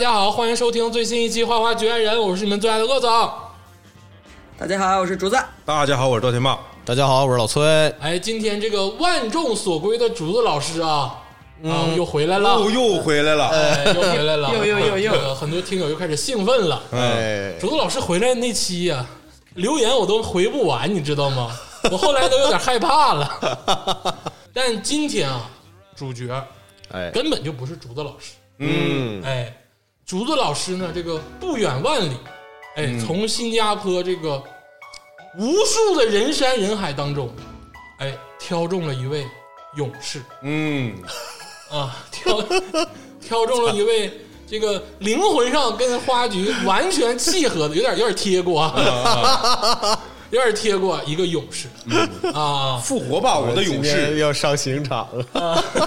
大家好，欢迎收听最新一期《花花局外人》，我是你们最爱的鄂总。大家好，我是竹子。大家好，我是赵天霸。大家好，我是老崔。哎，今天这个万众所归的竹子老师啊，啊，又回来了，又又回来了，哎，又回来了，又又又又这个很多听友又开始兴奋了。哎，竹子老师回来那期呀、留言我都回不完，你知道吗？我后来都有点害怕了。但今天啊，主角哎，根本就不是竹子老师，嗯，哎，竹子老师呢，这个不远万里，哎，从新加坡这个无数的人山人海当中，哎，挑中了一位勇士。嗯，啊，挑 挑中了一位这个灵魂上跟花菊完全契合的，有点有点贴过啊，有点贴过一个勇士啊，复活吧，我的勇今天士！要上刑场了。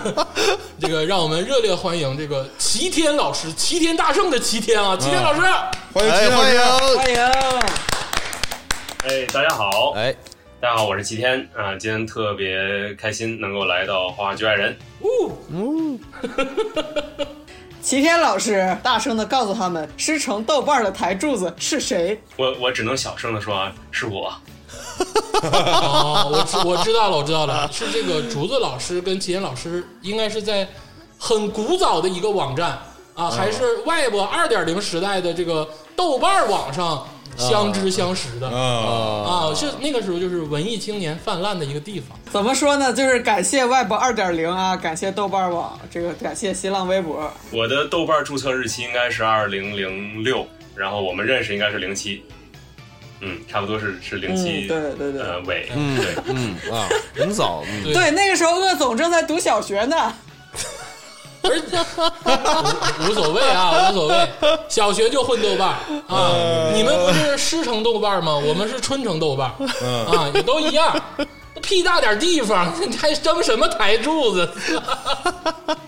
这个让我们热烈欢迎这个齐天老师，齐天大圣的齐天啊，齐天老师。欢迎。欢迎。欢迎。哎，大家好，哎，大家好，我是齐天啊，今天特别开心能够来到《花花局外人 齐天老师大声的告诉他们，师承豆瓣的台柱子是谁？》，我我只能小声的说啊，是我。哦，我知我知道了，我知道了，是这个竹子老师跟齐天老师应该是在很古早的一个网站啊，还是 Web 二点零时代的这个豆瓣网上相知相识的啊，啊，是那个时候就是文艺青年泛滥的一个地方。怎么说呢？就是感谢 Web 二点零啊，感谢豆瓣网，这个感谢新浪微博。我的豆瓣注册日期应该是二零零六，然后我们认识应该是零七，嗯，差不多是是零嗯，七、对对对呃尾，嗯对，嗯啊，很早，嗯，对对，那个时候鄂总正在读小学呢。而 无无所谓啊，无所谓，小学就混豆瓣啊。你们不是师承豆瓣吗？我们是春城豆瓣啊，也都一样。屁大点地方，你还争什么台柱子？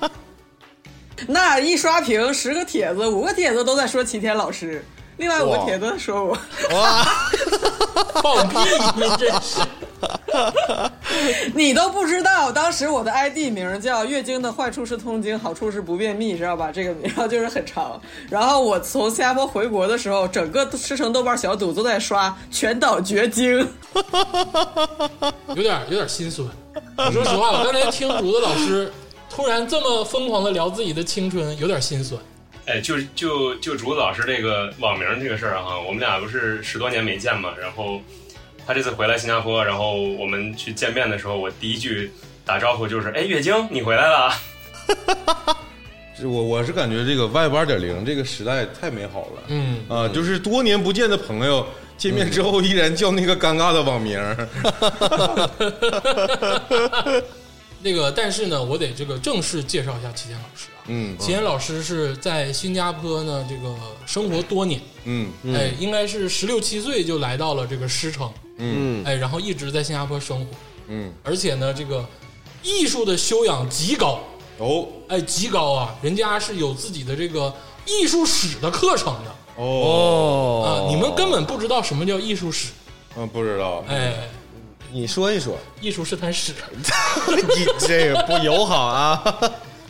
那一刷屏，十个帖子，五个帖子都在说齐天老师，另外五个哇帖子说我。哇，放屁！你真是。你都不知道，当时我的 ID 名叫“月经的坏处是痛经，好处是不便秘”，知道吧？这个名，然后就是很长。然后我从新加坡回国的时候，整个吃成豆瓣小组都在刷“全岛绝经有点有点心酸。说实话，我刚才听竹子老师突然这么疯狂的聊自己的青春，有点心酸。哎，就就就竹子老师这个网名这个事儿哈，我们俩不是十多年没见嘛，然后他这次回来新加坡，然后我们去见面的时候，我第一句打招呼就是，哎，月经你回来了。是我我是感觉这个 Web 二点零这个时代太美好了，嗯啊，就是多年不见的朋友见面之后依然叫那个尴尬的网名儿，那个，但是呢，我得这个正式介绍一下齐天老师啊。嗯。齐岩老师是在新加坡呢，这个生活多年，嗯。哎，应该是十六七岁就来到了这个狮城，嗯，哎，然后一直在新加坡生活，嗯，而且呢，这个艺术的修养极高，哦。哎，极高啊！人家是有自己的这个艺术史的课程的。哦，哦。啊，你们根本不知道什么叫艺术史，嗯，不知道，哎，你说一说，艺术是滩史，你这个不友好啊。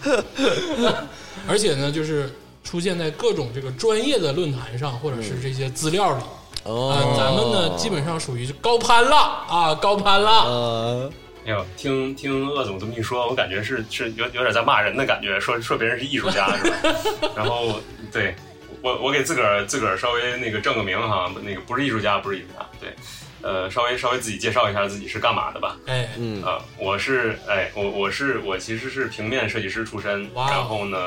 而且呢，就是出现在各种这个专业的论坛上，或者是这些资料里。哦啊，咱们呢基本上属于高攀了啊，高攀了。呃，哎呦，听听鄂总这么一说，我感觉是是有有点在骂人的感觉，说说别人是艺术家是吧？然后对我我给自个儿自个儿稍微那个正个名哈，那个不是艺术家，不是艺术家，对，呃，稍微稍微自己介绍一下自己是干嘛的吧。哎，嗯啊、我是哎，我我是我其实是平面设计师出身，然后呢，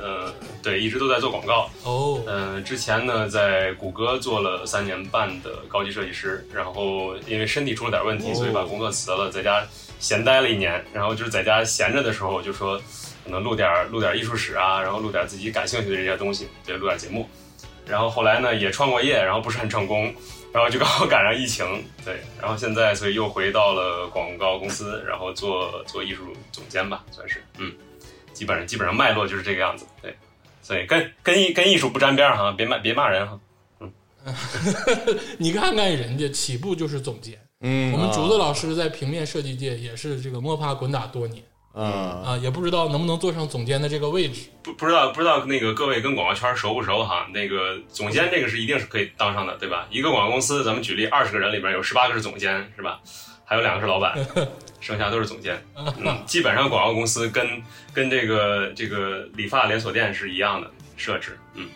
呃，对，一直都在做广告。哦，嗯，之前呢，在谷歌做了三年半的高级设计师，然后因为身体出了点问题，哦所以把工作辞了，在家闲待了一年。然后就是在家闲着的时候，我就说可能录点录点艺术史啊，然后录点自己感兴趣的这些东西，对，录点节目。然后后来呢，也创过业，然后不是很成功，然后就刚好赶上疫情，对，然后现在所以又回到了广告公司，然后做做艺术总监吧，算是，嗯，基本上基本上脉络就是这个样子，对。所以跟跟艺跟艺术不沾边儿哈，别骂别骂人哈。嗯 你看看人家起步就是总监，嗯我们竹子老师在平面设计界也是这个摸爬滚打多年，啊，啊，也不知道能不能坐上总监的这个位置。不不知道不知道那个各位跟广告圈熟不熟哈？那个总监这个是一定是可以当上的，对吧？一个广告公司，咱们举例，二十个人里边有十八个是总监，是吧？还有两个是老板，剩下都是总监。嗯，基本上广告公司跟跟这个这个理发连锁店是一样的设置，嗯，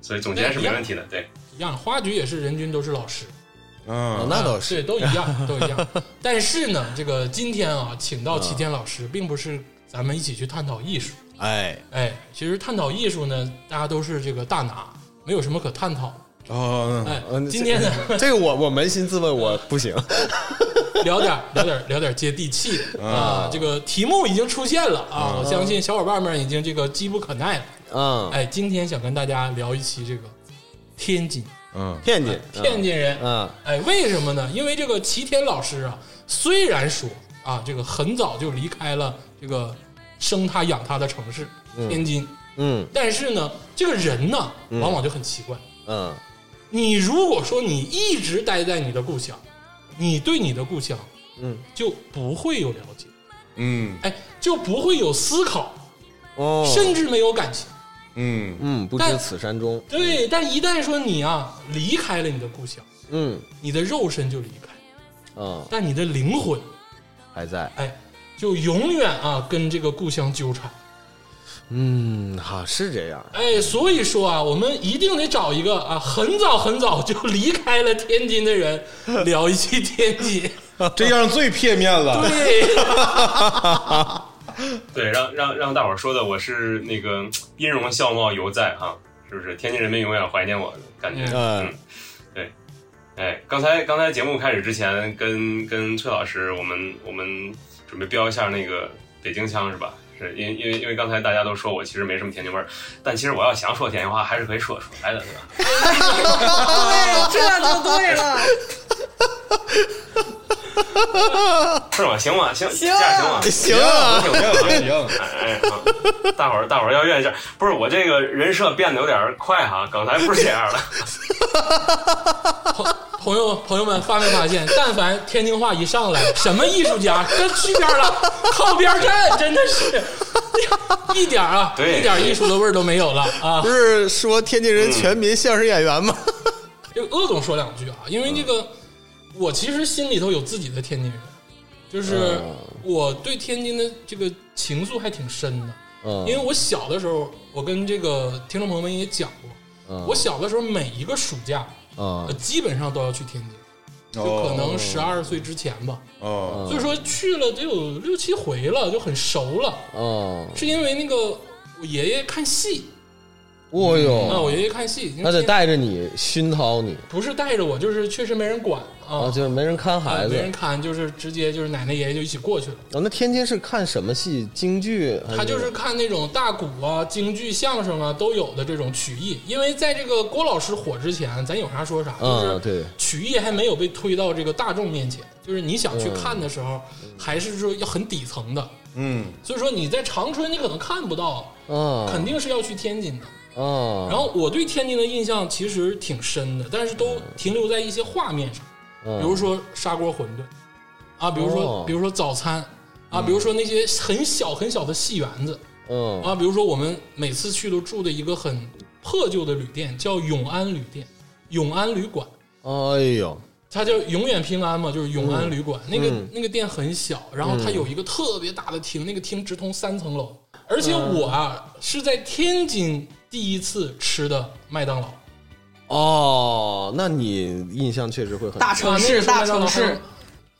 所以总监是没问题的，对。一样，花局也是人均都是老师，嗯，那倒啊是对，都一样，都一样。但是呢，这个今天啊，请到齐天老师，并不是咱们一起去探讨艺术。哎，哎，其实探讨艺术呢，大家都是这个大拿，没有什么可探讨的。哦，哎嗯，今天呢，这个我我扪心自问，我不行。聊点聊点聊点接地气的啊，这个题目已经出现了啊，我相信小伙伴们已经这个急不可耐了。嗯，哎，今天想跟大家聊一期这个天津嗯，天津，天津人，嗯。哎，为什么呢？因为这个齐天老师啊，虽然说啊，这个很早就离开了这个生他养他的城市天津，嗯。但是呢，这个人呢，往往就很奇怪。嗯。你如果说你一直待在你的故乡，你对你的故乡嗯，就不会有了解，嗯。哎，就不会有思考，哦，甚至没有感情。嗯。嗯，不知此山中，对，但一旦说你啊离开了你的故乡，嗯。你的肉身就离开，啊，但你的灵魂，还在，哎，就永远啊跟这个故乡纠缠。嗯，哈，是这样，哎，所以说啊，我们一定得找一个啊很早很早就离开了天津的人，聊一期天津。这样最片面了。对，对，让让让大伙儿说的，我是那个音容笑貌犹在哈，是不是？天津人民永远怀念我的感觉。嗯嗯，对。哎，刚才刚才节目开始之前，跟跟崔老师，我们我们准备标一下那个北京腔是吧？是因因为因为刚才大家都说我其实没什么天津味儿，但其实我要想说天津话，还是可以说出来的，对吧？对，这就对了。是吗？行吗？行，行这样行吗？行啊，行行行，哎，好大伙儿大伙儿要愿意这样，不是我这个人设变得有点快哈，刚才不是这样的。朋友朋友们发没发现，但凡天津话一上来，什么艺术家跟去边了，靠边站，真的是一点啊，一点艺术的味儿都没有了啊不。是说天津人全民相声演员吗？这个鄂总说两句啊，因为这个我其实心里头有自己的天津人，就是我对天津的这个情愫还挺深的。嗯，因为我小的时候，我跟这个听众朋友们也讲过，嗯。我小的时候每一个暑假，基本上都要去天津，就可能十二岁之前吧。哦，所以说去了得有六七回了，就很熟了。哦，是因为那个我爷爷看戏啊，哦哟，我爷爷看戏，那得带着你熏陶你不是带着我，就是确实没人管啊啊，，就是没人看孩啊子没人看，就是直接就是奶奶爷爷就一起过去了。哦，那天津是看什么戏？京剧？还他就是看那种大鼓啊、京剧、相声啊都有的这种曲艺，因为在这个郭老师火之前，咱有啥说啥，就嗯，是对，曲艺还没有被推到这个大众面前，就是你想去看的时候，还是说要很底层的。嗯所以说你在长春你可能看不到，啊，肯定是要去天津的。啊，然后我对天津的印象其实挺深的，但是都停留在一些画面上，嗯。比如说砂锅馄饨啊，比如说哦。比如说早餐啊，比如说那些很小很小的戏园子嗯。啊，比如说我们每次去都住的一个很破旧的旅店，叫永安旅店、永安旅馆。哎呦，它叫永远平安嘛，就是永安旅馆。那个嗯。那个店很小，然后它有一个特别大的厅，那个厅直通三层楼。而且我啊是在天津第一次吃的麦当劳，哦，那你印象确实会很大城市，大城市，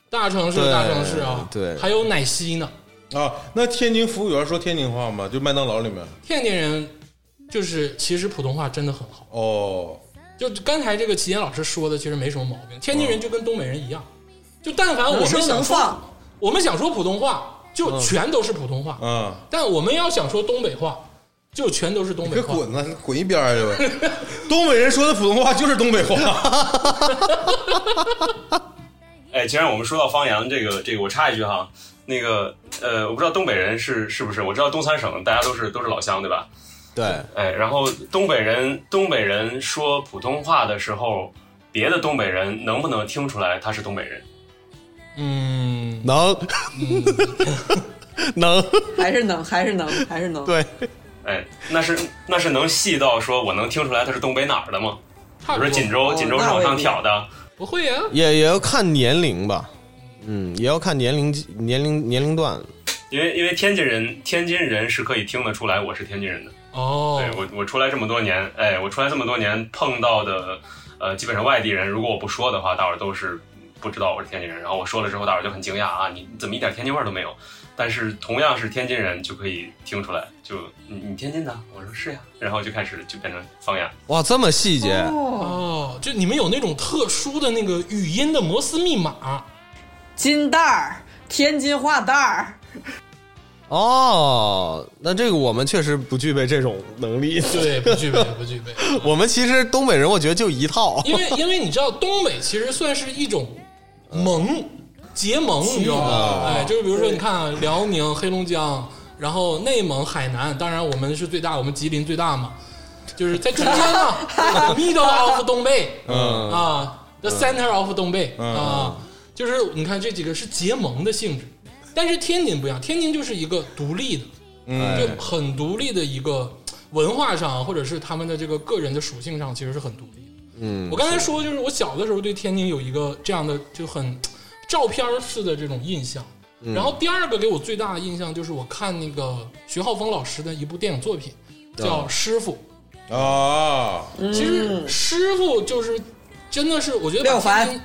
大城市，大城市啊，对还有奶昔呢。啊，那天津服务员说天津话吗？就麦当劳里面？天津人就是其实普通话真的很好，哦，就刚才这个齐岩老师说的其实没什么毛病。天津人就跟东北人一样，就但凡我们想说能放，我们想说普通话，就全都是普通话。嗯，但我们要想说东北话，就全都是东北话。别滚呐，滚一边儿去吧！东北人说的普通话就是东北话。哎，既然我们说到方言，这个这个我插一句哈，那个呃，我不知道东北人是是不是，我知道东三省大家都是都是老乡对吧？对，哎，然后东北人东北人说普通话的时候，别的东北人能不能听出来他是东北人？嗯，能 能还是能，还是能，还是能。对，哎，那是那是能细到说我能听出来他是东北哪儿的吗？比如说锦州，哦锦州是往上挑的，不会呀、也也要看年龄吧，嗯，也要看年龄年龄年龄段。因为因为天津人天津人是可以听得出来我是天津人的。哦，对我我出来这么多年，哎，我出来这么多年碰到的呃基本上外地人，如果我不说的话，大伙儿都是不知道我是天津人。然后我说了之后，大伙儿就很惊讶啊，你你怎么一点天津味儿都没有？但是同样是天津人，就可以听出来，就你你天津的，我说是呀，然后就开始就变成方言。哇，这么细节，哦，哦，就你们有那种特殊的那个语音的摩斯密码，金蛋儿，天津话蛋儿，哦，那这个我们确实不具备这种能力。对，不具备，不具备。我们其实东北人，我觉得就一套。因为因为你知道，东北其实算是一种 盟结盟，你知道吗？哎，就是比如说，你看啊辽宁、黑龙江，然后内蒙、海南，当然我们是最大，我们吉林最大嘛，就是在中间嘛，middle of 东北，嗯。啊，the center of 东北啊，就是你看这几个是结盟的性质，但是天津不一样，天津就是一个独立的，嗯。就很独立的一个文化上，或者是他们的这个个人的属性上，其实是很独立的。嗯我刚才说，就是我小的时候对天津有一个这样的就很照片式的这种印象。然后第二个给我最大的印象就是我看那个徐浩峰老师的一部电影作品，叫《师傅》。啊，其实师傅就是真的是，我觉得把天津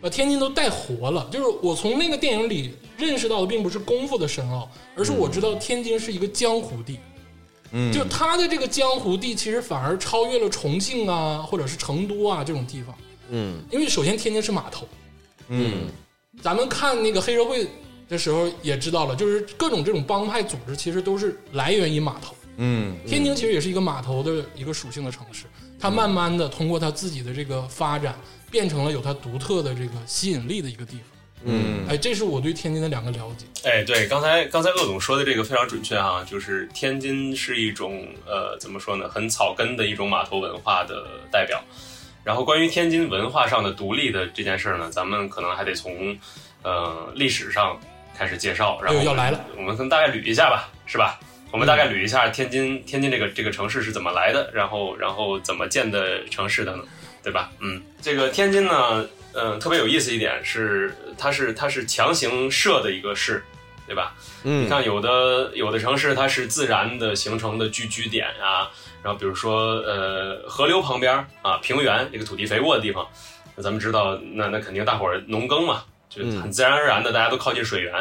把天津都带活了。就是我从那个电影里认识到的，并不是功夫的深奥，而是我知道天津是一个江湖地。嗯，就他的这个江湖地，其实反而超越了重庆啊，或者是成都啊这种地方。嗯因为首先天津是码头，嗯咱们看那个黑社会的时候也知道了，就是各种这种帮派组织其实都是来源于码头。嗯天津其实也是一个码头的一个属性的城市，它慢慢的通过它自己的这个发展，变成了有它独特的这个吸引力的一个地方。嗯哎，这是我对天津的两个了解。哎，对，刚才刚才鄂总说的这个非常准确哈，就是天津是一种呃怎么说呢，很草根的一种码头文化的代表。然后关于天津文化上的独立的这件事儿呢，咱们可能还得从呃历史上开始介绍，然后哎呦要来了，我们可能大概捋一下吧，是吧？我们大概捋一下天津天津这个这个城市是怎么来的，然后然后怎么建的城市的呢？对吧？嗯，这个天津呢，嗯、特别有意思一点是，它是它是强行设的一个市，对吧？你嗯看有的有的城市它是自然的形成的聚居点啊，然后比如说呃河流旁边啊平原这个土地肥沃的地方，那咱们知道那那肯定大伙儿农耕嘛，就很自然而然的大家都靠近水源，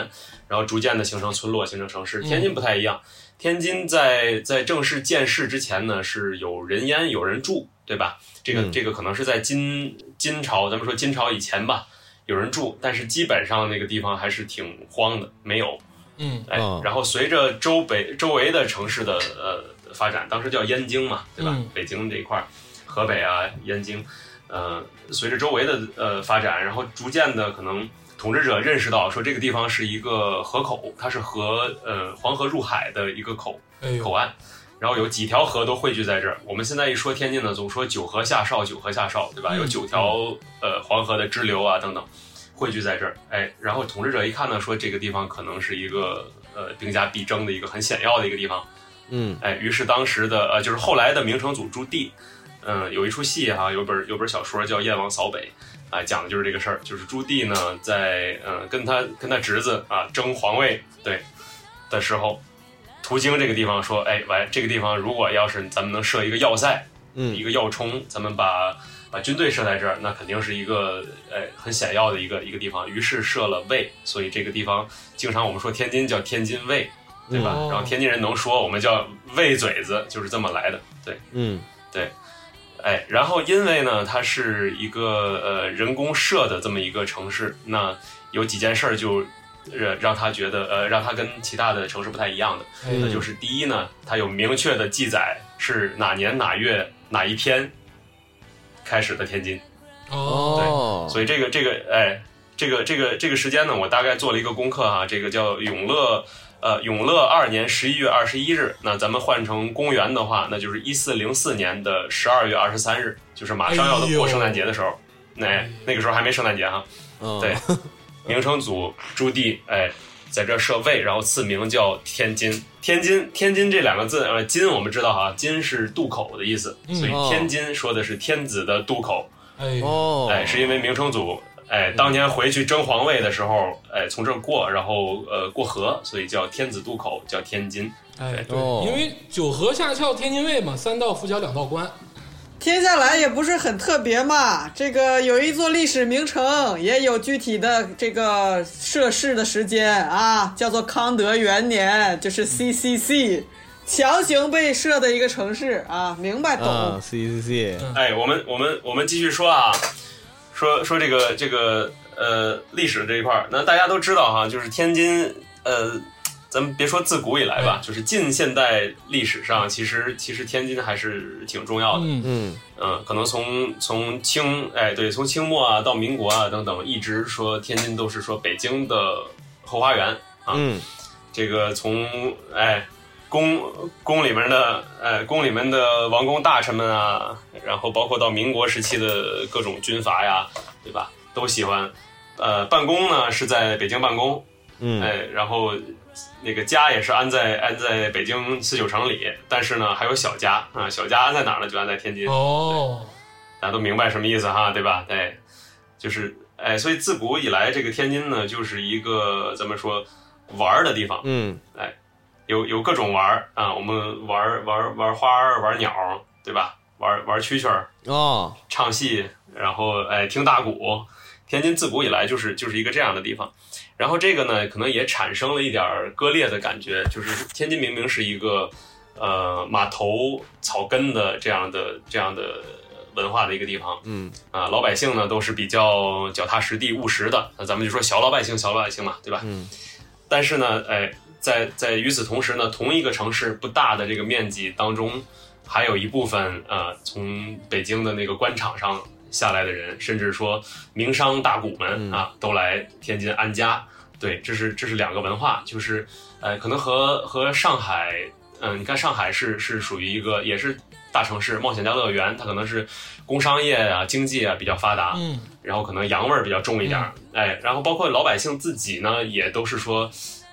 然后逐渐的形成村落，形成城市。天津不太一样，天津在在正式建市之前呢是有人烟有人住，对吧？这个、嗯这个可能是在金金朝，咱们说金朝以前吧，有人住，但是基本上那个地方还是挺荒的，没有。嗯哎哦，然后随着周北周围的城市的呃发展，当时叫燕京嘛，对吧？嗯北京这一块儿，河北啊，燕京，呃，随着周围的呃发展，然后逐渐的可能统治者认识到说这个地方是一个河口，它是河呃黄河入海的一个口哎，口岸。然后有几条河都汇聚在这儿。我们现在一说天津呢，总说九河下哨，九河下哨，对吧？嗯有九条呃黄河的支流啊等等，汇聚在这儿。哎，然后统治者一看呢，说这个地方可能是一个呃兵家必争的一个很险要的一个地方。嗯哎，于是当时的呃就是后来的明成祖朱棣，嗯、有一出戏哈、有本有本小说叫《燕王扫北》。啊，讲的就是这个事儿，就是朱棣呢，在呃跟他跟他侄子啊争皇位对的时候，途经这个地方说，哎，完，这个地方如果要是咱们能设一个要塞，嗯一嗯个要冲，咱们把把军队设在这儿，那肯定是一个哎很险要的一个一个地方。于是设了卫，所以这个地方经常我们说天津叫天津卫，对吧？哦。然后天津人能说，我们叫喂嘴子，就是这么来的。对，嗯。对。哎，然后因为呢，它是一个呃人工设的这么一个城市，那有几件事儿就让让他觉得呃让他跟其他的城市不太一样的。哎那就是第一呢，它有明确的记载是哪年哪月哪一天开始的天津，哦，哦，所以这个这个哎，这个这个这个时间呢，我大概做了一个功课哈，这个叫永乐呃永乐二年十一月二十一日，那咱们换成公元的话，那就是一四零四年的十二月二十三日，就是马上要哎呦过圣诞节的时候，那、那个时候还没圣诞节哈，嗯对，明成祖朱棣哎在这设卫，然后赐名叫天津。天津，天津这两个字，呃，津我们知道哈，津是渡口的意思，嗯所以哦天津说的是天子的渡口。哎，哦，哎，是因为明成祖哎当年回去争皇位的时候，哎从这儿过，然后呃过河，所以叫天子渡口，叫天津。哎，对，哦因为九河下翘天津卫嘛，三道浮桥两道关。天下来也不是很特别嘛，这个有一座历史名城，也有具体的这个设市的时间啊，叫做康德元年，就是 CCC，强行被设的一个城市啊，明白懂？啊，C C C，哎，我们我们我们继续说啊，说说这个这个呃历史这一块儿，那大家都知道哈，就是天津呃，咱们别说自古以来吧，就是近现代历史上，其实其实天津还是挺重要的。嗯，嗯嗯，可能从从清哎对，从清末啊到民国啊等等，一直说天津都是说北京的后花园啊。嗯这个从哎宫宫里面的呃宫里面的王公大臣们啊，然后包括到民国时期的各种军阀呀，对吧？都喜欢。呃，办公呢是在北京办公，嗯，哎，然后那个家也是安在安在北京四九城里，但是呢还有小家啊，小家安在哪儿呢？就安在天津。哦，大家都明白什么意思哈，对吧？对，就是哎，所以自古以来，这个天津呢，就是一个咱们说玩儿的地方，嗯有有各种玩儿啊，我们玩儿玩儿玩儿花儿，玩儿鸟儿，对吧？玩玩蛐蛐儿，哦，唱戏，然后哎听大鼓。天津自古以来就是就是一个这样的地方，然后这个呢，可能也产生了一点割裂的感觉，就是天津明明是一个呃码头草根的这样的这样的文化的一个地方，嗯啊，老百姓呢都是比较脚踏实地、务实的。那咱们就说小老百姓，小老百姓嘛，对吧？嗯。但是呢，哎，在在与此同时呢，同一个城市不大的这个面积当中，还有一部分呃，从北京的那个官场上下来的人，甚至说名商大贾们啊，都来天津安家。对，这是这是两个文化，就是呃，可能和和上海，嗯、你看上海是是属于一个也是大城市，冒险家乐园，它可能是工商业啊、经济啊比较发达，嗯，然后可能洋味儿比较重一点儿，哎，然后包括老百姓自己呢，也都是说，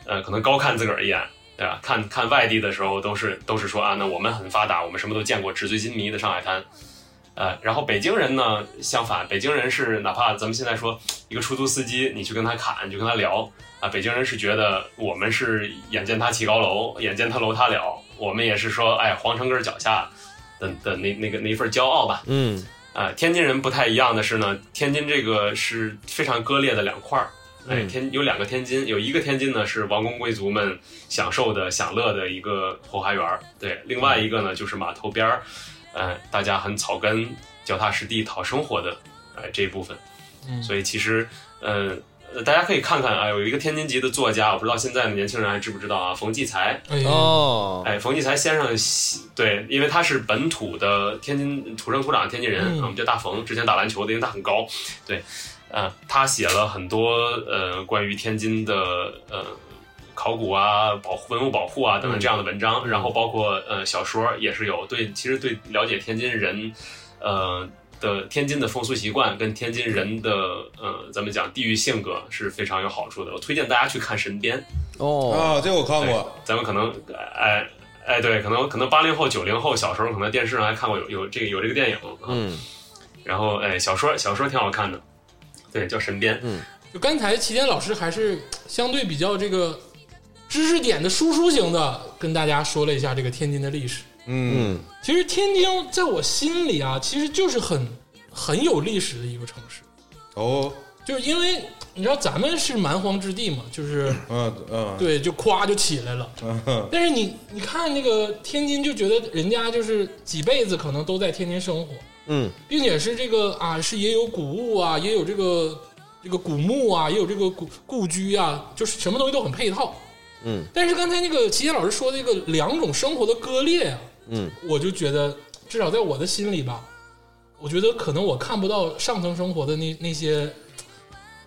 呃，可能高看自个儿一眼，对吧？看看外地的时候，都是都是说啊，那我们很发达，我们什么都见过，纸醉金迷的上海滩，呃，然后北京人呢，相反，北京人是哪怕咱们现在说一个出租司机，你去跟他侃，你就跟他聊啊，北京人是觉得我们是眼见他起高楼，眼见他楼塌了，我们也是说，哎，皇城根儿脚下的的那那个那一份骄傲吧，嗯啊、天津人不太一样的是呢，天津这个是非常割裂的两块儿。哎，嗯天有两个天津，有一个天津呢是王公贵族们享受的、享乐的一个后花园儿，对，另外一个呢就是码头边儿，呃，大家很草根、脚踏实地讨生活的，哎、这一部分。嗯所以其实，呃，呃大家可以看看啊，有一个天津籍的作家，我不知道现在的年轻人还知不知道啊，冯骥才，哦，哎，冯骥才先生对，因为他是本土的天津土生土长的天津人，嗯我们叫大冯，之前打篮球的，因为他很高，对，呃，他写了很多呃关于天津的呃考古啊、保护文物保护啊等等这样的文章，然后包括呃小说也是有对，其实对了解天津人，呃。的天津的风俗习惯跟天津人的呃，咱们讲地域性格是非常有好处的。我推荐大家去看《神鞭》，哦，啊，这我看过，咱们可能哎哎对，可能可能八零后、九零后小时候可能电视上还看过有有这个有这个电影，啊，嗯。然后哎小说小说挺好看的，对，叫《神鞭》，嗯。就刚才齐天老师还是相对比较这个知识点的输出型的，跟大家说了一下这个天津的历史。嗯，嗯其实天津在我心里啊，其实就是很很有历史的一个城市，哦，就是因为你知道咱们是蛮荒之地嘛，就是嗯嗯，对，就咵就起来了。嗯。但是你你看那个天津，就觉得人家就是几辈子可能都在天津生活，嗯。并且是这个啊，是也有古物啊，也有这个这个古墓啊，也有这个故故居啊，就是什么东西都很配套。嗯。但是刚才那个齐天老师说的这个两种生活的割裂啊，嗯。我就觉得至少在我的心里吧，我觉得可能我看不到上层生活的那那些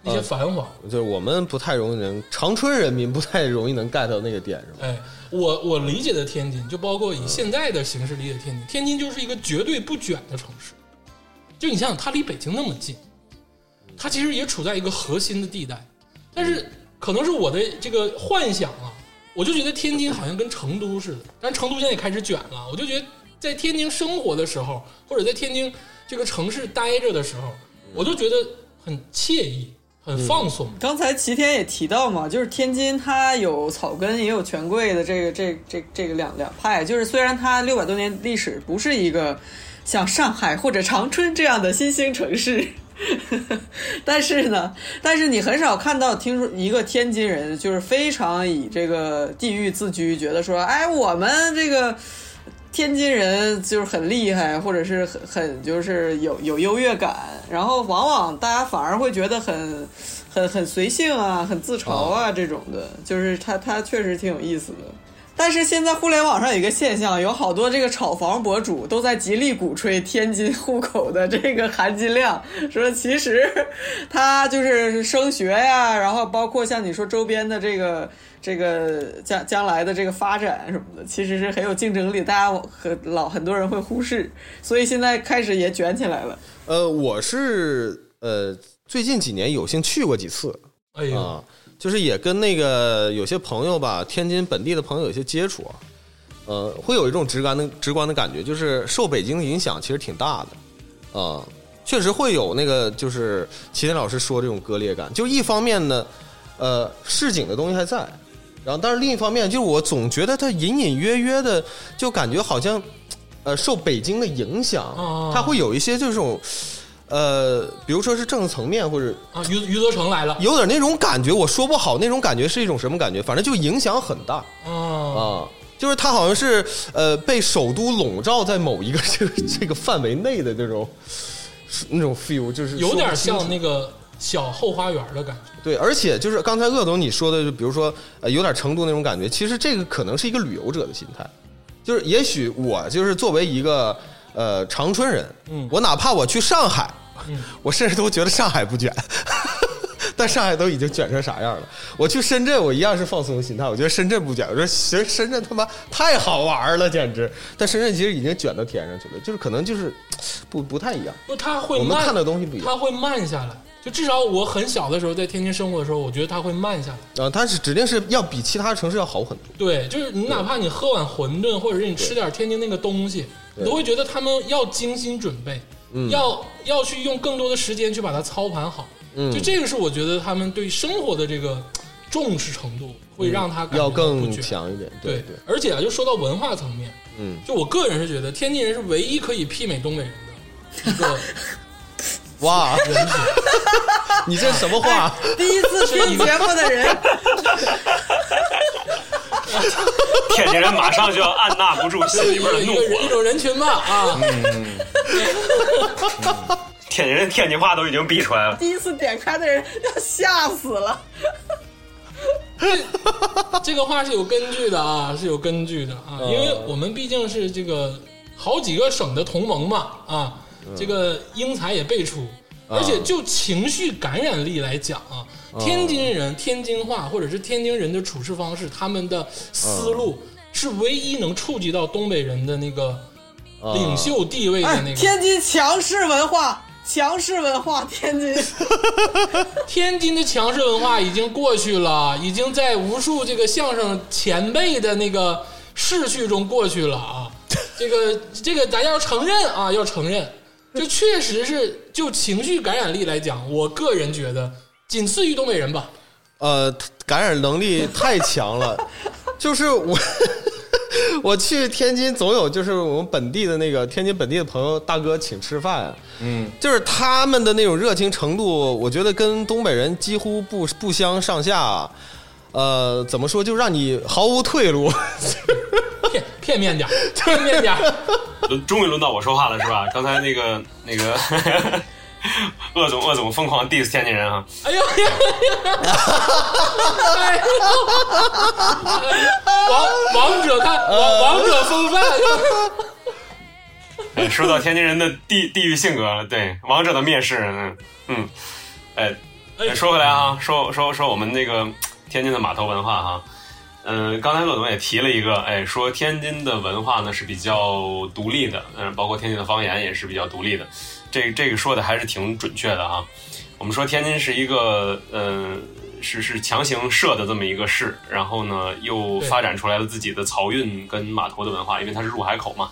那些繁华。就是我们不太容易能，长春人民不太容易能 get 到那个点，是吧？哎，我我理解的天津，就包括以现在的形式理解天津，天津就是一个绝对不卷的城市。就你想想，它离北京那么近，它其实也处在一个核心的地带，但是可能是我的这个幻想啊，我就觉得天津好像跟成都似的，但成都现在也开始卷了，我就觉得在天津生活的时候，或者在天津这个城市待着的时候，我就觉得很惬意，很放松。刚才齐天也提到嘛，就是天津它有草根也有权贵的这个这这这个两两派，就是虽然它六百多年历史不是一个像上海或者长春这样的新兴城市。但是呢，但是你很少看到听说一个天津人就是非常以这个地域自居，觉得说，哎，我们这个天津人就是很厉害，或者是很很就是有有优越感，然后往往大家反而会觉得很很很随性啊，很自嘲啊这种的，就是他他确实挺有意思的。但是现在互联网上有一个现象，有好多这个炒房博主都在极力鼓吹天津户口的这个含金量，说其实它就是升学呀，然后包括像你说周边的这个这个将将来的这个发展什么的，其实是很有竞争力，大家很老很多人会忽视，所以现在开始也卷起来了。呃，我是呃最近几年有幸去过几次哎呦，啊，就是也跟那个有些朋友吧，天津本地的朋友有些接触啊，呃，会有一种直观的直观的感觉，就是受北京的影响其实挺大的，啊、确实会有那个就是齐天老师说这种割裂感，就一方面呢，呃，市井的东西还在，然后但是另一方面，就是我总觉得他隐隐约约的就感觉好像，呃，受北京的影响哦，它会有一些这种。呃，比如说是政治层面，或者啊，余余则成来了有点那种感觉，我说不好那种感觉是一种什么感觉，反正就影响很大啊，啊。就是他好像是呃被首都笼罩在某一个这个这个范围内的那种那种 feel，就是有点像那个小后花园的感觉。对，而且就是刚才鄂总你说的，就比如说呃有点成都那种感觉，其实这个可能是一个旅游者的心态，就是也许我就是作为一个呃长春人，嗯我哪怕我去上海，嗯我甚至都觉得上海不卷。但上海都已经卷成啥样了？我去深圳，我一样是放松心态。我觉得深圳不卷，我说其实深圳他妈太好玩了，简直。但深圳其实已经卷到天上去了，就是可能就是 不不太一样。不，他会慢，我们看的东西不一样他会慢下来。就至少我很小的时候在天津生活的时候，我觉得它会慢下来。啊，它是指定是要比其他城市要好很多。对，就是你哪怕你喝碗馄饨，或者是你吃点天津那个东西，你都会觉得他们要精心准备，嗯要要去用更多的时间去把它操盘好。嗯就这个是我觉得他们对生活的这个重视程度，会让他嗯要更。强一点。对对，而且啊，就说到文化层面，嗯，就我个人是觉得天津人是唯一可以媲美东北人的一个 哇，人品。你这什么话？第一次听节目的人，天津人马上就要按捺不住心里边的怒一个人一火，种人群吧啊，天津人天津话都已经逼出来了。第一次点开的人要吓死了。这个话是有根据的啊，是有根据的啊，因为我们毕竟是这个好几个省的同盟嘛啊，这个英才也辈出，而且就情绪感染力来讲啊，天津人天津话或者是天津人的处事方式，他们的思路是唯一能触及到东北人的那个领袖地位的哎那，个。天津强势文化，强势文化，天津。天津的强势文化已经过去了，已经在无数这个相声前辈的那个逝去中过去了啊。这个这个咱要承认啊，要承认，就确实是就情绪感染力来讲，我个人觉得仅次于东北人吧。呃，感染能力太强了，就是我。我去天津总有就是我们本地的那个天津本地的朋友大哥请吃饭，嗯，就是他们的那种热情程度，我觉得跟东北人几乎不不相上下。呃，怎么说，就让你毫无退路。片片面点儿，片面点儿。轮终于轮到我说话了是吧？刚才那个那个 鄂总鄂总疯狂 diss 天津人啊，哎呦哎呦王王者看王王者风范。哎，说到天津人的地地域性格，对王者的蔑视，嗯嗯，哎，哎说回来啊，说说说我们那个天津的码头文化哈，嗯、刚才乐总也提了一个，哎，说天津的文化呢是比较独立的，嗯、包括天津的方言也是比较独立的，这这个说的还是挺准确的哈。我们说天津是一个，嗯、是是强行设的这么一个市，然后呢又发展出来了自己的漕运跟码头的文化，因为它是入海口嘛，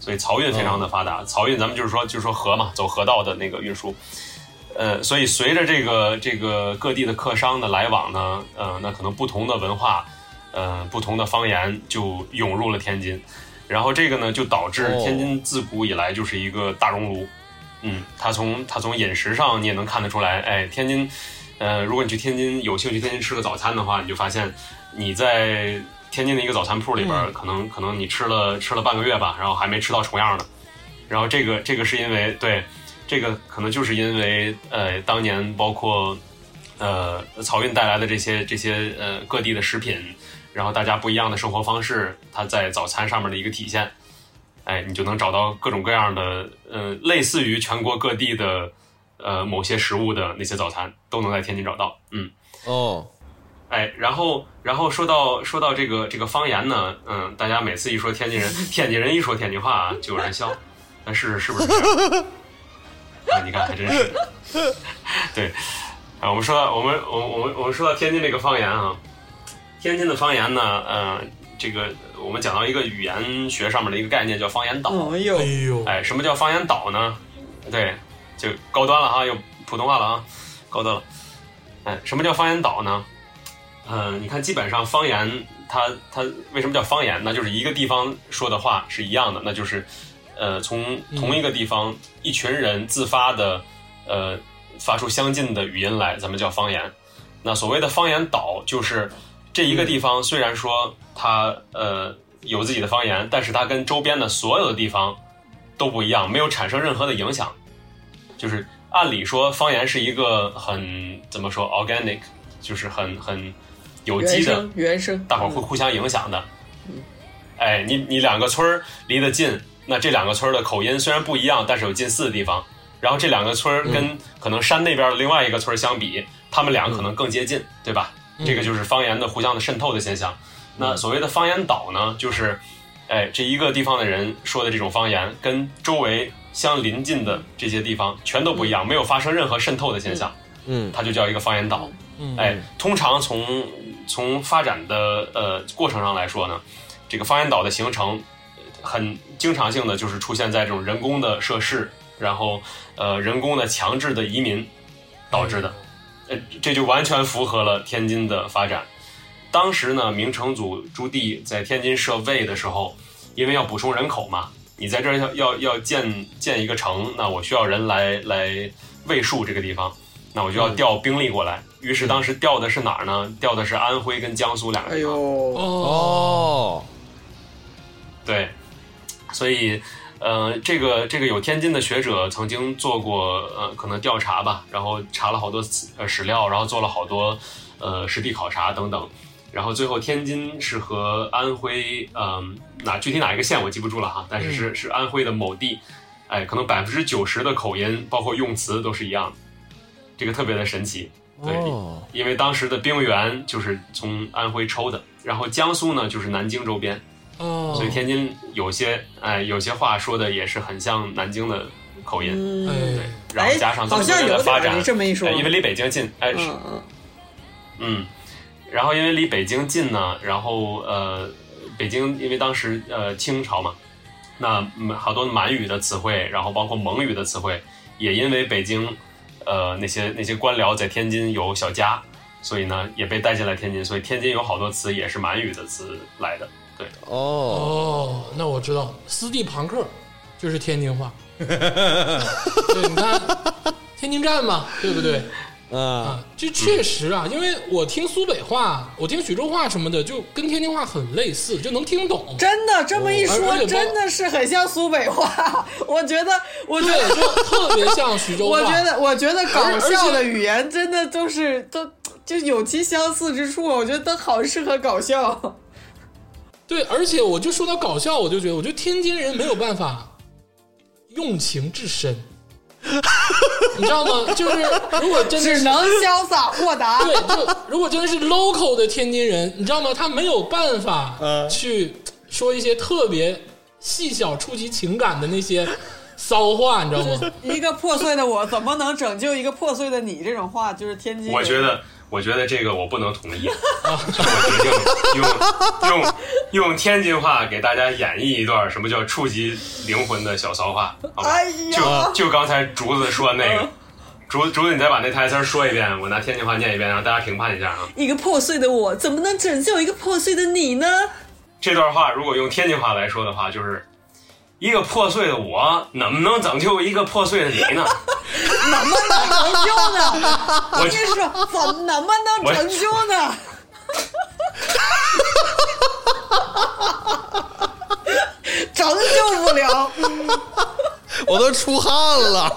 所以漕运非常的发达。漕运咱们就是说就是说河嘛，走河道的那个运输。呃，所以随着这个这个各地的客商的来往呢，呃，那可能不同的文化，呃，不同的方言就涌入了天津，然后这个呢就导致哦天津自古以来就是一个大熔炉。嗯，它从它从饮食上你也能看得出来，哎，天津，呃，如果你去天津有幸去天津吃个早餐的话，你就发现你在天津的一个早餐铺里边儿，可能可能你吃了吃了半个月吧，然后还没吃到重样的，然后这个这个是因为对。这个可能就是因为呃，当年包括呃漕运带来的这些这些呃各地的食品，然后大家不一样的生活方式，它在早餐上面的一个体现。哎，你就能找到各种各样的呃，类似于全国各地的呃某些食物的那些早餐，都能在天津找到。嗯，哦，哎，然后然后说到说到这个这个方言呢，嗯，大家每次一说天津人，天津人一说天津话啊，就有人笑，但是是不是这样？啊，你看还真是。对，啊，我们说到我们我我们我们说到天津这个方言啊，天津的方言呢，呃，这个我们讲到一个语言学上面的一个概念叫方言岛。哎呦哎，呦，哎，什么叫方言岛呢？对，就高端了哈，又普通话了啊，高端了。哎，什么叫方言岛呢？嗯、你看，基本上方言它它为什么叫方言？呢就是一个地方说的话是一样的，那就是呃从同一个地方一群人自发的呃发出相近的语音来，咱们叫方言。那所谓的方言岛，就是这一个地方虽然说它呃有自己的方言，但是它跟周边的所有的地方都不一样，没有产生任何的影响。就是按理说，方言是一个很怎么说 organic，就是很很有机的原声，原声，大伙儿会互相影响的。哎，你你两个村儿离得近，那这两个村儿的口音虽然不一样，但是有近似的地方。然后这两个村儿跟可能山那边的另外一个村儿相比，他们俩可能更接近，对吧？这个就是方言的互相的渗透的现象。那所谓的方言岛呢，就是，哎，这一个地方的人说的这种方言，跟周围相邻近的这些地方全都不一样，没有发生任何渗透的现象，嗯它就叫一个方言岛。嗯，哎，通常从从发展的呃过程上来说呢，这个方言岛的形成，呃很经常性的就是出现在这种人工的设施，然后呃人工的强制的移民导致的，呃这就完全符合了天津的发展。当时呢，明成祖朱棣在天津设卫的时候，因为要补充人口嘛，你在这儿要要要建建一个城，那我需要人来来卫戍这个地方，那我就要调兵力过来。于是当时调的是哪儿呢？调的是安徽跟江苏两个哎地方。哦，对，所以，呃，这个这个有天津的学者曾经做过呃可能调查吧，然后查了好多史呃史料，然后做了好多呃实地考察等等，然后最后天津是和安徽嗯、哪具体哪一个县我记不住了哈，但是是是安徽的某地，哎，可能百分之九十的口音包括用词都是一样的，这个特别的神奇。对，哦，因为当时的兵源就是从安徽抽的，然后江苏呢就是南京周边。哦，所以天津有些哎有些话说的也是很像南京的口音，嗯，对，然后加上这么多年的发展，好像有点你这么一说。哎因为离北京近，哎是。嗯。嗯，嗯，然后因为离北京近呢，然后呃北京因为当时呃清朝嘛，那嗯好多满语的词汇，然后包括蒙语的词汇，也因为北京呃那些那些官僚在天津有小家，所以呢也被带进来天津，所以天津有好多词也是满语的词来的。对，哦，哦，那我知道，斯蒂庞克就是天津话。对，你看天津站嘛，对不对？啊，啊，这确实啊，因为我听苏北话，我听徐州话什么的，就跟天津话很类似，就能听懂。真的这么一说，真的是很像苏北话。我觉得，我觉，得，就特别像徐州话。我觉得，我觉得搞笑的语言真的都是都就有其相似之处，我觉得都好适合搞笑。对，而且我就说到搞笑，我就觉得，我觉得天津人没有办法用情至深，你知道吗？就是如果真的是只能潇洒豁达。对，就如果真的是 local 的天津人，你知道吗？他没有办法去说一些特别细小、触及情感的那些骚话，你知道吗？一个破碎的我怎么能拯救一个破碎的你？这种话就是天津人。我觉得，我觉得这个我不能同意，所以我决定用用用天津话给大家演绎一段什么叫触及灵魂的小骚话，好吧？哎，就就刚才竹子说的那个，竹竹子，你再把那台词说一遍，我拿天津话念一遍，让大家评判一下啊。一个破碎的我怎么能拯救一个破碎的你呢？这段话如果用天津话来说的话，就是一个破碎的我能不能拯救一个破碎的你呢？能不能拯救呢？我你说怎能不能拯救呢？拯救不了，我都出汗了。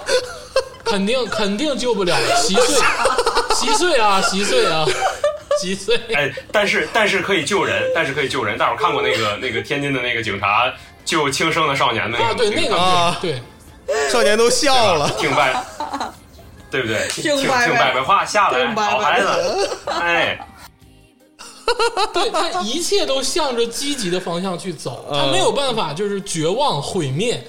肯定肯定救不了，稀碎，稀碎啊，稀碎啊，稀碎。哎，但是但是可以救人，但是可以救人。大伙儿看过那个那个天津的那个警察救轻生的少年的那啊，个对那个啊对，少年都笑了。听白，对不对？听听听白白白白话下来，听白白好孩子，哎，对他一切都向着积极的方向去走，他没有办法就是绝望毁灭。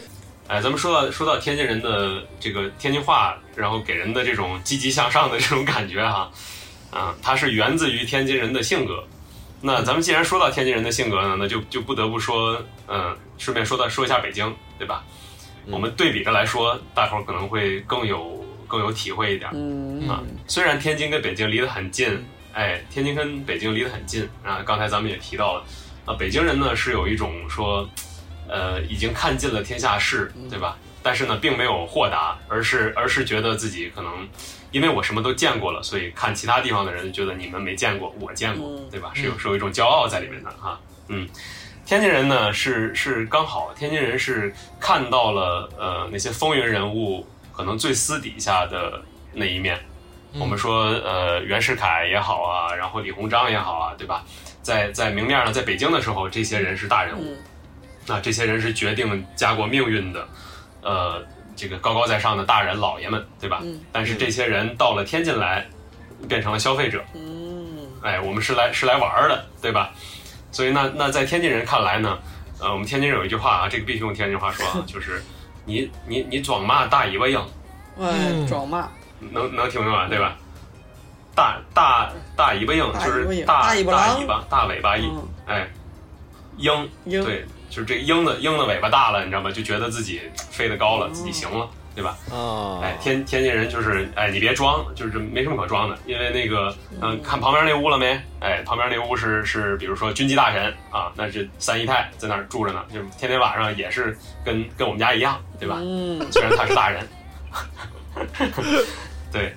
哎，咱们说到说到天津人的这个天津话，然后给人的这种积极向上的这种感觉哈，啊，它是源自于天津人的性格。那咱们既然说到天津人的性格呢，那就就不得不说，嗯，顺便说到说一下北京，对吧？我们对比着来说，大伙儿可能会更有更有体会一点。嗯啊，虽然天津跟北京离得很近，哎，天津跟北京离得很近啊。刚才咱们也提到了，啊，北京人呢是有一种说，呃，已经看尽了天下事，对吧？但是呢，并没有豁达，而是而是觉得自己可能，因为我什么都见过了，所以看其他地方的人觉得你们没见过，我见过，对吧？是有是有一种骄傲在里面的哈，嗯。天津人呢是是刚好，天津人是看到了呃那些风云人物可能最私底下的那一面。我们说呃袁世凯也好啊，然后李鸿章也好啊，对吧？在在明面上，在北京的时候，这些人是大人物，嗯那这些人是决定家国命运的，呃，这个高高在上的大人老爷们，对吧？嗯。但是这些人到了天津来，变成了消费者，嗯。哎，我们是来是来玩儿的，对吧？所以那那在天津人看来呢，呃，我们天津人有一句话啊，这个必须用天津话说啊，就是你你你装嘛大尾巴鹰，哎，嗯。装嘛，能能听明白对吧？大大大尾巴鹰大尾巴鹰就是大大尾巴。大尾巴鹰，嗯。哎，鹰鹰对，就是这个鹰的鹰的尾巴大了，你知道吗？就觉得自己飞得高了，自己行了，对吧？啊，哎，天天津人就是，哎，你别装，就是没什么可装的，因为那个，嗯、看旁边那屋了没？哎，旁边那屋是是，比如说军机大臣啊，那是三姨太在那儿住着呢，就天天晚上也是跟跟我们家一样，对吧？嗯虽然他是大人，对，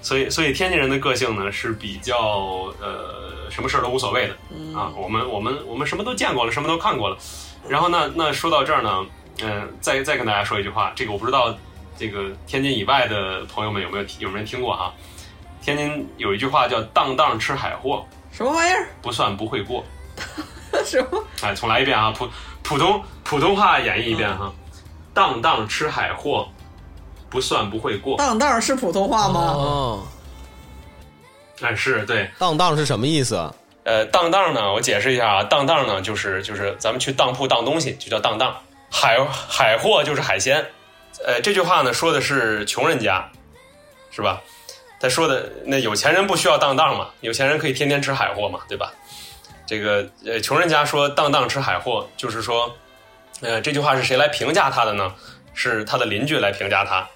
所以所以天津人的个性呢是比较呃什么事儿都无所谓的啊，我们我们我们什么都见过了，什么都看过了，然后呢，那说到这儿呢，嗯、再再跟大家说一句话，这个我不知道这个天津以外的朋友们有没有有没有人听过哈？天津有一句话叫“当当吃海货，什么玩意儿？不算不会过 什么？”。哎，重来一遍啊，普普通普通话演绎一遍哈，“当当吃海货，不算不会过当当是普通话吗？哦，”。哎，是对，当当是什么意思啊？呃，当当呢，我解释一下啊，当当呢就是就是咱们去当铺当东西就叫当当，海海货就是海鲜。呃，这句话呢说的是穷人家，是吧？他说的那有钱人不需要当当嘛，有钱人可以天天吃海货嘛，对吧？这个呃，穷人家说当当吃海货，就是说，呃，这句话是谁来评价他的呢？是他的邻居来评价他。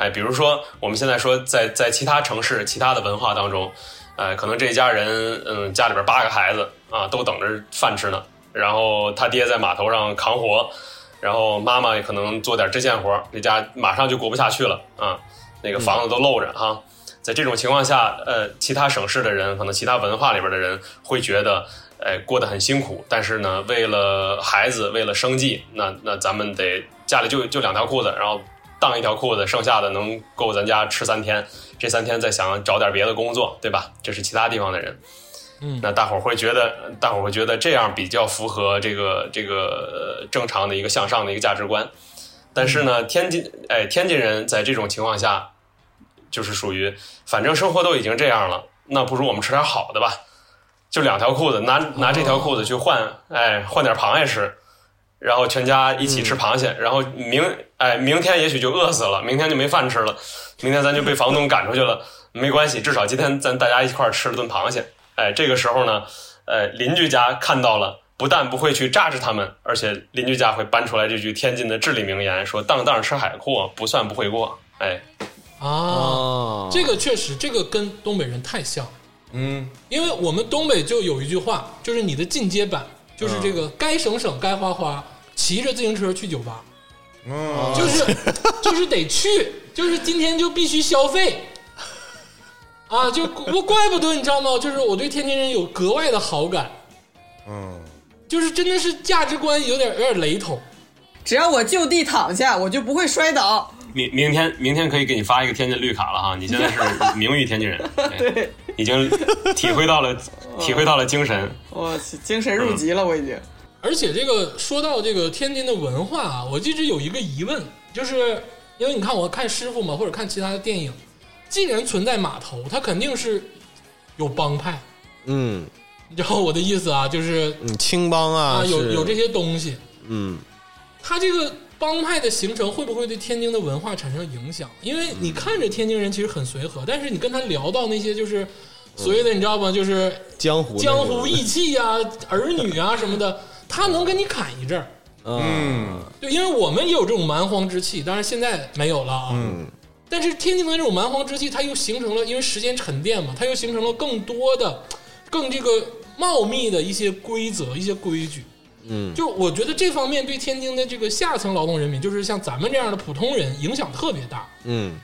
哎，比如说我们现在说在在其他城市、其他的文化当中，呃，可能这一家人，嗯，家里边八个孩子啊，都等着饭吃呢。然后他爹在码头上扛活，然后妈妈也可能做点针线活，这家马上就过不下去了啊，那个房子都漏着哈。在这种情况下，呃，其他省市的人，可能其他文化里边的人会觉得，哎，过得很辛苦。但是呢，为了孩子，为了生计，那那咱们得家里就就两条裤子，然后当一条裤子，剩下的能够咱家吃三天。这三天再想找点别的工作，对吧？这是其他地方的人。嗯那大伙儿会觉得，大伙儿会觉得这样比较符合这个这个呃正常的一个向上的一个价值观。但是呢，天津哎，天津人在这种情况下，就是属于反正生活都已经这样了，那不如我们吃点好的吧。就两条裤子，拿拿这条裤子去换，哎，换点螃蟹吃，然后全家一起吃螃蟹，然后明哎，明天也许就饿死了，明天就没饭吃了，明天咱就被房东赶出去了，没关系，至少今天咱大家一块儿吃了顿螃蟹。哎，这个时候呢，呃，邻居家看到了，不但不会去榨制他们，而且邻居家会搬出来这句天津的至理名言，说“当当吃海货，不算不会过”。哎，啊，哦，这个确实，这个跟东北人太像，嗯，因为我们东北就有一句话，就是你的进阶版，就是这个该省省，该花花，骑着自行车去酒吧，嗯，就是就是得去，就是今天就必须消费。啊，就我怪不得你知道吗？就是我对天津人有格外的好感，嗯，就是真的是价值观有点有点雷同。只要我就地躺下，我就不会摔倒。明明天明天可以给你发一个天津绿卡了哈，你现在是名誉天津人，已经体会到了体会到了精神。我去精神入籍了，我已经。而且这个说到这个天津的文化啊，我一直有一个疑问，就是因为你看我看师傅嘛，或者看其他的电影，既然存在码头，它肯定是有帮派，嗯你知道我的意思啊？就是嗯，青帮啊，啊，有有这些东西，嗯它这个帮派的形成会不会对天津的文化产生影响？因为你看着天津人其实很随和，但是你跟他聊到那些就是所谓的你知道吗？就是江湖江湖义气呀、儿女啊什么的，他能跟你砍一阵儿。嗯对，因为我们也有这种蛮荒之气，当然现在没有了啊。嗯但是天津的这种蛮荒之气，它又形成了，因为时间沉淀嘛，它又形成了更多的、更这个茂密的一些规则、一些规矩。嗯就我觉得这方面对天津的这个下层劳动人民，就是像咱们这样的普通人，影响特别大。嗯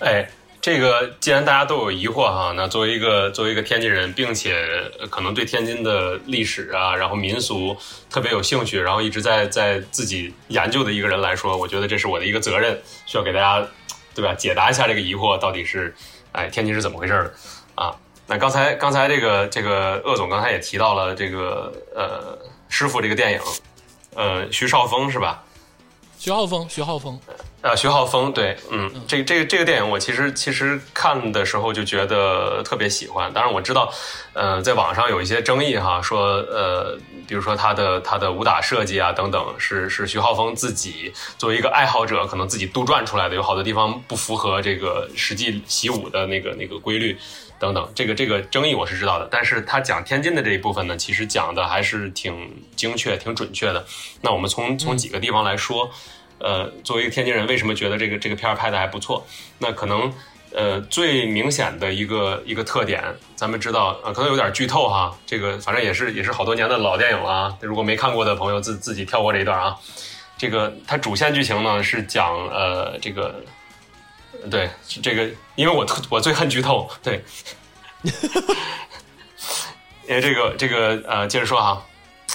哎，这个既然大家都有疑惑哈，那作为一个作为一个天津人，并且可能对天津的历史啊，然后民俗特别有兴趣，然后一直在在自己研究的一个人来说，我觉得这是我的一个责任，需要给大家对吧解答一下这个疑惑，到底是哎天津是怎么回事的啊？那刚才刚才这个这个鄂总刚才也提到了这个呃师傅这个电影，呃徐少峰是吧？徐浩峰，徐浩峰，啊，徐浩峰，对，嗯，这个这个这个电影我其实其实看的时候就觉得特别喜欢。当然我知道，呃，在网上有一些争议哈，说呃，比如说他的他的武打设计啊等等，是是徐浩峰自己作为一个爱好者，可能自己杜撰出来的，有好多地方不符合这个实际习武的那个那个规律等等。这个这个争议我是知道的，但是他讲天津的这一部分呢，其实讲的还是挺精确、挺准确的。那我们从从几个地方来说。呃，作为一个天津人，为什么觉得这个这个片儿拍的还不错？那可能呃最明显的一个一个特点，咱们知道呃，可能有点剧透哈。这个反正也是也是好多年的老电影了啊。如果没看过的朋友，自自己跳过这一段啊。这个它主线剧情呢是讲呃这个，对是这个，因为我特我最恨剧透，对，因 为 这个这个呃，接着说哈。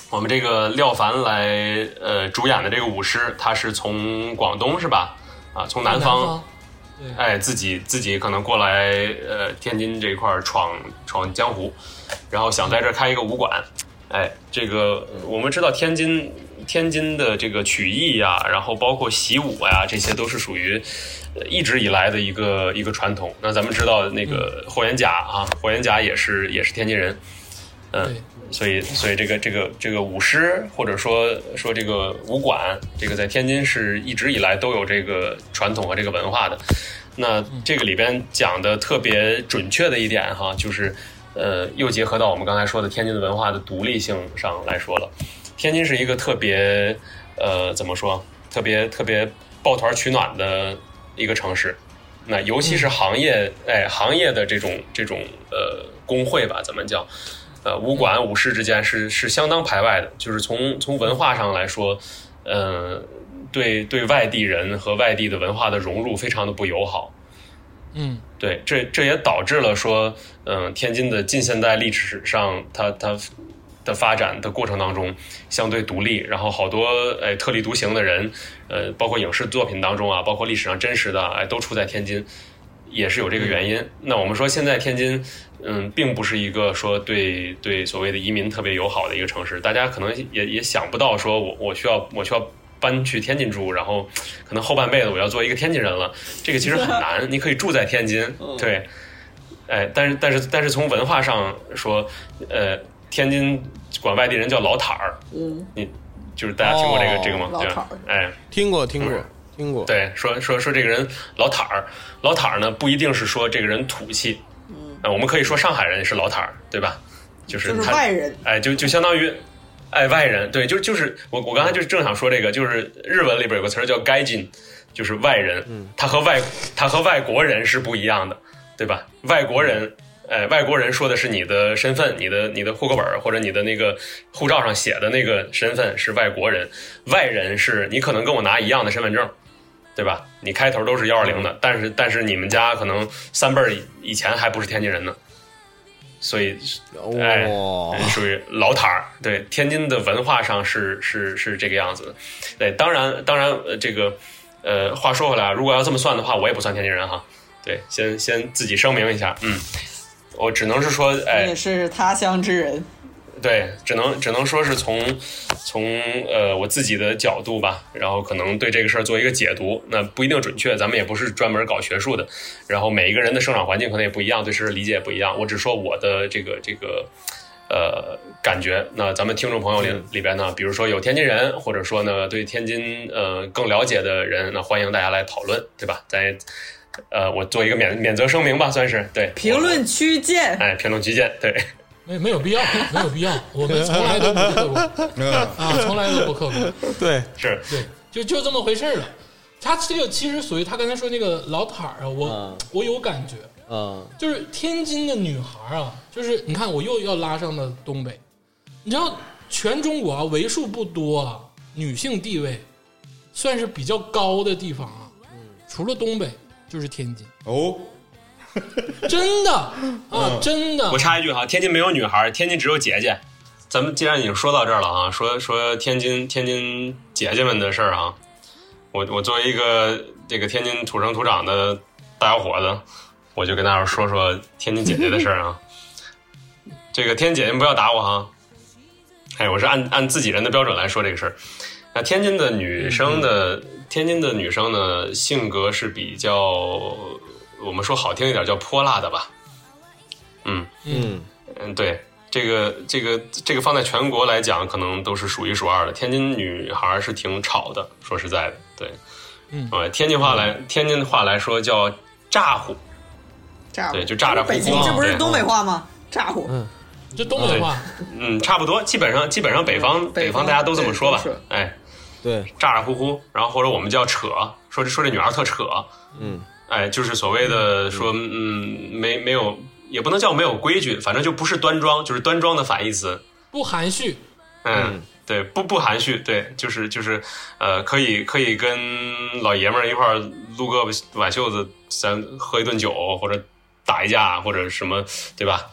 我们这个廖凡来呃主演的这个舞狮，他是从广东是吧？啊，从南方，对，哎，自己自己可能过来呃天津这一块儿闯闯江湖，然后想在这儿开一个武馆。哎，这个我们知道天津天津的这个曲艺呀，然后包括习武呀，这些都是属于呃一直以来的一个一个传统。那咱们知道那个霍元甲啊，霍元甲也是也是天津人，嗯、对，所以，所以这个这个这个舞狮，或者说说这个武馆，这个在天津是一直以来都有这个传统和这个文化的。那这个里边讲的特别准确的一点哈，就是呃，又结合到我们刚才说的天津的文化的独立性上来说了。天津是一个特别呃怎么说，特别特别抱团取暖的一个城市。那尤其是行业，哎，行业的这种这种呃工会吧，怎么叫？呃，武馆武士之间是是相当排外的，就是从从文化上来说，呃，对对外地人和外地的文化的融入非常的不友好。嗯对，这这也导致了说，嗯、天津的近现代历史上，它它的发展的过程当中相对独立，然后好多哎特立独行的人，呃，包括影视作品当中啊，包括历史上真实的哎，都出在天津，也是有这个原因。那我们说现在天津，嗯，并不是一个说对对所谓的移民特别友好的一个城市，大家可能也也想不到说我我需要我需要。搬去天津住，然后可能后半辈子我要做一个天津人了，这个其实很难。你可以住在天津，对，哎，但是但是但是从文化上说，呃，天津管外地人叫老坦儿，嗯，就是大家听过这个、哦这个吗？对吧老坦儿哎，听过听过听过，对，说说说这个人老坦儿，老坦儿呢不一定是说这个人土气，嗯、我们可以说上海人是老坦儿，对吧？就是就是他外人，哎，就就相当于，哎，外人，对，就就是我我刚才就是正想说这个，就是日文里边有个词儿叫 gaijin，就是外人，他和外他和外国人是不一样的，对吧？外国人，哎，外国人说的是你的身份，你的你的户口本或者你的那个护照上写的那个身份是外国人，外人是你可能跟我拿一样的身份证。对吧？你开头都是幺二零的，但是但是你们家可能三辈儿以以前还不是天津人呢，所以哎哇，属于老塔儿。对，天津的文化上是是是这个样子的。对，当然当然，呃，这个呃，话说回来啊，如果要这么算的话，我也不算天津人哈。对，先先自己声明一下，嗯，我只能是说，哎你也，是他乡之人。对，只能只能说是从从呃我自己的角度吧，然后可能对这个事儿做一个解读，那不一定准确，咱们也不是专门搞学术的，然后每一个人的生长环境可能也不一样，对事儿理解也不一样，我只说我的这个这个呃感觉。那咱们听众朋友里里边呢，比如说有天津人，或者说呢对天津呃更了解的人，那欢迎大家来讨论，对吧？在呃我做一个免免责声明吧，算是对评论区见。哎评论区见，对。没没有必要，没有必要，我们从来都不客观 嗯啊，从来都不客观。对，是，对，就就这么回事儿了。他这个其实属于他刚才说那个老塔儿啊，我、嗯我有感觉，嗯。就是天津的女孩啊，就是你看我又要拉上了东北，你知道全中国啊为数不多啊女性地位算是比较高的地方啊，除了东北就是天津，哦，真的啊，真的我，插一句哈，天津没有女孩，天津只有姐姐。咱们既然已经说到这儿了啊，说说天津天津姐姐们的事儿啊，我我作为一个这个天津土生土长的大小伙子，我就跟大家说说天津姐姐的事儿啊。这个天津姐姐们不要打我哈，哎，我是按按自己人的标准来说这个事儿。那天津的女生的天津的女生呢，性格是比较，我们说好听一点叫泼辣的吧，嗯。嗯。嗯，对，这个这个这个放在全国来讲，可能都是数一数二的。天津女孩是挺吵的，说实在的，对，嗯。呃，天津话来天津话来说叫咋呼，咋呼对就咋咋呼呼北京这不是东北话吗？咋呼。嗯。这东北话，嗯，差不多，基本上基本上北方北方北方大家都这么说吧。哎，对，咋咋呼呼，然后或者我们叫扯，说这说这女孩特扯，嗯哎，就是所谓的说，嗯，没没有，也不能叫没有规矩，反正就不是端庄，就是端庄的反义词，不含蓄，嗯，对，不不含蓄，对，就是就是，呃，可以可以跟老爷们儿一块儿撸胳膊挽袖子，咱喝一顿酒，或者打一架，或者什么，对吧？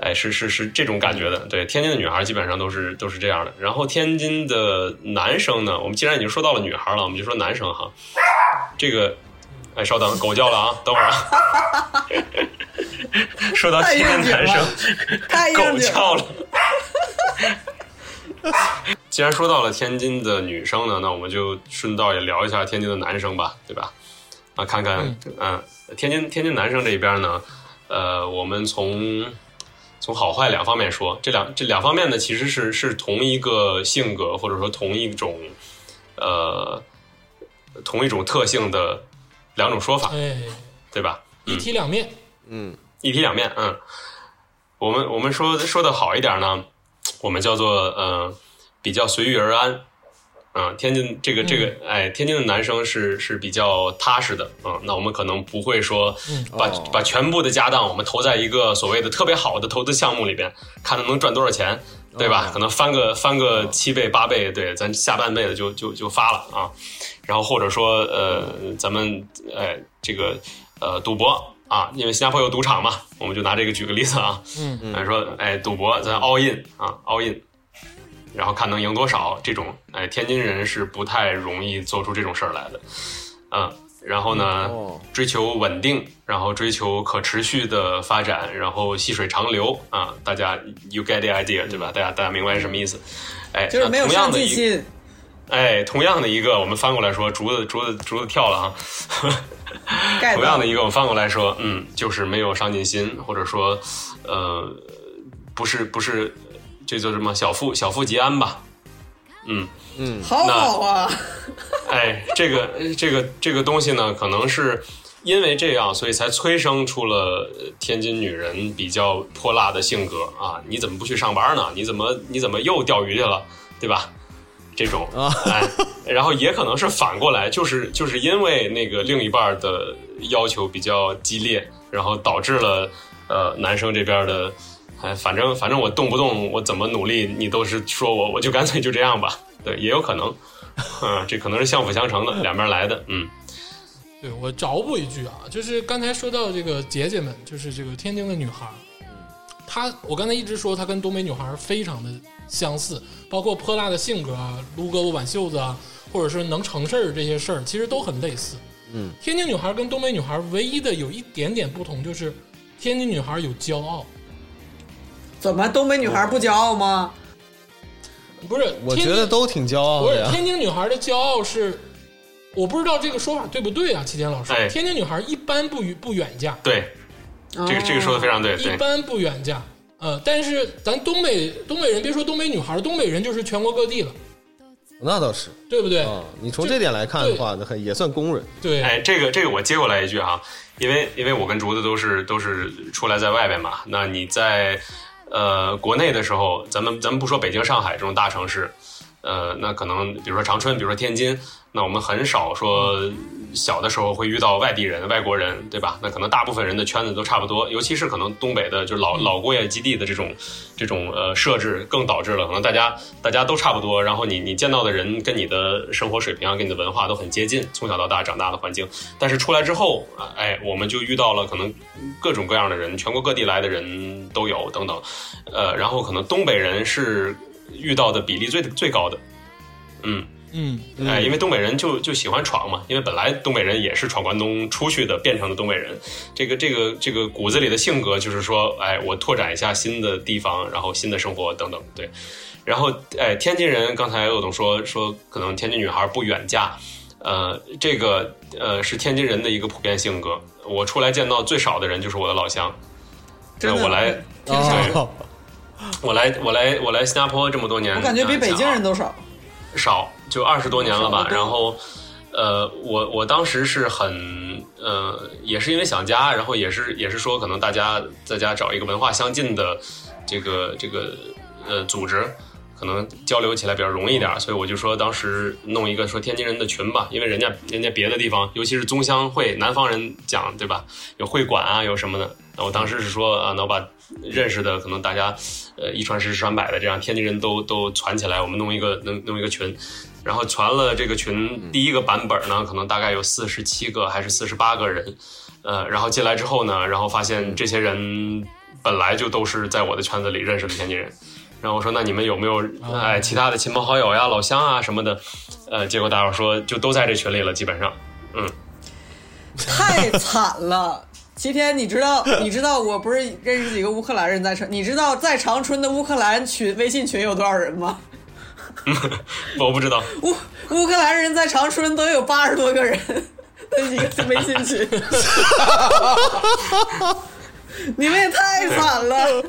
哎，是是是这种感觉的。对，天津的女孩基本上都是都是这样的。然后天津的男生呢，我们既然已经说到了女孩了，我们就说男生哈。这个，哎，稍等，狗叫了啊，等会儿啊。说到天津男生，太狗叫了。了。既然说到了天津的女生呢，那我们就顺道也聊一下天津的男生吧，对吧？啊，看看，嗯、天津天津男生这边呢，呃，我们从从好坏两方面说，这两这两方面呢，其实是是同一个性格或者说同一种呃同一种特性的两种说法，哎，对吧？一体两面，嗯。一体两面，嗯，我们我们说说的好一点呢，我们叫做呃比较随遇而安，嗯，天津这个这个哎，天津的男生是是比较踏实的，嗯，那我们可能不会说把、哦把全部的家当我们投在一个所谓的特别好的投资项目里边，看他能赚多少钱，对吧？哦。可能翻个翻个七倍八倍，对，咱下半辈子就就就发了啊，然后或者说呃，咱们呃这个呃赌博啊，因为新加坡有赌场嘛，我们就拿这个举个例子啊，嗯嗯，说哎赌博咱 all in 啊 all in，然后看能赢多少，这种哎天津人是不太容易做出这种事儿来的，嗯，然后呢，哦追求稳定，然后追求可持续的发展，然后细水长流啊，大家 you get the idea 对吧？大家大家明白是什么意思？哎，就是没有那同样上。进心，哎，同样的一个，我们翻过来说，竹子竹子竹子跳了啊。同样的一个，我们翻过来说，嗯，就是没有上进心，或者说，呃，不是不是，这叫什么小富小富即安吧？嗯。嗯，好好啊，哎，这个这个这个东西呢，可能是因为这样，所以才催生出了呃天津女人比较泼辣的性格啊！你怎么不去上班呢？你怎么你怎么又钓鱼去了？对吧？这种啊哎，然后也可能是反过来，就是就是因为那个另一半的要求比较激烈，然后导致了呃男生这边的，哎，反正反正我动不动我怎么努力，你都是说我，我就干脆就这样吧。对，也有可能，嗯，这可能是相辅相成的，两边来的，嗯对我找补一句啊，就是刚才说到这个姐姐们，就是这个天津的女孩儿，她我刚才一直说她跟东北女孩非常的相似，包括泼辣的性格啊，撸胳膊挽袖子啊，或者是能成事儿这些事儿，其实都很类似。嗯，天津女孩儿跟东北女孩儿唯一的有一点点不同，就是天津女孩儿有骄傲，怎么东北女孩不骄傲吗？不是？我天津觉得都挺骄傲不是的呀。天津女孩的骄傲是，我不知道这个说法对不对啊，齐天老师。哎天津女孩一般不不远嫁，对，这个这个说的非常对，对，一般不远嫁。呃，但是咱东北东北人，别说东北女孩，东北人就是全国各地了，那倒是对不对？啊，你从这点来看的话，那很也算工人。对，哎，这个这个我接过来一句哈，因为因为我跟竹子都是都是出来在外边嘛，那你在呃国内的时候，咱们咱们不说北京、上海这种大城市，呃，那可能比如说长春，比如说天津，那我们很少说小的时候会遇到外地人、外国人，对吧？那可能大部分人的圈子都差不多，尤其是可能东北的，就是老老工业基地的这种这种呃设置，更导致了可能大家大家都差不多，然后你你见到的人跟你的生活水平啊、跟你的文化都很接近，从小到大长大的环境，但是出来之后，啊哎，我们就遇到了可能各种各样的人，全国各地来的人都有等等，呃，然后可能东北人是遇到的比例最最高的，嗯。嗯，哎，因为东北人就就喜欢闯嘛，因为本来东北人也是闯关东出去的，变成的东北人，这个这个这个骨子里的性格就是说，哎，我拓展一下新的地方，然后新的生活等等，对。然后，哎，天津人刚才鄂总说说，可能天津女孩不远嫁，呃，这个呃是天津人的一个普遍性格。我出来见到最少的人就是我的老乡，真的我来，挺少的哦 我来我来我来新加坡这么多年，我感觉比呃北京人都少。少，就二十多年了吧。然后，呃，我我当时是很，呃，也是因为想家，然后也是也是说，可能大家在家找一个文化相近的这个这个呃组织。可能交流起来比较容易一点，所以我就说当时弄一个说天津人的群吧，因为人家人家别的地方，尤其是宗乡会，南方人讲对吧？有会馆啊，有什么的。那我当时是说啊，那我把认识的可能大家呃一传十十传百的这样天津人都都传起来，我们弄一个弄弄一个群，然后传了这个群第一个版本呢，可能大概有四十七个还是四十八个人，呃，然后进来之后呢，然后发现这些人本来就都是在我的圈子里认识的天津人。然后我说：“那你们有没有哎其他的亲朋好友呀、老乡啊什么的？”呃，结果大伙说就都在这群里了，基本上。嗯，太惨了。齐天，你知道 你知道我不是认识几个乌克兰人在长，你知道在长春的乌克兰群微信群有多少人吗？我不知道。乌乌克兰人在长春都有八十多个人的一个微信群，你们也太惨了。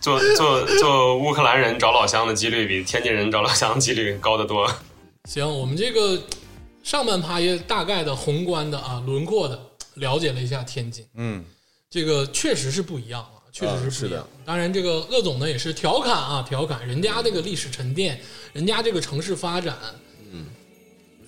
做做做乌克兰人找老乡的几率比天津人找老乡的几率高得多。行，我们这个上半趴也大概的宏观的啊轮廓的了解了一下天津，嗯，这个确实是不一样啊，确实是不一是的。样。当然，这个鄂总呢也是调侃啊，调侃人家这个历史沉淀，人家这个城市发展，嗯，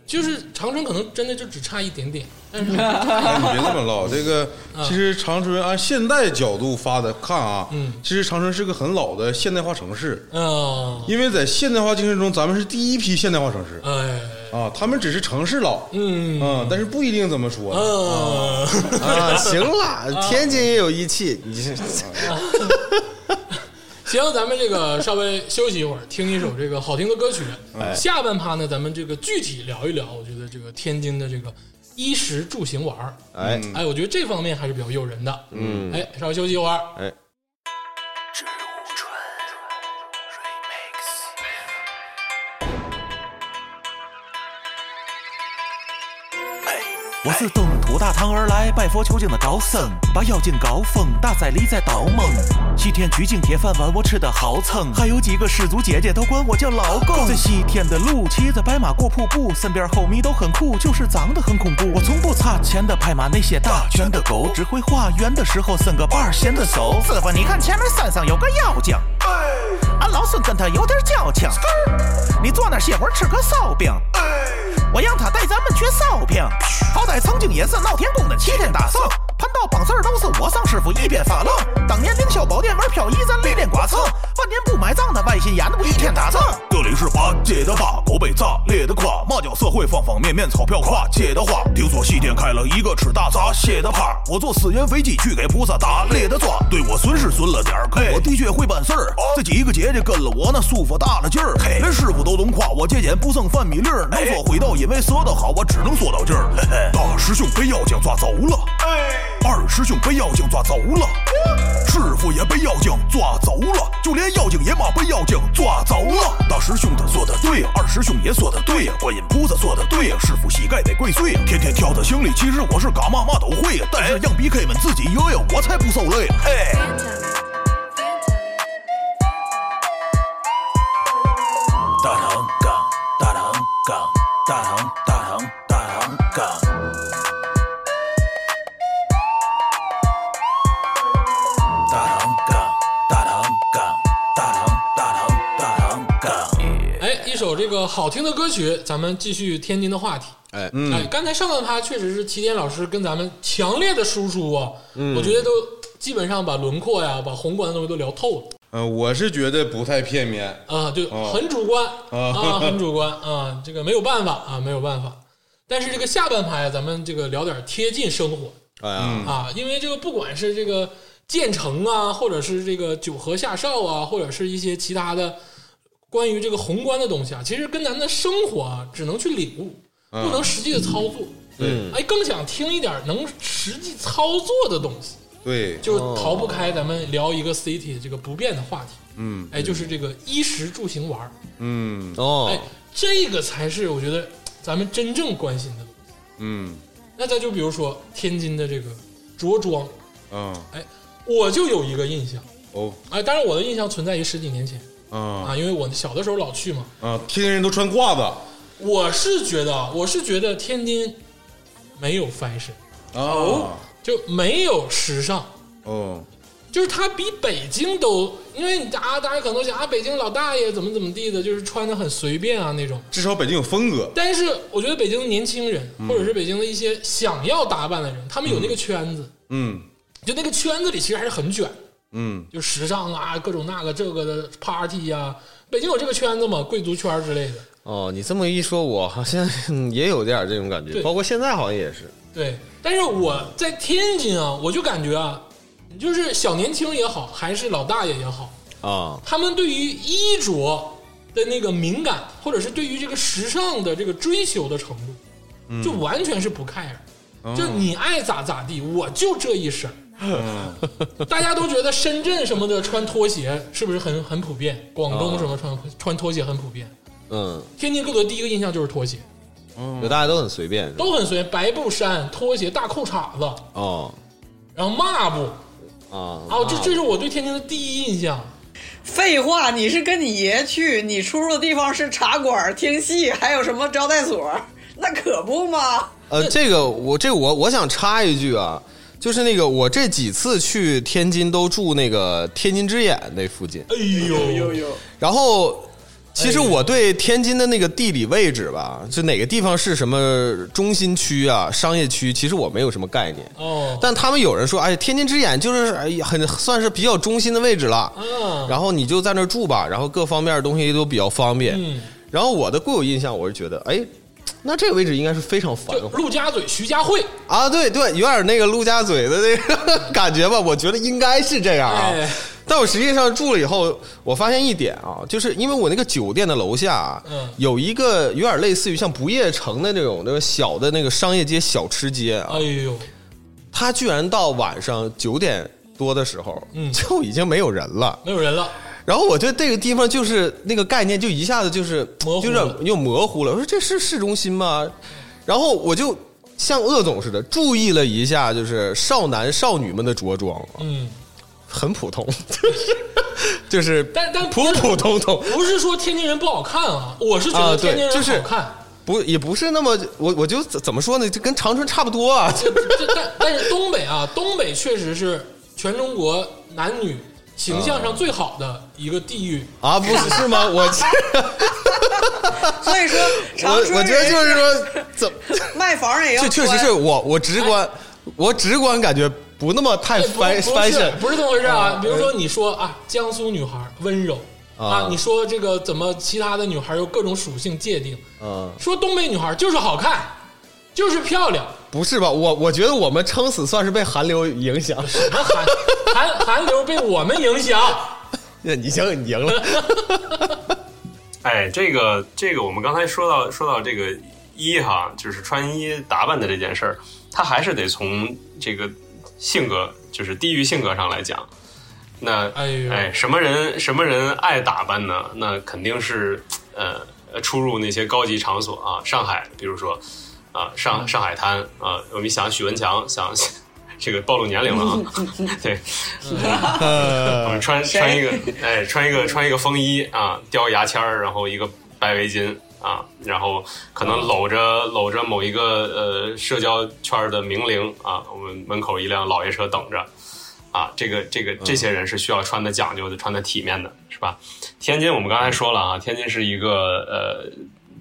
就是长春可能真的就只差一点点，但是 哎你别这么唠。这个其实长春按现代角度发的看啊，嗯。其实长春是个很老的现代化城市，嗯，因为在现代化精神中，咱们是第一批现代化城市。哎，啊，他们只是城市老，嗯。啊，但是不一定怎么说。嗯，啊，行了，天津也有义气，你这 行，咱们这个稍微休息一会儿，听一首这个好听的歌曲。哎。下半趴呢，咱们这个具体聊一聊，我觉得这个天津的这个衣食住行玩儿，哎。哎，我觉得这方面还是比较诱人的。嗯，哎，稍微休息一会儿。哎，我是东土大唐而来，拜佛求经的高僧，把妖精高峰打在里在盗梦。西天取经铁饭碗我吃的好撑，还有几个师祖姐姐都管我叫老公。在西天的路，骑着白马过瀑布，身边后迷都很酷，就是长得很恐怖。我从不差钱的拍马那些大拳的狗，只会画圆的时候伸个半儿闲的手。师傅，你看前面山上有个妖精，俺老孙跟他有点交情，你坐那歇会儿吃个烧饼。我让他带咱们去烧饼，好歹曾经也是闹天宫的齐天大圣，盘道帮事儿都是我上师傅一边发愣。当年凌霄宝殿玩漂移，咱雷电刮蹭，万年不买账的外心眼的不一天大圣。这里是八街的八，狗被炸裂的夸，马交社会方方面面钞票跨街的花。听说西天开了一个吃大闸蟹的趴，我坐私人飞机去给菩萨打猎的抓，对我损失损了点儿，可我的确会办事儿。这几个姐姐跟了我，那舒服大了劲儿，连师傅都懂夸我节俭不剩饭米粒儿。能说会道，因为说得好，我只能说到这儿。大师兄被妖精抓走了，二师兄被妖精抓走了，师傅也被妖精抓走了，就连妖精爷妈被妖精抓走了。大师兄他说的对呀，二师兄也说的对呀，观音菩萨说的对呀，师傅膝盖得跪碎呀。天天挑着行李，其实我是干嘛嘛都会呀，但是让 BK 们自己约呀，我才不受累。嘿。个好听的歌曲，咱们继续天津的话题。哎，哎，刚才上半趴确实是齐天老师跟咱们强烈的输出啊，嗯。我觉得都基本上把轮廓呀、把宏观的东西都聊透了。嗯，我是觉得不太片面。啊，就哦。很主观啊啊，很主观啊，这个没有办法啊，没有办法。但是这个下半趴呀，咱们这个聊点贴近生活。哎呀，啊，因为这个不管是这个建成啊，或者是这个九河下哨啊，或者是一些其他的关于这个宏观的东西啊，其实跟咱们的生活啊，只能去领悟，不能实际的操作。对。哎，更想听一点能实际操作的东西，对，就逃不开咱们聊一个 city 这个不变的话题。嗯。哎，就是这个衣食住行玩儿，嗯。哦。哎，，这个才是我觉得咱们真正关心的东西。嗯。那再就比如说天津的这个着装，嗯。哎，我就有一个印象，哦。哎，当然我的印象存在于十几年前啊啊，因为我小的时候老去嘛。啊！天津人都穿褂子我是觉得，我是觉得天津没有 fashion，哦就没有时尚，哦就是它比北京都，因为大家大家可能都想啊，北京老大爷怎么怎么地的，就是穿的很随便啊那种。至少北京有风格。但是我觉得北京的年轻人，嗯或者是北京的一些想要打扮的人，他们有那个圈子，嗯就那个圈子里其实还是很卷，嗯就时尚啊，各种那个这个的 party 呀、北京有这个圈子嘛，贵族圈之类的。哦，你这么一说，我好像嗯也有点这种感觉，对包括现在好像也是。对，但是我在天津啊，我就感觉啊，就是小年轻也好，还是老大爷也好，啊，他们对于衣着的那个敏感，或者是对于这个时尚的这个追求的程度，就完全是不 care，、就你爱咋咋地，我就这一身儿。大家都觉得深圳什么的穿拖鞋是不是很很普遍？广东什么穿穿拖鞋很普遍。嗯，天津给我的第一个印象就是拖鞋，就大家都很随便。是吧都很随便，白布衫、拖鞋、大裤衩子，哦然后抹布，啊啊，这这是我对天津的第一印象。废话，你是跟你爷去，你出入的地方是茶馆、听戏，还有什么招待所？那可不吗！呃，这个我这个我我想插一句啊，就是那个我这几次去天津都住那个天津之眼那附近，哎呦呦呦，然后。其实我对天津的那个地理位置吧，就哪个地方是什么中心区啊、商业区，其实我没有什么概念。哦，但他们有人说，哎，天津之眼就是哎很算是比较中心的位置了，嗯，然后你就在那儿住吧，然后各方面的东西都比较方便。嗯，然后我的固有印象，我是觉得，哎，那这个位置应该是非常繁华陆家嘴徐家汇，啊，对对，有点那个陆家嘴的那个感觉吧，我觉得应该是这样啊。哎但我实际上住了以后，我发现一点啊，就是因为我那个酒店的楼下啊，嗯有一个有点类似于像不夜城的那种那个小的那个商业街、小吃街啊，哎呦，它居然到晚上九点多的时候，嗯就已经没有人了。没有人了，然后我觉得这个地方就是那个概念，就一下子就是模糊了就是又模糊了。我说这是市中心吗？然后我就像鄂总似的注意了一下，就是少男少女们的着装，嗯，很普通，就 是就是但但普普通通，不是说天津人不好看啊，我是觉啊得天津人好看。不也不是那么我我就怎怎么说呢，就跟长春差不多啊。但但是东北啊，东北确实是全中国男女形象上最好的一个地域。啊，不是是吗？我 所以说我我觉得就是说，怎 卖房也要这确实是我我直观，我直观感觉不那么太 fashion 不是这么回事啊。比如说你说啊，江苏女孩温柔啊啊，你说这个怎么其他的女孩有各种属性界定，嗯，说东北女孩就是好看，就是漂亮。不是吧？我我觉得我们撑死算是被韩流影响。什么韩韩韩流被我们影响？那你行，你赢了。哎，这个这个，我们刚才说到说到这个衣哈，就是穿衣打扮的这件事儿，它还是得从这个性格，就是地域性格上来讲。那哎哎，什么人什么人爱打扮呢？那肯定是呃呃出入那些高级场所啊，上海，比如说啊上上海滩啊，我们想许文强，想这个暴露年龄了啊，对，我们穿穿一个，哎，穿一个穿一个风衣啊，叼牙签儿，然后一个白围巾啊，然后可能搂着搂着某一个呃社交圈的名伶啊，我们门口一辆老爷车等着啊，这个这个这些人是需要穿的讲究的，穿的体面的，是吧？天津我们刚才说了啊，天津是一个呃。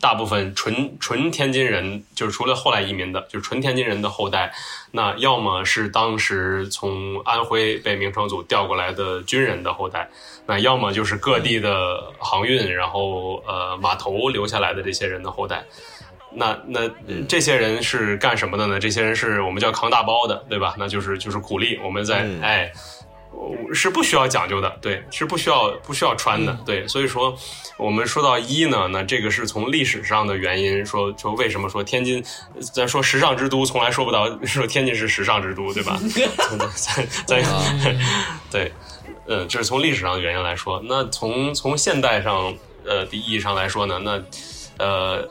大部分纯纯天津人，就是除了后来移民的，就是纯天津人的后代，那要么是当时从安徽被明成祖调过来的军人的后代，那要么就是各地的航运，然后呃码头留下来的这些人的后代。那那这些人是干什么的呢？这些人是我们叫扛大包的，对吧？那就是就是苦力，我们在、嗯哎。是不需要讲究的，对，是不需要不需要穿的，对，所以说我们说到衣呢，那这个是从历史上的原因说说为什么说天津，咱说时尚之都，从来说不到说天津是时尚之都，对吧？咱咱 对，嗯，这是从历史上的原因来说。那从从现代上呃的意义上来说呢，那呃。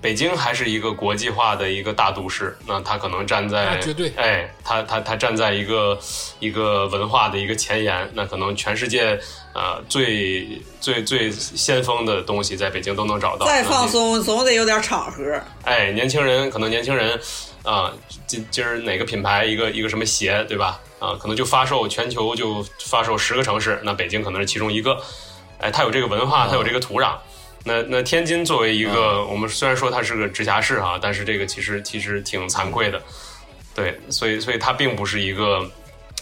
北京还是一个国际化的一个大都市，那它可能站在那绝对哎，它它它站在一个一个文化的一个前沿，那可能全世界呃最最最先锋的东西在北京都能找到。再放松总得有点场合。哎，年轻人可能年轻人啊，今今儿哪个品牌一个一个什么鞋，对吧？啊，可能就发售全球就发售十个城市，那北京可能是其中一个。哎，它有这个文化，它有这个土壤。那那天津作为一个，我们虽然说它是个直辖市哈、但是这个其实其实挺惭愧的，对，所以所以它并不是一个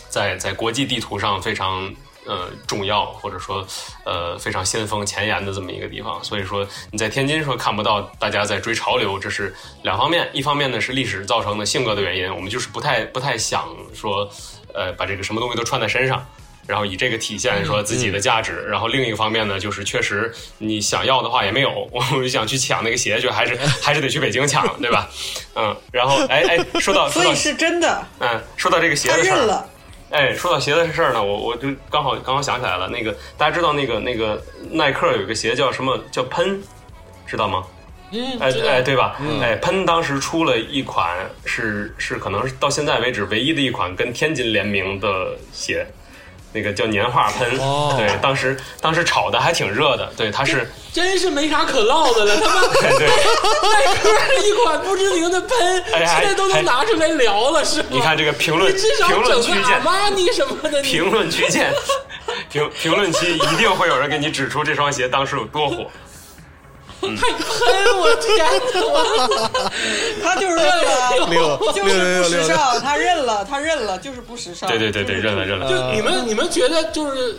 在在国际地图上非常呃重要或者说呃非常先锋前沿的这么一个地方。所以说你在天津说看不到大家在追潮流，这是两方面，一方面呢是历史造成的性格的原因，我们就是不太不太想说呃把这个什么东西都穿在身上。然后以这个体现说自己的价值，然后另一个方面呢，就是确实你想要的话也没有，我就想去抢那个鞋，就还是 还是得去北京抢，对吧？嗯，然后哎哎，说到 说到所以是真的，嗯，说到这个鞋的事儿，了。哎，说到鞋的事儿呢，我我就刚好刚好想起来了，那个大家知道那个那个耐克有一个鞋叫什么叫喷，知道吗？嗯，哎哎，对吧？哎，喷当时出了一款是是可能是到现在为止唯一的一款跟天津联名的鞋，那个叫年画喷。哦对，当时当时炒的还挺热的。对，它是真是没啥可唠的了。他妈哎 对，耐克一款不知名的喷，哎现在都能拿出来聊了，是吗？你看这个评论你至少评论区见。妈你什么的，评论区见，评评论区一定会有人给你指出这双鞋当时有多火。还喷，我天他就是认了，六就是不时尚，他认了，他认了，就是不时尚。对对对对，认了认了。就你们你们觉得就是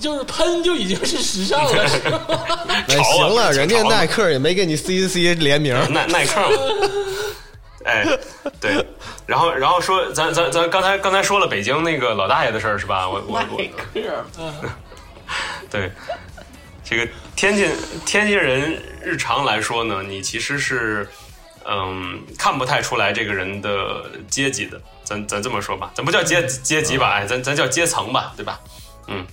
就是喷就已经是时尚了，是吗？那潮啊行了，人家耐克也没给你 CC 联名，耐耐克嘛。哎，对，然后然后说，咱咱咱刚才刚才说了北京那个老大爷的事儿是吧？我我我，对，这个天津天津人日常来说呢，你其实是嗯看不太出来这个人的阶级的，咱咱这么说吧，咱不叫阶阶级吧，哎，咱咱叫阶层吧，对吧？嗯，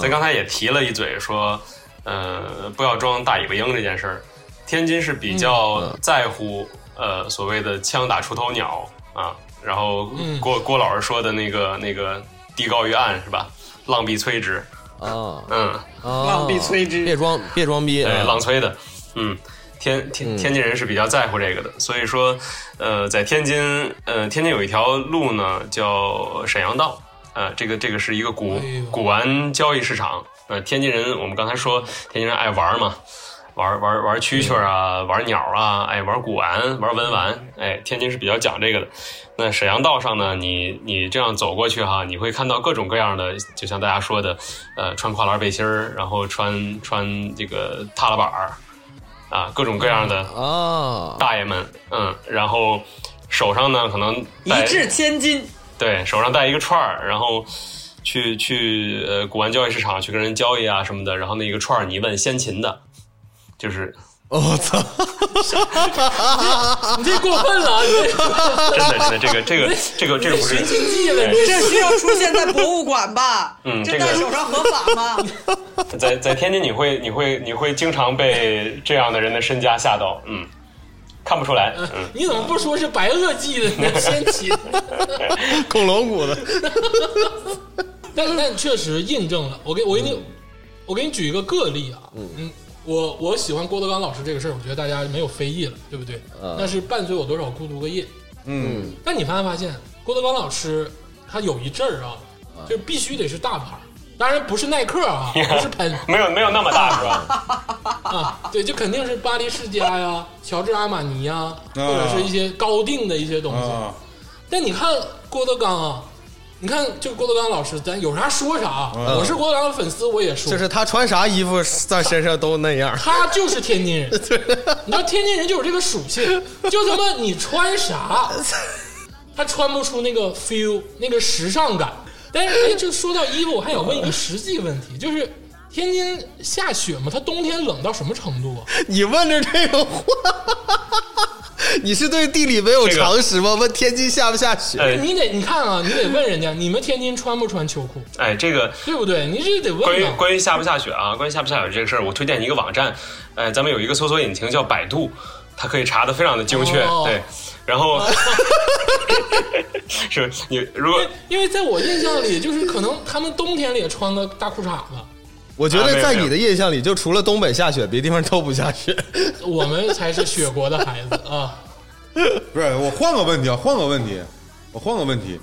咱刚才也提了一嘴说，呃，不要装大尾巴鹰这件事儿，天津是比较在乎。呃所谓的枪打出头鸟啊，然后嗯郭、郭老师说的那个那个地高于岸是吧？浪必摧之，啊。嗯，啊！浪必摧之。别装别装逼，对，啊。浪催的，嗯。天天天津人是比较在乎这个的，所以说，呃，在天津，呃，天津有一条路呢，叫沈阳道，呃，这个这个是一个古哎古玩交易市场。呃，天津人，我们刚才说天津人爱玩嘛，玩玩玩蛐蛐啊，玩鸟啊，哎，玩古玩，玩文玩，哎，天津是比较讲这个的。那沈阳道上呢，你你这样走过去哈，你会看到各种各样的，就像大家说的，呃，穿跨栏背心儿，然后穿穿这个踏拉板儿，啊，各种各样的啊，大爷们，嗯，然后手上呢可能一掷千金，对，手上带一个串儿，然后去去呃古玩交易市场去跟人交易啊什么的，然后那一个串儿你问先秦的，就是我操！你这过分了啊！你这 真的真的这个这个这个这个不是寻秦记了，你这需要出现在博物馆吧？这嗯这个戴手上合法吗？在在天津你会你会你会经常被这样的人的身家吓到，嗯，看不出来，嗯，你怎么不说是白垩纪的呢？先秦，恐龙骨的，但但确实印证了。我给我给你，我给你举一个个例啊，嗯，我我喜欢郭德纲老师这个事儿，我觉得大家没有非议了，对不对？那是伴随我多少孤独个夜。嗯，但你发没发现，郭德纲老师他有一阵儿啊，就必须得是大牌儿，当然不是耐克啊，不是喷没有没有那么大是吧？啊，对，就肯定是巴黎世家呀、乔治阿玛尼呀，或者是一些高定的一些东西。啊，但你看郭德纲啊，你看就郭德纲老师，咱有啥说啥。我是郭德纲的粉丝，我也说，就是他穿啥衣服在身上都那样。他就是天津人。你知道天津人就有这个属性，就他妈你穿啥，他穿不出那个 feel 那个时尚感。但是哎，就说到衣服，我还想问一个实际问题，就是天津下雪吗？它冬天冷到什么程度啊？你问着这个话，你是对地理没有常识吗？问天津下不下雪？哎你得你看啊，你得问人家，你们天津穿不穿秋裤，哎，这个对不对？你这得关于问啊。关于下不下雪啊，关于下不下雪这个事儿，我推荐你一个网站，哎，咱们有一个搜索引擎叫百度，它可以查的非常的精确，哦对。然后 是你如果因为在我印象里，就是可能他们冬天里也穿个大裤衩子，我觉得在你的印象里，就除了东北下雪，别地方都不下雪。我们才是雪国的孩子啊。不是，我换个问题啊，换个问题，我换个问题，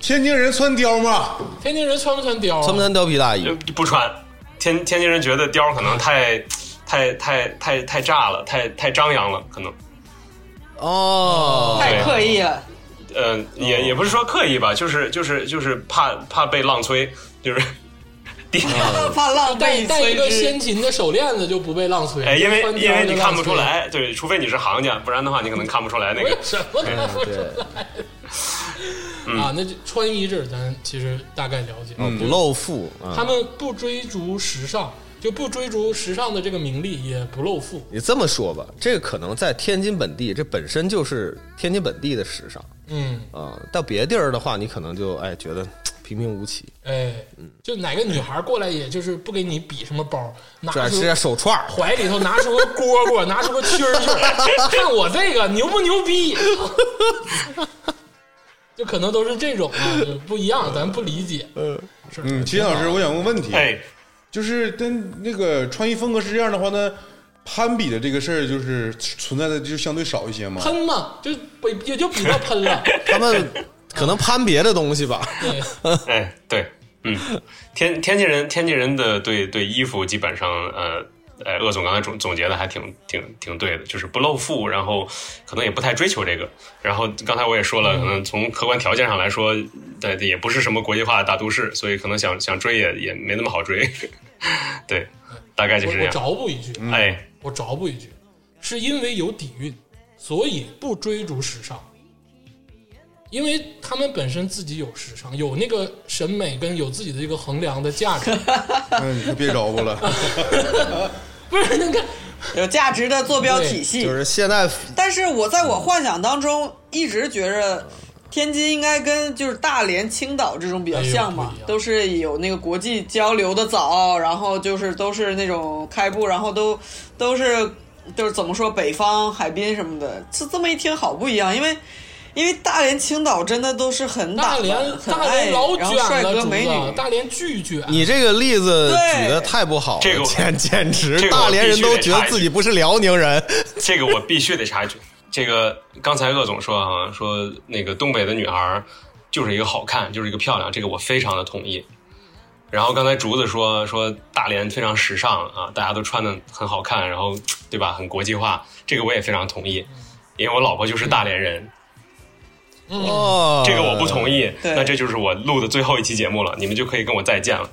天津人穿貂吗？天津人穿不穿貂、啊？穿不穿貂皮大衣？不穿，天天津人觉得貂可能太太太太太炸了，太太张扬了，可能。哦，太刻意了。呃，也也不是说刻意吧，就是就是就是怕怕被浪吹，就是第怕浪被戴戴一个先秦的手链子就不被浪吹，哎，因为穿貂因为你看不出。来，对，除非你是行家，不然的话你可能看不出来那为个。什么看不出对，嗯啊？那就穿衣这咱其实大概了解。不露富啊。他们不追逐时尚，就不追逐时尚的这个名利，也不露富。你这么说吧，这个可能在天津本地，这本身就是天津本地的时尚嗯，啊。到别地儿的话，你可能就哎觉得平平无奇，哎，就哪个女孩过来，也就是不给你比什么包，拿出这是手串怀里头拿出个 蝈蝈，拿出个蛐蛐，看我这个牛不牛逼？就可能都是这种啊，就不一样，咱不理解。嗯嗯，秦老师，我想问个问题，哎，就是跟那个穿衣风格是这样的话呢，攀比的这个事儿就是存在的就相对少一些吗？喷嘛，就不也就比较喷了。他们可能攀别的东西吧。对，哎，对，嗯，天天津人，天津人的对对衣服基本上，呃，哎，鄂总刚才总总结的还挺挺挺对的，就是不露富，然后可能也不太追求这个。然后刚才我也说了，可能从客观条件上来说，对，也不是什么国际化的大都市，所以可能想想追也也没那么好追。对，大概就是我我这样。着补一句，哎，我着补一句，是因为有底蕴，所以不追逐时尚。因为他们本身自己有时尚，有那个审美跟有自己的一个衡量的价值，嗯，你可别着我了。不是那个 有价值的坐标体系。就是现在但是我在我幻想当中一直觉着。天津应该跟就是大连、青岛这种比较像嘛，都是有那个国际交流的早，然后就是都是那种开埠，然后都都是就是怎么说北方海滨什么的，这这么一听好不一样，因为因为大连、青岛真的都是很大连大，连老卷了，帅哥美女，，大连巨卷。你这个例子对举的太不好了，这个简 简直这个大连人都觉得自己不是辽宁人。这个我必须得插一句，这个刚才鄂总说啊，说那个东北的女孩儿就是一个好看，就是一个漂亮，这个我非常的同意。然后刚才竹子说说大连非常时尚啊，大家都穿的很好看，然后对吧，很国际化，这个我也非常同意，因为我老婆就是大连人，哦，这个我不同意。那这就是我录的最后一期节目了，你们就可以跟我再见了。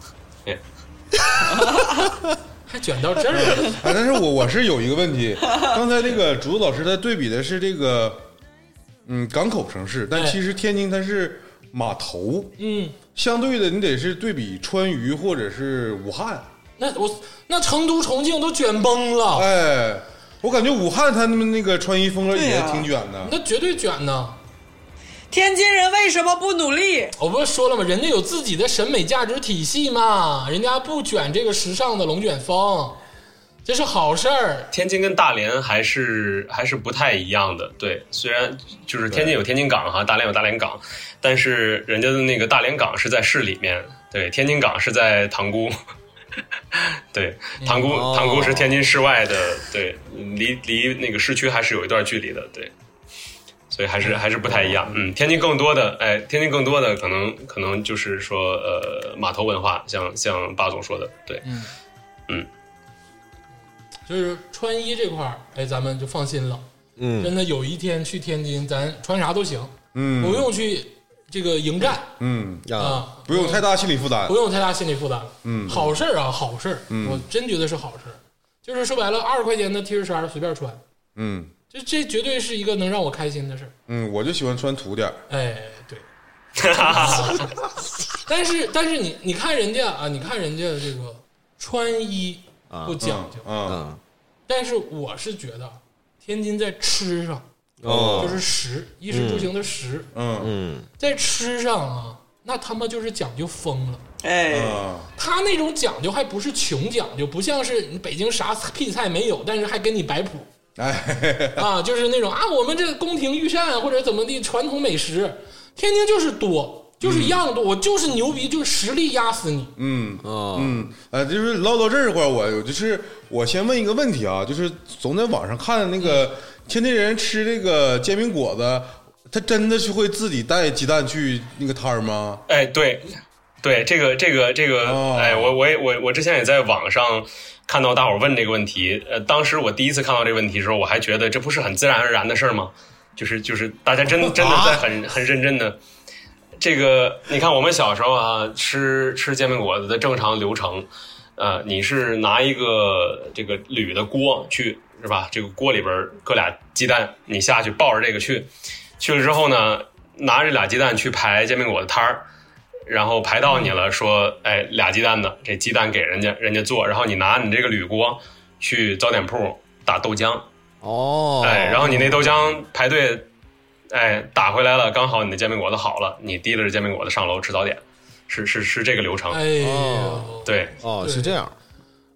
还卷到这儿了，哎，但是我我是有一个问题，刚才那个竹子老师他对比的是这个，嗯，港口城市，但哎其实天津它是码头，嗯，相对的你得是对比川渝或者是武汉，那我那成都、重庆都卷崩了，哎，我感觉武汉他们那个穿衣风格也呀。挺卷的，那绝对卷呢。天津人为什么不努力？我不是说了吗？人家有自己的审美价值体系嘛，人家不卷这个时尚的龙卷风，这是好事儿。天津跟大连还是还是不太一样的，对，虽然就是天津有天津港哈，大连有大连港，但是人家的那个大连港是在市里面，对，天津港是在塘沽，对，塘沽哦塘沽是天津市外的，对，离离那个市区还是有一段距离的，对，所以还是还是不太一样，嗯，天津更多的，哎，天津更多的可能可能就是说呃码头文化，像像巴总说的，对，嗯。嗯。就是穿衣这块儿，哎，咱们就放心了。嗯。真的有一天去天津，咱穿啥都行，嗯。不用去这个迎战嗯，呀，啊，不用太大心理负担不，用太大心理负担。嗯。好事儿啊，好事儿，嗯。我真觉得是好事儿。就是说白了，二十块钱的 T 恤衫随便穿，嗯这这绝对是一个能让我开心的事儿。嗯，我就喜欢穿土点儿，哎，对。但是但是你你看人家啊，你看人家这个穿衣不讲究，啊，嗯但是我是觉得天津在吃上，哦就是食，衣食住行的食，嗯嗯在吃上啊，那他妈就是讲究疯了。哎，啊，他那种讲究还不是穷讲究，不像是你北京啥屁菜没有，但是还跟你摆谱哎，啊，就是那种啊，我们这个宫廷御膳或者怎么地传统美食，天津就是多，就是一样多，我就是牛逼，就是实力压死你。嗯。啊嗯，呃，就是唠到这儿块儿，我我就是我先问一个问题啊，就是总在网上看那个天津人吃这个煎饼果子，他真的是会自己带鸡蛋去那个摊儿吗？哎，对，对，这个这个这个，哦哎，我我也我我之前也在网上看到大伙儿问这个问题，呃，当时我第一次看到这个问题的时候，我还觉得这不是很自然而然的事儿吗？就是就是大家真真的在很很认真的。这个你看，我们小时候啊，吃吃煎饼果子的正常流程，呃，你是拿一个这个铝的锅去，是吧？这个锅里边儿搁俩鸡蛋，你下去抱着这个去，去了之后呢，拿着俩鸡蛋去排煎饼果子摊儿，然后排到你了，说，哎，俩鸡蛋的，这鸡蛋给人家，人家做，然后你拿你这个铝锅去早点铺打豆浆，哦，哎，然后你那豆浆排队，哎，打回来了，刚好你的煎饼果子好了，你提了着煎饼果子上楼吃早点，是是是这个流程，哎对，哦是这样，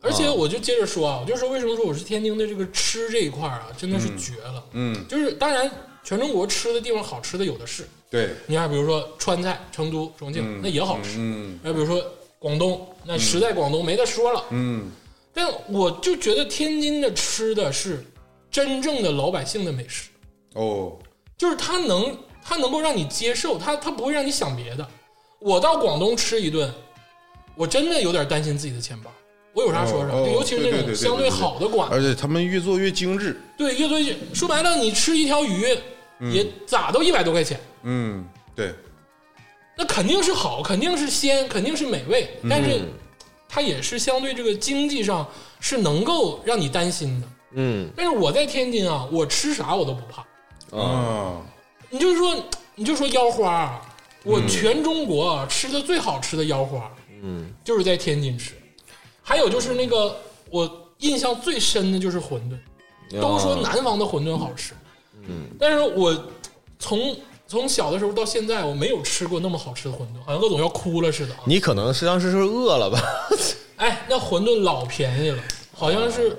而且我就接着说啊，我就说为什么说我是天津的这个吃这一块儿啊，真的是绝了。嗯，就是当然，全中国吃的地方好吃的有的是，对，你看，比如说川菜，成都、重庆、那也好吃。嗯还比如说广东，那实在广东没得说了。嗯。但我就觉得天津的吃的是真正的老百姓的美食，哦，就是它能它能够让你接受，它它不会让你想别的。我到广东吃一顿，我真的有点担心自己的钱包。我有啥说啥，尤其是那种相对好的馆。子，而且他们越做越精致，对，越做越说白了，你吃一条鱼也咋都一百多块钱，嗯，对，那肯定是好，肯定是鲜，肯定是美味，但是它也是相对这个经济上是能够让你担心的。嗯。但是我在天津啊，我吃啥我都不怕。啊，你就是说，你就说腰花啊，我全中国啊吃的最好吃的腰花，嗯，就是在天津吃。还有就是那个我印象最深的就是馄饨，都说南方的馄饨好吃，嗯，但是我从从小的时候到现在，我没有吃过那么好吃的馄饨，好像鄂总要哭了似的啊。你可能是当时是饿了吧？哎，那馄饨老便宜了，好像是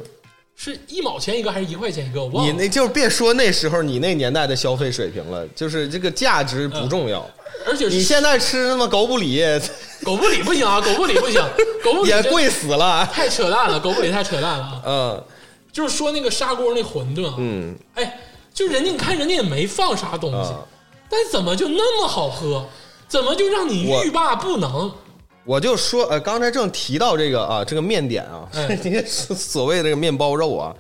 是一毛钱一个还是一块钱一个？我忘了。你那就是别说那时候你那年代的消费水平了，就是这个价值不重要。而且你现在吃那么狗不理狗不理不行啊，狗不理不行，狗不理也贵死了。太扯淡了，狗不理太扯淡了啊！嗯就是说那个砂锅那馄饨啊，嗯，哎，就人家你看人家也没放啥东西，啊但怎么就那么好喝？怎么就让你欲罢不能？我就说，呃，刚才正提到这个啊，这个面点啊，哎 这个所谓的这个面包肉啊，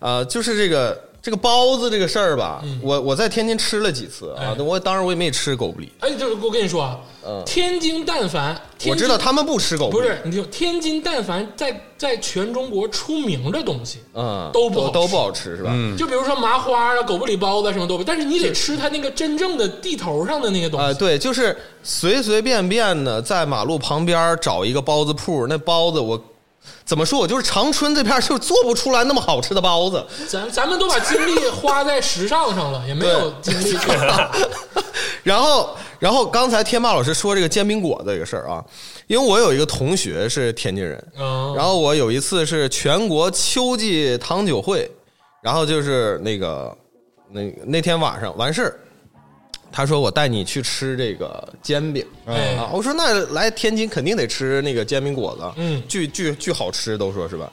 呃，就是这个这个包子这个事儿吧，我我在天津吃了几次啊我当然我也没吃狗不理，哎，就是我跟你说啊，嗯。天津但凡津我知道他们不吃狗不理，不是，你听天津但凡在在全中国出名的东西，嗯，都不好吃。都不好吃是吧？嗯。就比如说麻花啊、狗不理包子什么都不，但是你得吃它那个真正的地头上的那个东西。啊、西。对，就是随随便便的在马路旁边找一个包子铺，那包子我怎么说？我就是长春这片儿就做不出来那么好吃的包子。咱咱们都把精力花在时尚上了，也没有精力去。然后，然后刚才天霸老师说这个煎饼果子这个事儿啊，因为我有一个同学是天津人，嗯，然后我有一次是全国秋季糖酒会，然后就是那个那那天晚上完事儿，他说我带你去吃这个煎饼。哎啊，我说那来天津肯定得吃那个煎饼果子，嗯。巨巨巨好吃，都说是吧？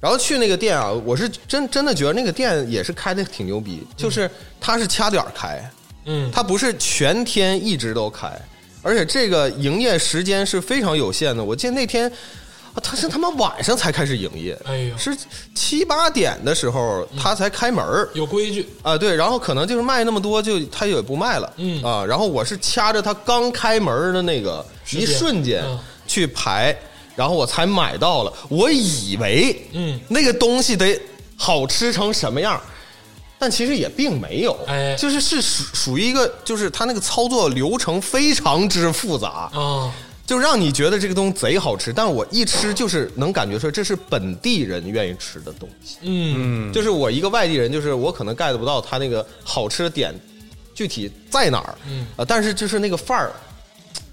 然后去那个店啊，我是真真的觉得那个店也是开的挺牛逼，就是它是掐点儿开，嗯，它不是全天一直都开，而且这个营业时间是非常有限的。我记得那天啊，他是他妈晚上才开始营业，哎呦是七八点的时候他才开门儿有规矩。啊，对，然后可能就是卖那么多，就他也不卖了，嗯啊，然后我是掐着他刚开门的那个一瞬间嗯去排，然后我才买到了，我以为嗯那个东西得好吃成什么样。但其实也并没有，哎就是是属属于一个，就是它那个操作流程非常之复杂，啊，就让你觉得这个东西贼好吃，但是我一吃就是能感觉出来这是本地人愿意吃的东西，嗯，就是我一个外地人，就是我可能 get 不到它那个好吃的点具体在哪儿，嗯。啊，但是就是那个范儿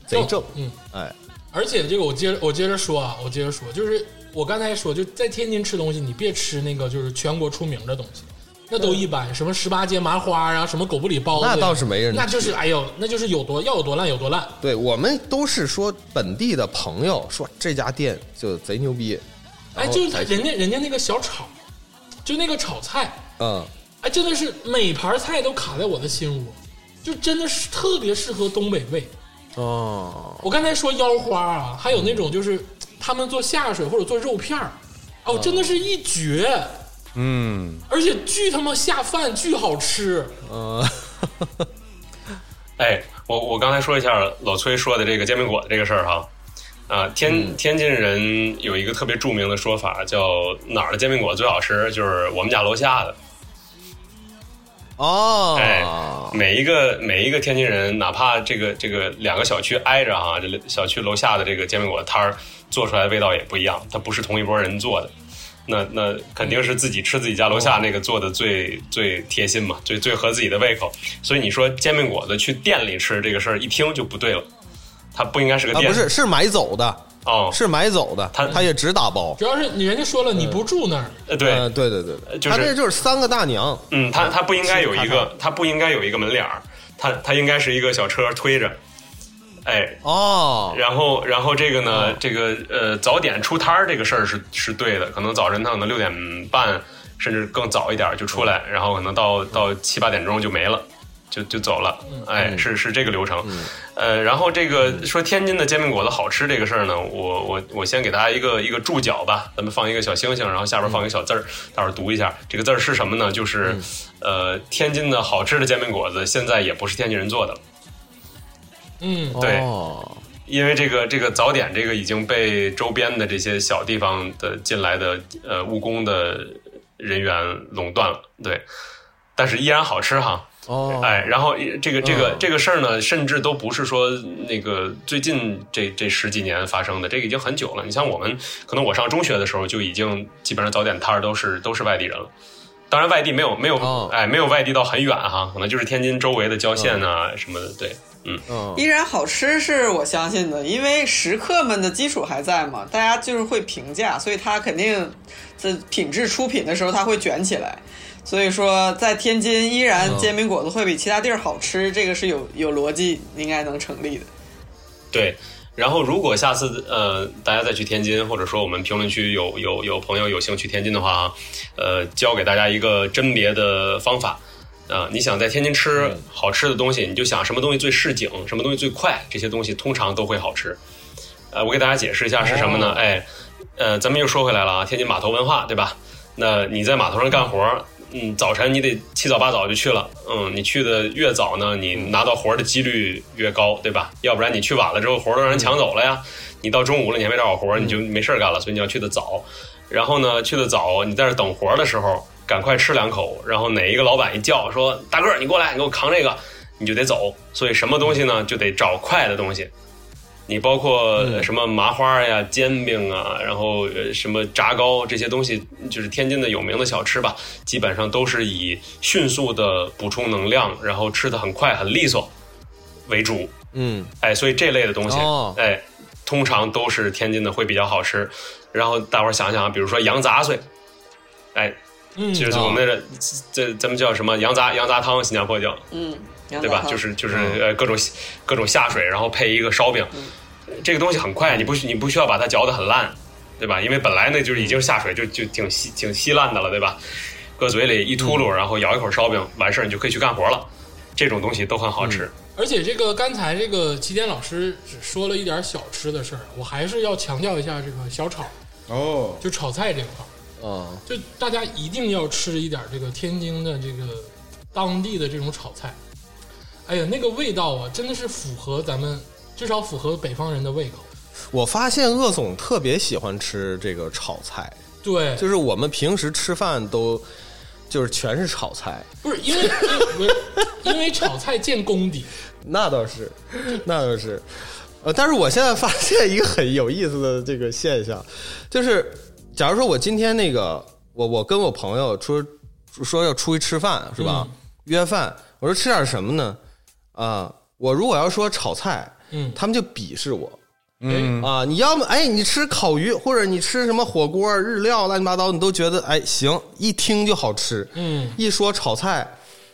贼正，嗯，哎，而且这个我接着我接着说啊，我接着说，就是我刚才说，就在天津吃东西，你别吃那个就是全国出名的东西，那都一般，什么十八街麻花啊，什么狗不理包子，那倒是没人那就是哎呦，那就是有多要有多烂有多烂。对我们都是说本地的朋友说这家店就贼牛逼，哎，就是他人家人家那个小炒，就那个炒菜，嗯，哎，真的是每盘菜都卡在我的心窝，就真的是特别适合东北味。哦，我刚才说腰花啊，还有那种就是他们做下水或者做肉片儿，哦，真的是一绝，嗯，而且巨他妈下饭，巨好吃。呃，哎，我我刚才说一下老崔说的这个煎饼果子这个事儿哈，啊，天天津人有一个特别著名的说法，叫哪儿的煎饼果子最好吃，就是我们家楼下的。哦，哎，每一个每一个天津人，哪怕这个这个两个小区挨着哈，这小区楼下的这个煎饼果子摊儿做出来的味道也不一样，它不是同一拨人做的。那那肯定是自己吃自己家楼下那个做的最最贴心嘛，最最合自己的胃口。所以你说煎饼果子去店里吃这个事儿，一听就不对了，它不应该是个啊，店，不是，是买走的，哦，是买走的，他他也只打包。主要是你人家说了，你不住那儿，呃对，嗯对对对对，就是他这就是三个大娘，嗯，他他不应该有一个，他不应该有一个门脸儿，它它应该是一个小车推着，哎，哦，然后，然后这个呢，这个呃，早点出摊儿这个事儿是是对的，可能早晨他可能六点半甚至更早一点儿就出来，然后可能到到七八点钟就没了，就就走了，哎，是是这个流程。呃，然后这个说天津的煎饼果子好吃这个事儿呢，我我我先给大家一个一个注脚吧，咱们放一个小星星，然后下边放一个小字儿，待会儿读一下，这个字儿是什么呢？就是呃，天津的好吃的煎饼果子现在也不是天津人做的了。嗯，对。哦。因为这个这个早点这个已经被周边的这些小地方的进来的呃务工的人员垄断了，对，但是依然好吃哈，哦，哎，然后这个这个、嗯。这个事儿呢，甚至都不是说那个最近这这十几年发生的，这个已经很久了。你像我们，可能我上中学的时候就已经基本上早点摊儿都是都是外地人了。当然，外地没有没有、哦。哎没有外地到很远哈，可能就是天津周围的郊县啊、什么的，对。嗯依然好吃是我相信的，因为食客们的基础还在嘛，大家就是会评价，所以它肯定在品质出品的时候它会卷起来。所以说，在天津依然嗯煎饼果子会比其他地儿好吃，这个是有有逻辑，应该能成立的。对，然后如果下次呃大家再去天津，或者说我们评论区有有有朋友有幸去天津的话啊，呃，教给大家一个甄别的方法。啊、你想在天津吃好吃的东西，你就想什么东西最市井，什么东西最快，这些东西通常都会好吃。呃，我给大家解释一下是什么呢？哎，呃，咱们又说回来了啊，天津码头文化，对吧？那你在码头上干活儿，嗯，早晨你得七早八早就去了，嗯，你去的越早呢，你拿到活儿的几率越高，对吧？要不然你去晚了之后，活儿都让人抢走了呀。你到中午了，你还没找好活儿，你就没事儿干了，所以你要去的早。然后呢，去的早，你在这等活儿的时候，赶快吃两口，然后哪一个老板一叫说大个儿，你过来，你给我扛这个，你就得走。所以什么东西呢，就得找快的东西。你包括呃什么麻花呀、煎饼啊，然后呃什么炸糕这些东西，就是天津的有名的小吃吧，基本上都是以迅速的补充能量，然后吃的很快很利索为主。嗯哎，所以这类的东西，哦哎，通常都是天津的会比较好吃。然后大伙儿想想啊，比如说羊杂碎，哎，嗯，就是我们的这咱们叫什么羊杂羊杂汤，新加坡叫，嗯，对吧？就是就是呃各种各种下水，然后配一个烧饼，这个东西很快，你不需你不需要把它嚼得很烂，对吧？因为本来呢就是已经下水就就挺稀挺稀烂的了，对吧？搁嘴里一秃噜，然后咬一口烧饼，完事儿你就可以去干活了。这种东西都很好吃。而且这个刚才这个齐天老师只说了一点小吃的事儿，我还是要强调一下这个小炒，哦，就炒菜这块儿，啊就大家一定要吃一点这个天津的这个当地的这种炒菜。哎呀，那个味道啊，真的是符合咱们，至少符合北方人的胃口。我发现鄂总特别喜欢吃这个炒菜，对，就是我们平时吃饭都就是全是炒菜，不是因为因为炒菜见功底，那倒是，那倒是。呃，但是我现在发现一个很有意思的这个现象，就是假如说我今天那个我我跟我朋友说说要出去吃饭是吧？约饭，我说吃点什么呢？啊，我如果要说炒菜，嗯他们就鄙视我。嗯啊，你要么哎，你吃烤鱼或者你吃什么火锅、日料乱七八糟，你都觉得哎行，一听就好吃。嗯一说炒菜，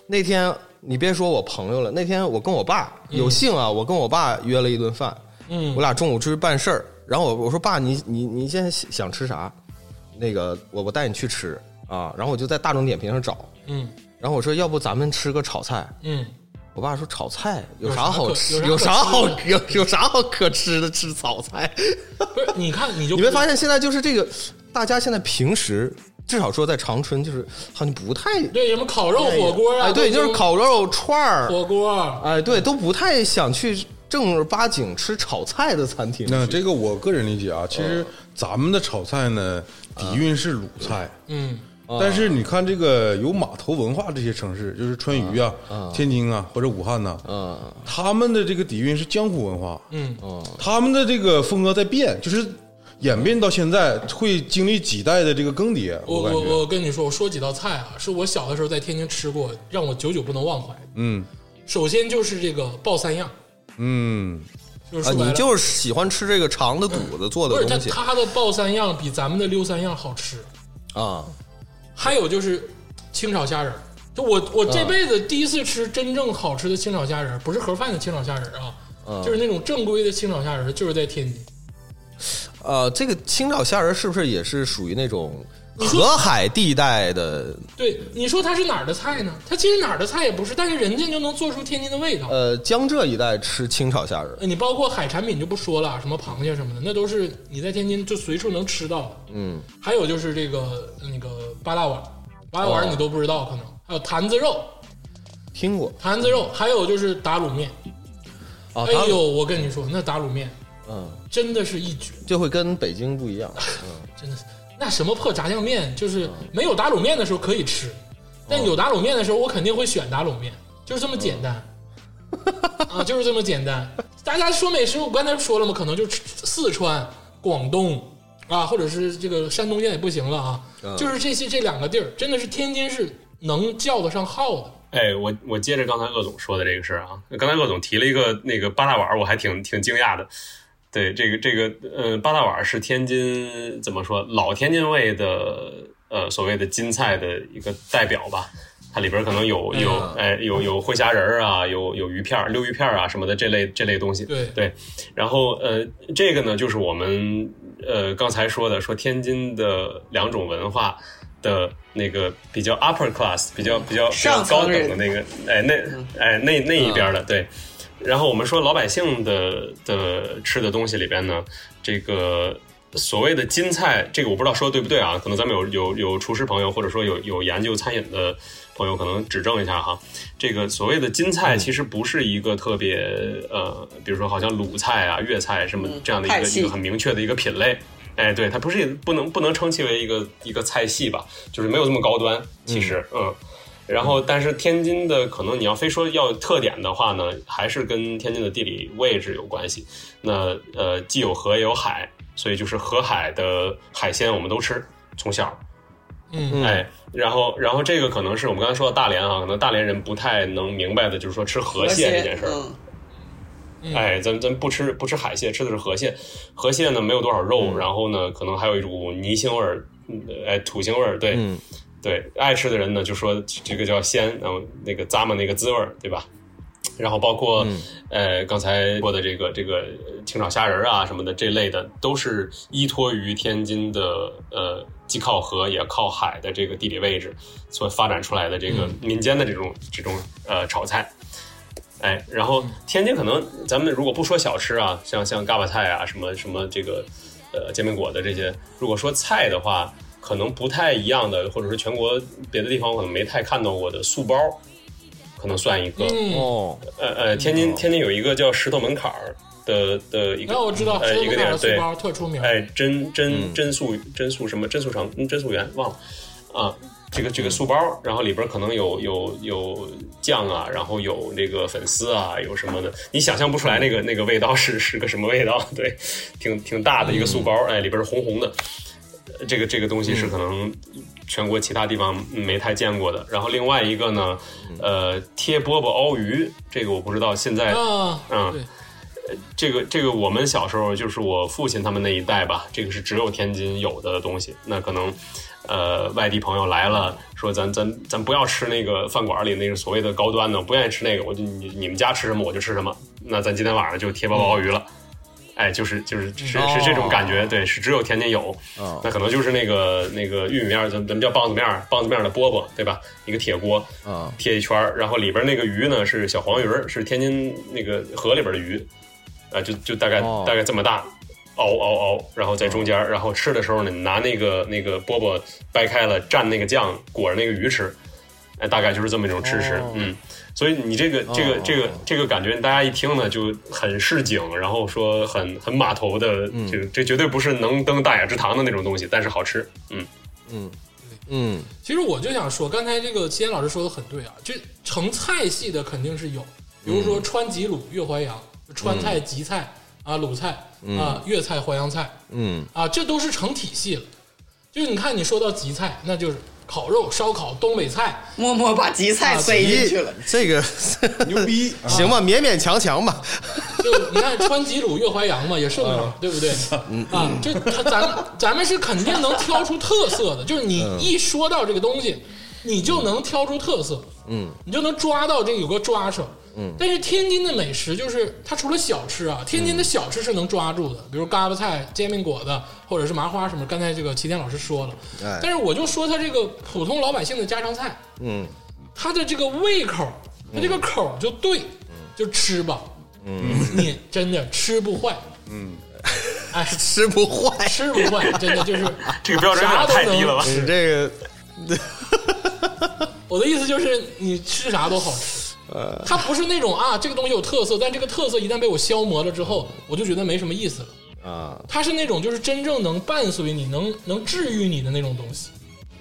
那天你别说我朋友了，那天我跟我爸有幸啊，我跟我爸约了一顿饭，嗯我俩中午出去办事儿，然后我我说爸，你你你现在想想吃啥？那个我我带你去吃啊，然后我就在大众点评上找，嗯然后我说要不咱们吃个炒菜？嗯，我爸说炒菜有有啥好吃？有啥好有有有啥好可吃的？吃炒菜？不是，你看你就 你会发现现在就是这个，大家现在平时至少说在长春，就是好像不太对什么烤肉火锅啊，哎，对，就是烤肉串儿，火锅，哎，对，都不太想去正儿八经吃炒菜的餐厅。那这个我个人理解啊，其实咱们的炒菜呢，底蕴是鲁菜。嗯。但是你看这个有码头文化这些城市，就是川渝啊、天津啊或者武汉呐、嗯他们的这个底蕴是江湖文化，嗯。嗯他们的这个风格在变，就是演变到现在会经历几代的这个更迭。我我，我跟你说，我说几道菜啊，是我小的时候在天津吃过，让我久久不能忘怀。嗯。首先就是这个爆三样，嗯，啊，就是说白了你就是喜欢吃这个肠的、肚子做的东西它的爆三样比咱们的溜三样好吃。啊？还有就是清炒虾仁儿，就我我这辈子第一次吃真正好吃的清炒虾仁儿，不是盒饭的清炒虾仁儿啊，嗯就是那种正规的清炒虾仁儿，就是在天津。呃，这个清炒虾仁是不是也是属于那种河海地带的？对，你说它是哪儿的菜呢？它其实哪儿的菜也不是，但是人家就能做出天津的味道。呃，江浙一带吃清炒虾仁，呃你包括海产品就不说了，什么螃蟹什么的，那都是你在天津就随处能吃到的。嗯，还有就是这个那个八大碗，八大碗哦你都不知道，可能还有坛子肉，听过坛子肉，还有就是打卤面。啊？哎呦，我跟你说，那打卤面嗯，真的是一绝，就会跟北京不一样。嗯真的是那什么破炸酱面，就是没有打卤面的时候可以吃，但有打卤面的时候，我肯定会选打卤面，就是这么简单。啊，就是这么简单。大家说美食，我刚才说了嘛，可能就四川、广东啊，或者是这个山东现在也不行了啊，就是这些这两个地儿，真的是天津是能叫得上号的。哎，我我接着刚才鄂总说的这个事儿啊，刚才鄂总提了一个那个八大碗儿，我还挺挺惊讶的。对，这个这个呃，八大碗是天津怎么说老天津味的呃所谓的津菜的一个代表吧。它里边可能有有哎有有灰虾仁儿啊，有有鱼片儿、溜鱼片儿啊什么的这类这类东西。对对，然后呃，这个呢就是我们呃刚才说的，说天津的两种文化的那个比较 upper class，比较比较比较高等的那个哎那哎那那一边的对。然后我们说老百姓的的吃的东西里边呢，这个所谓的金菜，这个我不知道说的对不对啊？可能咱们有有有厨师朋友，或者说有有研究餐饮的朋友，可能指正一下哈。这个所谓的金菜，其实不是一个特别呃，比如说好像鲁菜啊、粤菜什么这样的一个一个很明确的一个品类。哎，对，它不是不能不能称其为一个一个菜系吧，就是没有这么高端。其实，嗯然后，但是天津的可能你要非说要有特点的话呢，还是跟天津的地理位置有关系。那呃，既有河也有海，所以就是河海的海鲜我们都吃，从小。嗯哎，然后然后这个可能是我们刚才说的大连啊，可能大连人不太能明白的，就是说吃河蟹这件事儿。嗯哎，咱咱不吃不吃海蟹，吃的是河蟹。河蟹呢没有多少肉，然后呢可能还有一股泥腥味儿，嗯哎土腥味儿。对、嗯对，爱吃的人呢就说这个叫鲜，然后那个咂摸那个滋味儿，对吧？然后包括、呃刚才说的这个这个清炒虾仁儿啊什么的这类的，都是依托于天津的呃既靠河也靠海的这个地理位置所发展出来的这个民间的这种、这种呃炒菜。哎，然后天津可能咱们如果不说小吃啊，像像嘎巴菜啊，什么什么这个呃煎饼果子这些，如果说菜的话，可能不太一样的，或者是全国别的地方可能没太看到过的素包，可能算一个。嗯，哦，呃呃，天津天津有一个叫石头门槛儿的的一个，那我知道，呃一个店，石头门槛的对素，包特出名。哎，真真真素真素什么？真素城嗯真素园忘了啊，这个这个素包，然后里边可能有有有酱啊，然后有那个粉丝啊，有什么的，你想象不出来那个那个味道是是个什么味道，对，挺挺大的一个素包，哎，里边是红红的，呃这个这个东西是可能全国其他地方没太见过的。然后另外一个呢，呃，贴饽饽熬鱼，这个我不知道现在啊，嗯，这个这个我们小时候就是我父亲他们那一代吧，这个是只有天津有的东西。那可能，呃，外地朋友来了，说咱咱咱不要吃那个饭馆里那个所谓的高端的，我不愿意吃那个，我就你你们家吃什么我就吃什么。那咱今天晚上就贴饽饽熬鱼了。哎，就是就是是是这种感觉，对，是只有天津有。哦那可能就是那个那个玉米面儿，咱咱们叫棒子面儿，棒子面儿的饽饽，对吧？一个铁锅，啊贴一圈儿，然后里边那个鱼呢是小黄鱼儿，是天津那个河里边的鱼，啊、就就大概、哦大概这么大，熬熬熬，然后在中间，然后吃的时候呢，你拿那个那个饽饽掰开了蘸那个酱，裹着那个鱼吃，哎，大概就是这么一种吃食，哦嗯。所以你这个这个哦这个这个感觉，大家一听呢就很市井，然后说很很码头的，嗯。这个这绝对不是能登大雅之堂的那种东西，但是好吃，嗯。嗯嗯。其实我就想说，刚才这个齐岩老师说的很对啊，就成菜系的肯定是有，比如说川吉鲁、粤淮扬、川菜、吉菜啊、鲁菜啊、粤菜、淮扬菜嗯。啊，这都是成体系了。就是你看，你说到吉菜，那就是烤肉、烧烤、东北菜，默默把吉菜塞进去了。这个 牛逼，啊 行吧，勉勉强强吧。就你看川吉鲁、粤淮扬嘛，也顺嘛，对不对？啊，这他咱咱们是肯定能挑出特色的，就是你一说到这个东西，你就能挑出特色，嗯，你就能抓到这个有个抓手。嗯，但是天津的美食就是它除了小吃啊，天津的小吃是能抓住的，比如嘎巴菜、煎饼果子，或者是麻花什么。刚才这个齐天老师说了，哎。但是我就说它这个普通老百姓的家常菜，嗯。他的这个胃口，他这个口就对，就吃吧，嗯，你真的吃不坏，嗯，哎，吃不坏，吃不坏，真的就是 这个标准太低了。吧？你这个 我的意思就是你吃啥都好吃，呃它不是那种啊这个东西有特色，但这个特色一旦被我消磨了之后，我就觉得没什么意思了。啊，它是那种就是真正能伴随你、能能治愈你的那种东西，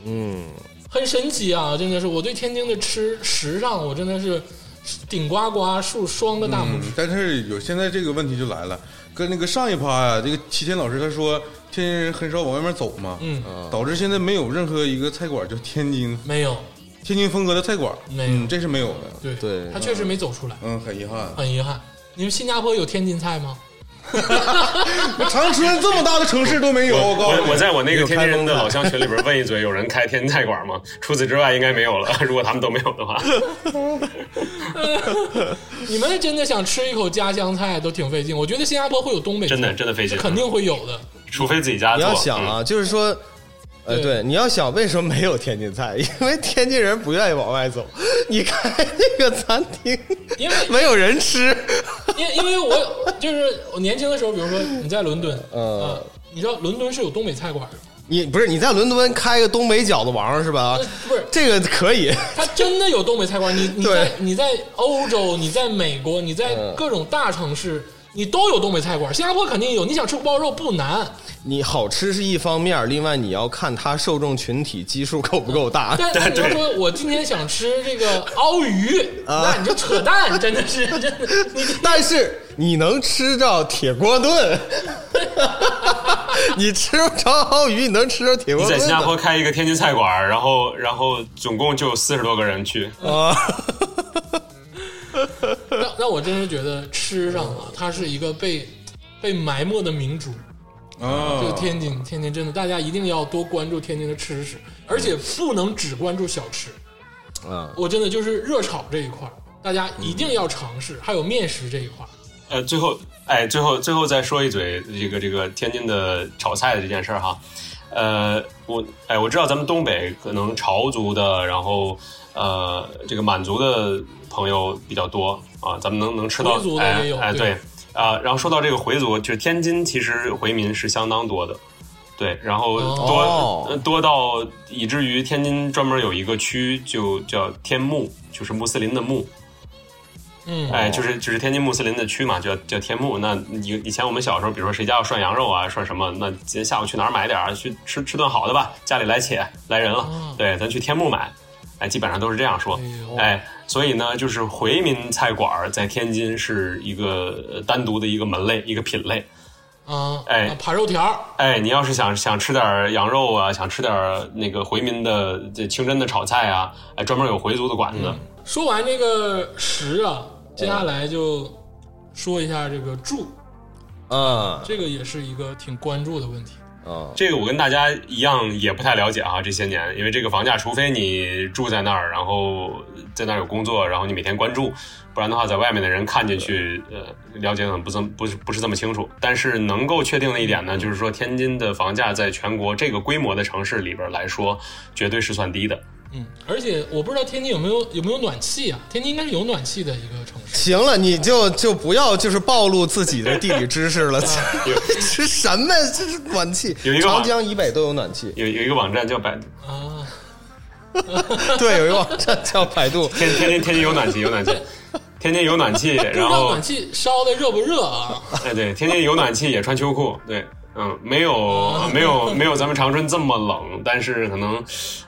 嗯。很神奇啊！真的是我对天津的吃食上，我真的是顶呱呱竖双个大拇指。嗯，但是有现在这个问题就来了，跟那个上一趴呀、这个齐天老师他说天津人很少往外面走嘛，嗯，导致现在没有任何一个菜馆叫天津，没有，天津风格的菜馆，没有嗯，这是没有的，对对他确实没走出来，嗯，很遗憾。很遗憾。你们新加坡有天津菜吗？长春这么大的城市都没有，我告诉你，我我在我那个天津人的老乡群里边问一嘴，有人开天津菜馆吗？除此之外应该没有了。如果他们都没有的话，你们真的想吃一口家乡菜都挺费劲。我觉得新加坡会有东北菜，真的真的费劲肯定会有的。除非自己家你做。要想啊，就是说，呃，对对，你要想为什么没有天津菜？因为天津人不愿意往外走。你开那个餐厅，因为没有人吃。因为因为我就是我年轻的时候，比如说你在伦敦，嗯啊，你知道伦敦是有东北菜馆的，你不是你在伦敦开个东北饺子王是吧呃？不是这个可以。它真的有东北菜馆。你你在你在欧洲，你在美国，你在嗯各种大城市，你都有东北菜馆。新加坡肯定有，你想吃锅包肉不难，你好吃是一方面，另外你要看它受众群体基数够不够大。但是你要说我今天想吃这个鳌鱼，那你就扯淡，真的是 真的。你但是你能吃着铁锅炖，你吃不着鳌鱼，你能吃着铁锅炖。你在新加坡开一个天津菜馆，然后然后总共就四十多个人去，啊，那那我真是觉得吃上啊，它是一个被被埋没的明珠。啊，就天津，天津真的，大家一定要多关注天津的吃食，而且不能只关注小吃。啊，我真的就是热炒这一块儿，大家一定要尝试，还有面食这一块儿。呃，最后，哎，最后最后再说一嘴这个这个天津的炒菜的这件事儿哈，呃，我哎，我知道咱们东北可能潮族的，然后呃，这个满族的朋友比较多啊，咱们能能吃到回族的哎哎也有对对啊，然后说到这个回族，就是天津其实回民是相当多的。对，然后多、多到以至于天津专门有一个区就叫天穆，就是穆斯林的穆，嗯，哎，就是就是天津穆斯林的区嘛，叫叫天穆。那以以前我们小时候，比如说谁家要涮羊肉啊，涮什么，那今天下午去哪儿买点儿？去吃吃顿好的吧，家里来且来人了，哦对，咱去天穆买。哎，基本上都是这样说哎。所以呢，就是回民菜馆儿在天津是一个呃单独的一个门类，一个品类。啊，哎啊扒肉条儿，哎，你要是想想吃点羊肉啊，想吃点那个回民的这清真的炒菜啊，哎，专门有回族的馆子。说完这个食啊，接下来就说一下这个住，啊这个也是一个挺关注的问题。啊，这个我跟大家一样也不太了解啊，这些年，因为这个房价，除非你住在那儿，然后在那儿有工作，然后你每天关注，不然的话，在外面的人看进去，呃，了解可能不这么不是不是这么清楚。但是能够确定的一点呢，就是说天津的房价在全国这个规模的城市里边来说，绝对是算低的。嗯，而且我不知道天津有没有有没有暖气啊？天津应该是有暖气的一个城市。行了，你就就不要就是暴露自己的地理知识了。这什么？这是暖气？有一个长江以北都有暖气。有有一个网站叫百度啊，对，有一个网站叫百度。天天津天津有暖气有暖气，天津有暖气，不知然后道暖气烧的热不热啊？哎，对，天津有暖气也穿秋裤，对，嗯，没有没有没有咱们长春这么冷，但是可能，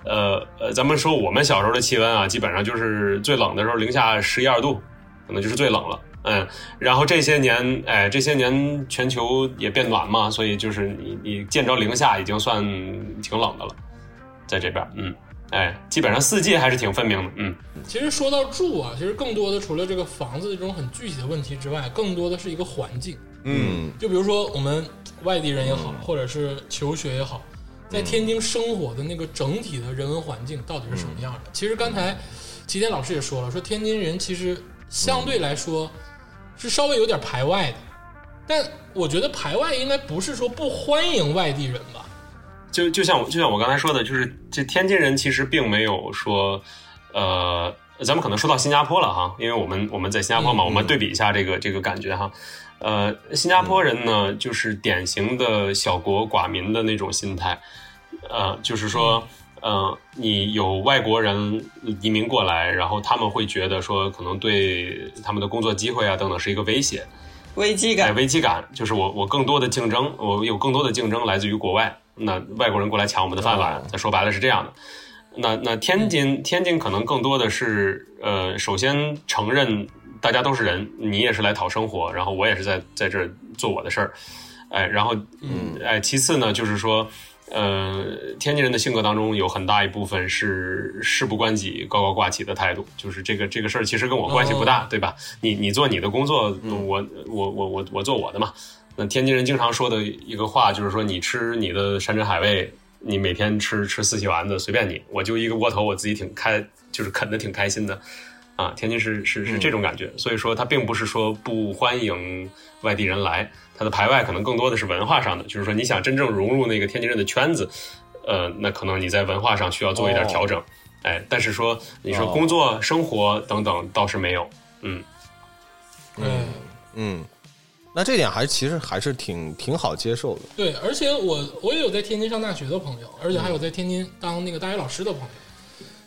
呃呃，咱们说我们小时候的气温啊，基本上就是最冷的时候零下十一二度，可能就是最冷了。嗯，然后这些年，哎，这些年全球也变暖嘛，所以就是你你见着零下已经算挺冷的了，在这边，嗯，哎，基本上四季还是挺分明的，嗯，其实说到住啊，其实更多的除了这个房子这种很具体的问题之外，更多的是一个环境。嗯，就比如说我们外地人也好，或者是求学也好，在天津生活的那个整体的人文环境到底是什么样的？其实刚才齐天老师也说了，说天津人其实相对来说是稍微有点排外的，但我觉得排外应该不是说不欢迎外地人吧？就就像我就像我刚才说的，就是这天津人其实并没有说，呃，咱们可能说到新加坡了哈，因为我们我们在新加坡嘛，嗯。我们对比一下这个这个感觉哈，呃，新加坡人呢就是典型的小国寡民的那种心态，呃，就是说。呃，你有外国人移民过来，然后他们会觉得说，可能对他们的工作机会啊等等是一个威胁，哎，危机感。危机感就是我我更多的竞争，我有更多的竞争来自于国外，那外国人过来抢我们的饭碗，那说白了是这样的。那那天津天津可能更多的是呃，首先承认大家都是人，你也是来讨生活，然后我也是在在这儿做我的事儿，哎，然后嗯，哎，其次呢就是说。呃，天津人的性格当中有很大一部分是事不关己、高高挂起的态度，就是这个这个事儿其实跟我关系不大，对吧？你你做你的工作，我我我我我做我的嘛。那天津人经常说的一个话就是说，你吃你的山珍海味，你每天吃吃四喜丸子随便你，我就一个窝头，我自己挺开，就是啃的挺开心的。啊，天津是是是这种感觉，所以说它并不是说不欢迎外地人来，它的排外可能更多的是文化上的，就是说你想真正融入那个天津人的圈子，呃，那可能你在文化上需要做一点调整，哎，但是说你说工作、生活等等倒是没有，嗯，嗯，嗯，那这点还其实还是挺挺好接受的。对，而且我我也有在天津上大学的朋友，而且还有在天津当那个大学老师的朋友，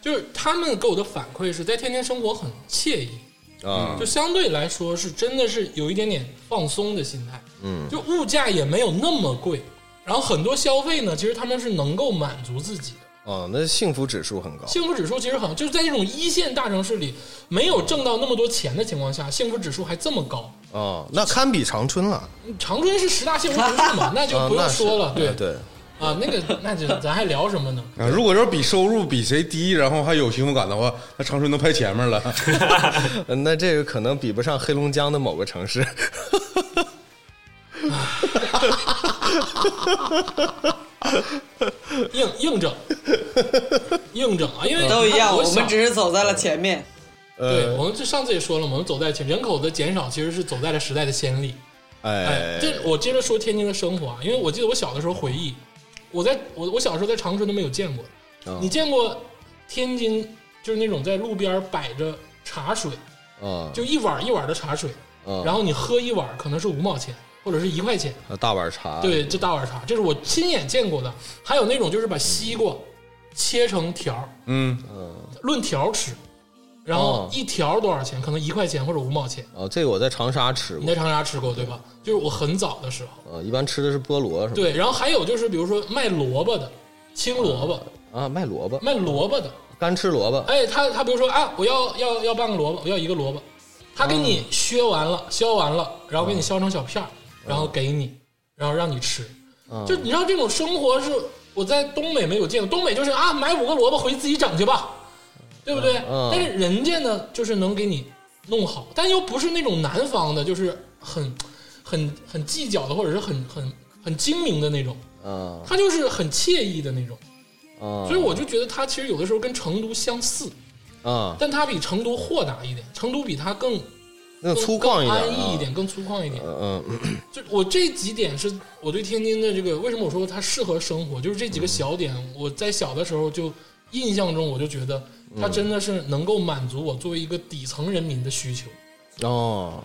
就是他们给我的反馈是在天津生活很惬意，啊就相对来说是真的是有一点点放松的心态，嗯就物价也没有那么贵，然后很多消费呢，其实他们是能够满足自己的。哦，那幸福指数很高。幸福指数其实很，就是在这种一线大城市里没有挣到那么多钱的情况下，幸福指数还这么高。哦，那堪比长春了。长春是十大幸福城市嘛，那就啊，不用说了。对对，啊，那个那就咱还聊什么呢？啊，如果要是比收入比谁低，然后还有幸福感的话，那长春能排前面了。呃 那这个可能比不上黑龙江的某个城市。硬硬整，硬整啊，因为都一样，我我们只是走在了前面。对，我们这上次也说了嘛，我们走在前，人口的减少其实是走在了时代的先例。哎哎，，这我接着说天津的生活啊，因为我记得我小的时候回忆，我在我我小时候在长春都没有见过。啊你见过天津就是那种在路边摆着茶水，啊，就一碗一碗的茶水，啊然后你喝一碗可能是五毛钱或者是一块钱，大碗茶，对，这大碗茶，这是我亲眼见过的。还有那种就是把西瓜切成条儿，嗯，论条吃，然后哦一条多少钱？可能一块钱或者五毛钱。哦，这个我在长沙吃过，你在长沙吃过对吧？就是我很早的时候。呃，一般吃的是菠萝是吧对，然后还有就是比如说卖萝卜的，青萝卜，啊，卖萝卜，卖萝卜的，干吃萝卜，哎，他他比如说啊，我要要要半个萝卜，我要一个萝卜，他给你削完了，削完了，然后给你削成小片儿，然后给你，然后让你吃。就你知道这种生活是我在东北没有见过，东北就是啊，买五个萝卜回去自己整去吧，对不对？嗯但是人家呢，就是能给你弄好，但又不是那种南方的，就是很很很计较的，或者是很很很精明的那种，啊他就是很惬意的那种。啊，所以我就觉得他其实有的时候跟成都相似，啊，但他比成都豁达一点，成都比他更更那个粗犷一更点，安逸一点，更粗犷一点。嗯嗯。就我这几点是我对天津的这个为什么我说它适合生活，就是这几个小点，我在小的时候就印象中我就觉得它真的是能够满足我作为一个底层人民的需求。嗯，哦，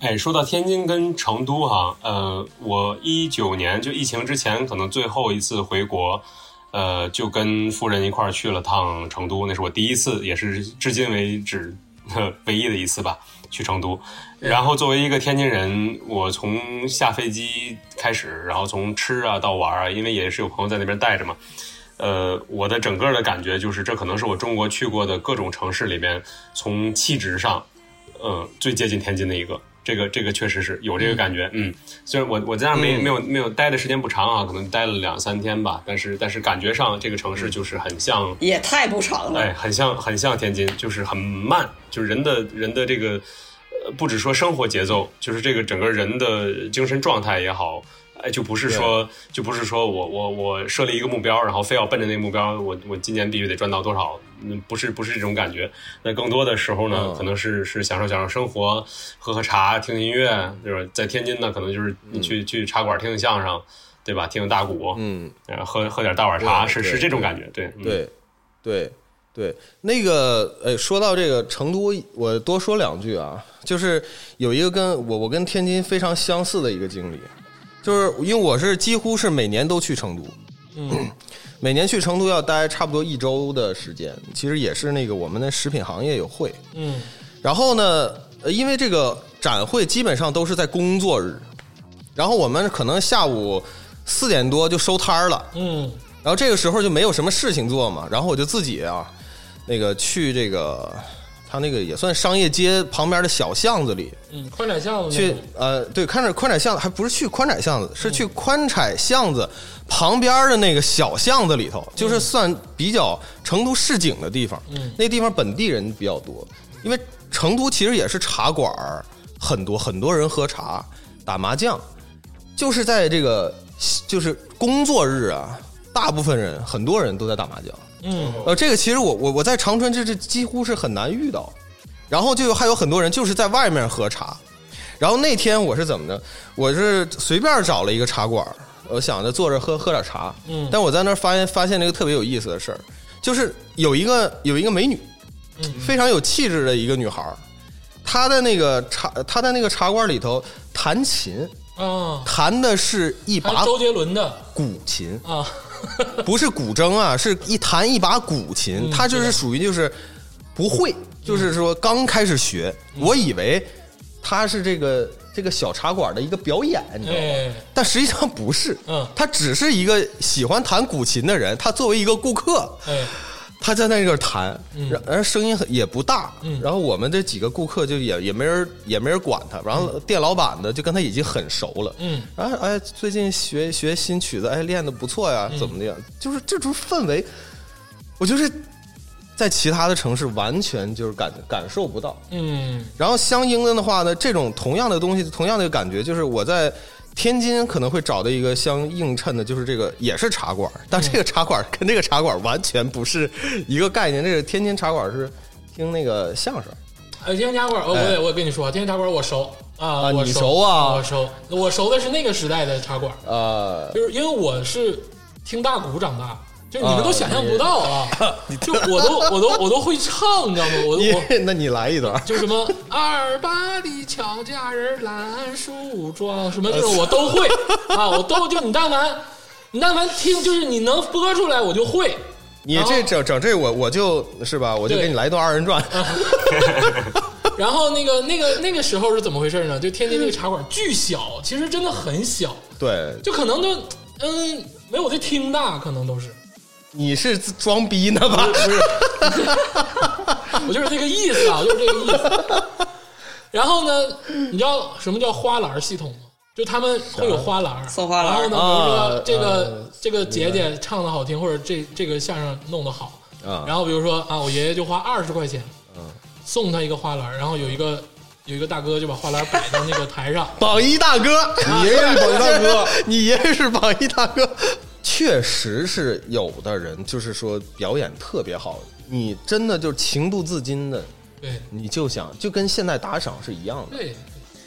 哎，说到天津跟成都哈，呃，我一九年就疫情之前，可能最后一次回国，呃，就跟夫人一块儿去了趟成都，那是我第一次，也是至今为止呵唯一的一次吧，去成都。然后作为一个天津人，我从下飞机开始，然后从吃啊到玩啊，因为也是有朋友在那边带着嘛，呃，我的整个的感觉就是，这可能是我中国去过的各种城市里面，从气质上，呃，最接近天津的一个。这个这个确实是有这个感觉，嗯，虽然我我在那没、嗯没有没有待的时间不长啊，可能待了两三天吧，但是但是感觉上这个城市就是很像也太不长了。哎，很像很像天津，就是很慢，就是人的人的这个，呃，不止说生活节奏，就是这个整个人的精神状态也好，哎，就不是说就不是说我我我设立一个目标，然后非要奔着那个目标，我我今年必须得赚到多少，嗯，不是不是这种感觉。那更多的时候呢，嗯可能是是享受享受生活，喝喝茶，听听音乐，对吧？在天津呢，可能就是你去、去茶馆听听相声，对吧？听听大鼓，嗯，呃，喝喝点大碗茶，是是这种感觉，对嗯对，对，对，那个，哎，说到这个成都，我多说两句啊，就是有一个跟我我跟天津非常相似的一个经历，就是因为我是几乎是每年都去成都，嗯，每年去成都要待差不多一周的时间，其实也是那个我们的食品行业有会，嗯。然后呢，呃因为这个展会基本上都是在工作日，然后我们可能下午四点多就收摊儿了，嗯。然后这个时候就没有什么事情做嘛，然后我就自己啊，那个去这个它那个也算商业街旁边的小巷子里。嗯，宽窄巷子去，呃，对，看着宽窄巷子还不是去宽窄巷子，是去宽窄巷子旁边的那个小巷子里头，就是算比较成都市井的地方。嗯。那地方本地人比较多，因为成都其实也是茶馆儿很多，很多人喝茶、打麻将，就是在这个就是工作日啊，大部分人很多人都在打麻将。嗯。呃，这个其实我我我在长春这这几乎是很难遇到，然后就有还有很多人就是在外面喝茶，然后那天我是怎么的？我是随便找了一个茶馆，我想着坐着喝喝点茶，嗯。但我在那儿发现发现了一个特别有意思的事儿，就是有一个有一个美女，嗯非常有气质的一个女孩儿，她的那个茶她在那个茶馆里头弹琴，啊，弹的是一把周杰伦的古琴，啊，不是古筝啊，是一弹一把古琴，嗯他就是属于就是不会，就是说刚开始学，嗯。我以为他是这个这个小茶馆的一个表演，你知道吗？哎，但实际上不是，嗯。他只是一个喜欢弹古琴的人，他作为一个顾客，哎，他在那个弹，嗯。然然后声音很也不大，嗯。然后我们这几个顾客就也也没人也没人管他，然后店老板呢就跟他已经很熟了，嗯。然后哎最近学学新曲子，哎练的不错呀，怎么的呀？就是这种氛围，我就是在其他的城市完全就是感感受不到。嗯。然后相应的的话呢，这种同样的东西，同样的感觉，就是我在天津可能会找的一个相映衬的，就是这个也是茶馆，但这个茶馆跟这个茶馆完全不是一个概念。这个天津茶馆是听那个相声，呃，天津茶馆，我，我也我也跟你说，天津茶馆我熟啊，我熟。熟啊？我熟，我熟的是那个时代的茶馆，呃，就是因为我是听大鼓长大，就你们都啊想象不到啊，就我都我都我都会唱，你知道吗？我你我那你来一段，就什么二八的乔家人蓝树桩，什么这种我都会啊，我都就你但凡你但凡听，就是你能播出来，我就会。你这整整这我我就是吧，我就给你来一段二人转。然后那个那个那个时候是怎么回事呢？就天津那个茶馆巨小，其实真的很小，对，就可能都嗯没有我这厅大，可能都是。你是装逼呢吧？不是，我就是这个意思啊，我就是这个意思。然后呢，你知道什么叫花篮系统吗？就他们会有花篮，送花篮然后呢，比如啊说这个、呃这个姐姐唱的好听，或者这这个相声弄得好，啊。然后比如说啊，我爷爷就花二十块钱，送他一个花篮，然后有一个有一个大哥就把花篮摆到那个台上，榜一大哥，你爷爷是榜一大哥，你爷爷是榜一大哥。确实是有的人，就是说表演特别好，你真的就情不自禁的，对你就想就跟现在打赏是一样的。对，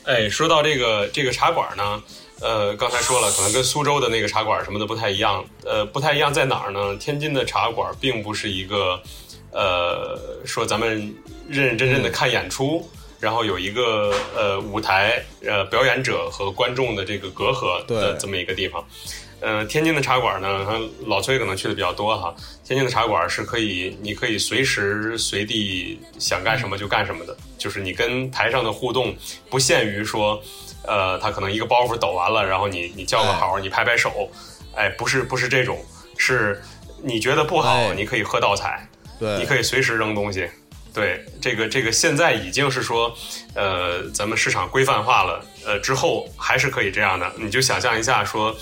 哎，说到这个这个茶馆呢，呃，刚才说了，可能跟苏州的那个茶馆什么的不太一样。呃，不太一样在哪儿呢？天津的茶馆并不是一个，呃，说咱们认认真真的看演出，然后有一个呃舞台，呃表演者和观众的这个隔阂的这么一个地方。呃，天津的茶馆呢，老崔可能去的比较多哈。天津的茶馆是可以，你可以随时随地想干什么就干什么的，就是你跟台上的互动不限于说，呃，他可能一个包袱抖完了，然后你你叫个好，你拍拍手，哎，不是不是这种，是你觉得不好，哎你可以喝倒彩，对，你可以随时扔东西。对，这个这个现在已经是说，呃，咱们市场规范化了，呃，之后还是可以这样的。你就想象一下，说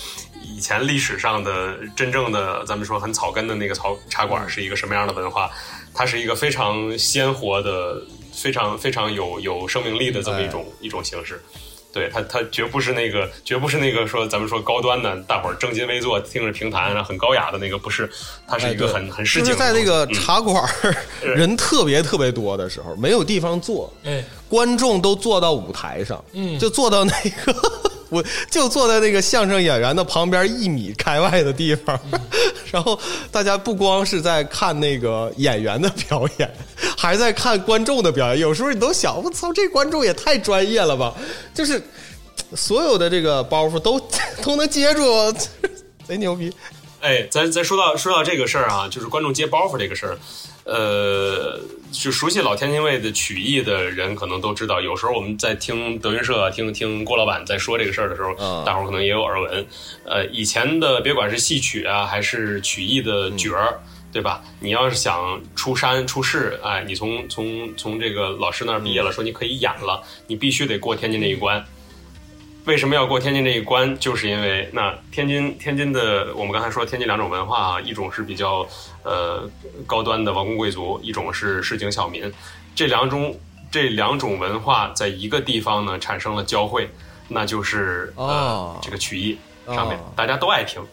以前历史上的真正的咱们说很草根的那个草茶馆是一个什么样的文化？它是一个非常鲜活的、非常非常有有生命力的这么一种、一种形式。对它，它绝不是那个，绝不是那个说咱们说高端的，大伙儿正襟危坐，听着评弹，很高雅的那个，不是，它是一个哎很、很市就是。在那个嗯茶馆儿人特别特别多的时候，没有地方坐，哎，观众都坐到舞台上，嗯就坐到那个，我就坐在那个相声演员的旁边一米开外的地方，嗯 然后大家不光是在看那个演员的表演，还在看观众的表演。有时候你都想，我操，这观众也太专业了吧！就是所有的这个包袱都 都能接住，贼牛逼。哎，咱咱说到说到这个事儿啊，就是观众接包袱这个事儿，呃，就熟悉老天津卫的曲艺的人可能都知道，有时候我们在听德云社、听听郭老板在说这个事儿的时候，嗯大伙儿可能也有耳闻。呃，以前的别管是戏曲啊，还是曲艺的角儿，对吧？你要是想出山出世，哎，你从从从这个老师那儿毕业了，说你可以演了，你必须得过天津这一关。为什么要过天津这一关？就是因为那天津天津的，我们刚才说天津两种文化啊，一种是比较呃高端的王公贵族，一种是市井小民。这两种这两种文化在一个地方呢产生了交汇，那就是呃、哦这个曲艺上面、哦大家都爱听，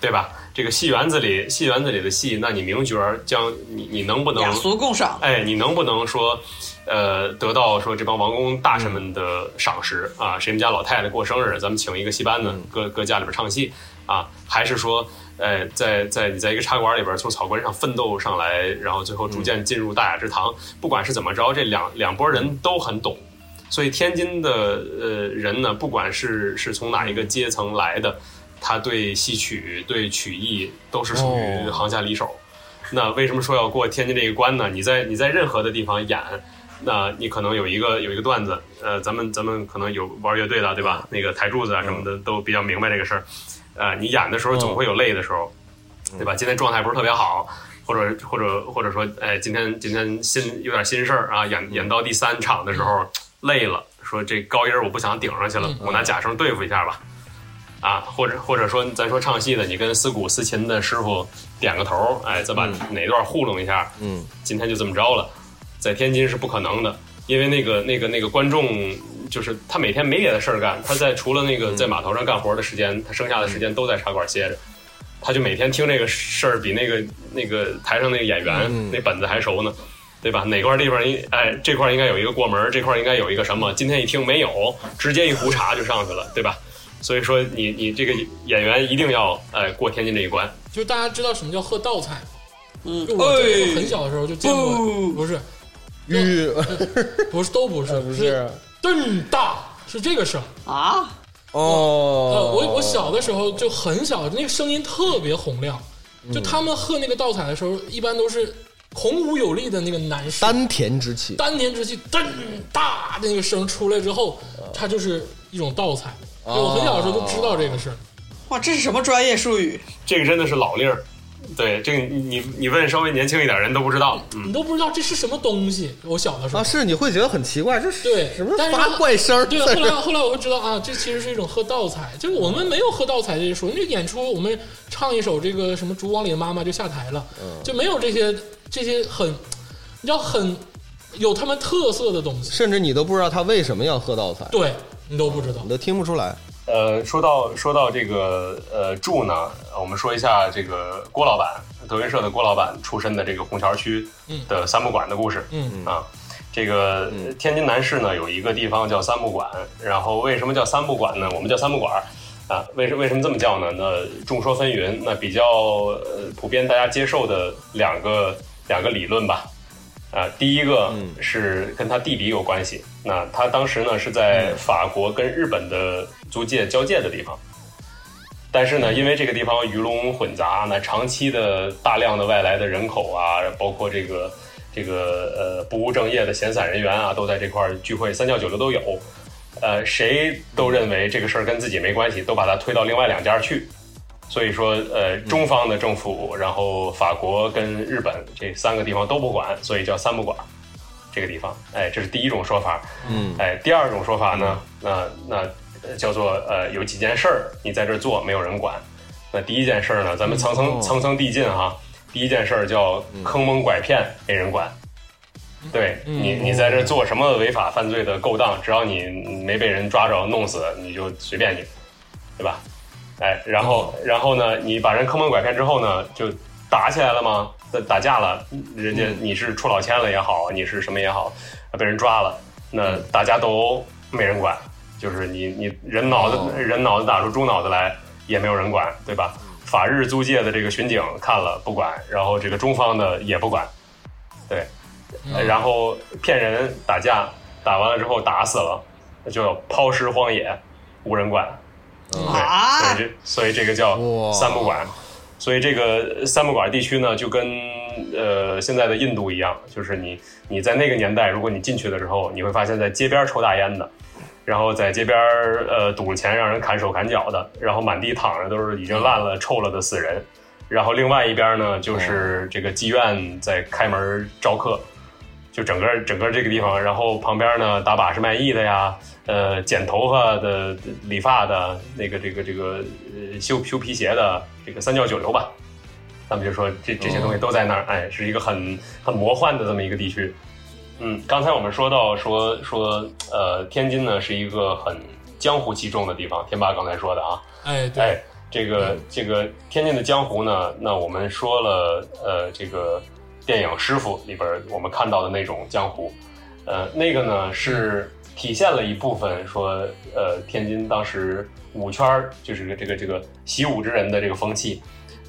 对吧？这个戏园子里戏园子里的戏，那你名角儿将你你能不能雅俗共赏。哎，你能不能说，呃，得到说这帮王公大臣们的赏识啊？谁们家老太太过生日，咱们请一个戏班子，搁搁家里边唱戏啊？还是说，呃，在在你在一个茶馆里边从草根上奋斗上来，然后最后逐渐进入大雅之堂？不管是怎么着，这两两拨人都很懂。所以天津的呃人呢，不管是是从哪一个阶层来的，他对戏曲、对曲艺都是属于哦行家里手。那为什么说要过天津这一关呢？你在你在任何的地方演，那你可能有一个有一个段子，呃，咱们咱们可能有玩乐队的，对吧？那个台柱子啊什么的都比较明白这个事儿。呃，你演的时候总会有累的时候，对吧？今天状态不是特别好，或者或者或者说，哎，今天今天心有点心事儿啊，演演到第三场的时候累了，说这高音儿我不想顶上去了，我拿假声对付一下吧。啊，或者或者说，咱说唱戏的，你跟司鼓司琴的师傅点个头，哎，再把哪段糊弄一下，嗯，今天就这么着了。在天津是不可能的，因为那个那个那个观众，就是他每天没别的事儿干，他在除了那个在码头上干活的时间，他剩下的时间都在茶馆歇着，他就每天听这个事儿，比那个那个台上那个演员、那本子还熟呢。对吧？哪块地方应哎这块应该有一个过门，这块应该有一个什么？今天一听没有，直接一壶茶就上去了，对吧？所以说你你这个演员一定要呃过天津这一关。就大家知道什么叫喝倒彩吗？嗯就我很小的时候就见过，不不是玉 不是都不是，不是顿大是这个声。啊，呃，哦，我我小的时候就很小，那个声音特别洪亮。嗯就他们喝那个倒彩的时候，一般都是孔武有力的那个男士，丹田之气，丹田之气噔大的那个声出来之后，它就是一种倒彩。就我很小的时候就知道这个事儿。哇，这是什么专业术语？这个真的是老令儿，对这个你你你问稍微年轻一点人都不知道，嗯，你都不知道这是什么东西。我小的时候啊，是你会觉得很奇怪，这是对什么但是发怪声儿？对，后来后来我会知道啊，这其实是一种喝倒彩。就是我们没有喝倒彩这一说，那演出我们唱一首这个什么《烛光里的妈妈》就下台了，就没有这些这些很，你知道很有他们特色的东西，甚至你都不知道他为什么要喝倒彩，对你都不知道你。都听不出来。呃，说到说到这个呃住呢，呃我们说一下这个郭老板，德云社的郭老板出身的这个红桥区的三不管的故事。嗯啊，这个呃天津南市呢有一个地方叫三不管，然后为什么叫三不管呢？我们叫三不管啊，为什为什么这么叫呢？那众说纷纭，那比较呃普遍大家接受的两个两个理论吧。啊，第一个是跟他弟弟有关系。那他当时呢是在法国跟日本的租界交界的地方，但是呢，因为这个地方鱼龙混杂，那长期的大量的外来的人口啊，包括这个这个呃不务正业的闲散人员啊，都在这块儿聚会，三教九流都有。呃，谁都认为这个事儿跟自己没关系，都把他推到另外两家去。所以说，呃，中方的政府，然后法国跟日本这三个地方都不管，所以叫三不管。这个地方，哎，这是第一种说法。嗯，哎，第二种说法呢，那那呃叫做呃，有几件事儿你在这儿做，没有人管。那第一件事儿呢，咱们层层、哦层层递进哈。第一件事儿叫坑蒙拐骗，没人管。对你，你在这做什么违法犯罪的勾当，只要你没被人抓着弄死，你就随便你，对吧？哎，然后然后呢，你把人坑蒙拐骗之后呢，就打起来了吗？打打架了，人家你是出老千了也好，你是什么也好，被人抓了，那大家都没人管，就是你你人脑子、哦人脑子打出猪脑子来也没有人管，对吧？法日租界的这个巡警看了不管，然后这个中方的也不管，对，呃然后骗人打架，打完了之后打死了，那就抛尸荒野，无人管。对，啊？所以这所以这个叫三不管。所以这个三不管地区呢，就跟呃现在的印度一样，就是你你在那个年代，如果你进去的时候，你会发现在街边抽大烟的，然后在街边呃赌着钱让人砍手砍脚的，然后满地躺着都是已经烂了、臭了的死人，然后另外一边呢，就是这个妓院在开门招客，就整个整个这个地方，然后旁边呢打把式卖艺的呀，呃，剪头发的、理发的，那个这个这个呃修修皮鞋的，这个三教九流吧，咱们就说这这些东西都在那儿，哎，是一个很很魔幻的这么一个地区。嗯，刚才我们说到说说呃，天津呢是一个很江湖气重的地方，天霸刚才说的啊，哎，对，哎，这个这个天津的江湖呢，那我们说了，呃，这个电影《师傅》里边我们看到的那种江湖，呃，那个呢是体现了一部分说，呃，天津当时舞圈儿就是这个这个习武之人的这个风气，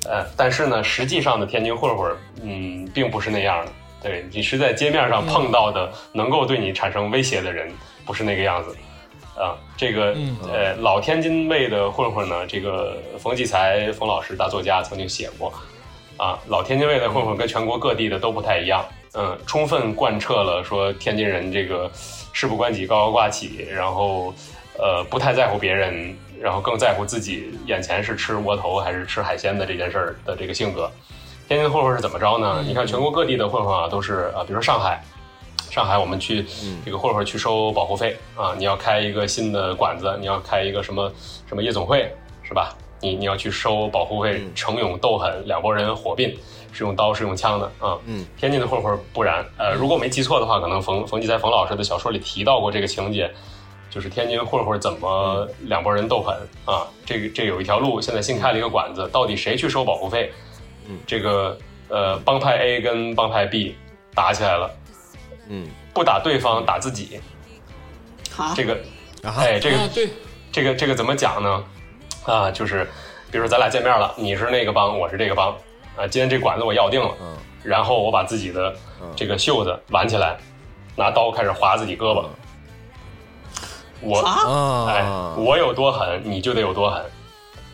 呃，但是呢，实际上的天津混混，嗯，并不是那样的。对你是在街面上碰到的，能够对你产生威胁的人，不是那个样子。啊，这个嗯呃，老天津卫的混混呢，这个冯骥才冯老师大作家曾经写过，啊，老天津卫的混混跟全国各地的都不太一样，嗯，充分贯彻了说天津人这个事不关己高高挂起，然后呃不太在乎别人，然后更在乎自己眼前是吃窝头还是吃海鲜的这件事儿的这个性格。天津的混混是怎么着呢？你看全国各地的混混啊，都是啊，比如说上海。上海，我们去这个混混去收保护费啊！你要开一个新的馆子，你要开一个什么什么夜总会，是吧？你你要去收保护费，逞勇斗狠，两拨人火并，是用刀是用枪的啊！嗯，天津的混混不然，呃，如果我没记错的话，可能冯冯骥才冯老师的小说里提到过这个情节，就是天津混混怎么两拨人斗狠啊？这个这有一条路，现在新开了一个馆子，到底谁去收保护费？嗯，这个呃，帮派 A 跟帮派 B 打起来了。嗯，不打对方，打自己。好，这个，啊哎，这个啊，对，这个这个怎么讲呢？啊，就是比如说咱俩见面了，你是那个帮，我是这个帮，啊，今天这馆子我要定了，嗯然后我把自己的这个袖子挽起来，拿刀开始划自己胳膊。我啊，哎啊，，我有多狠，你就得有多狠。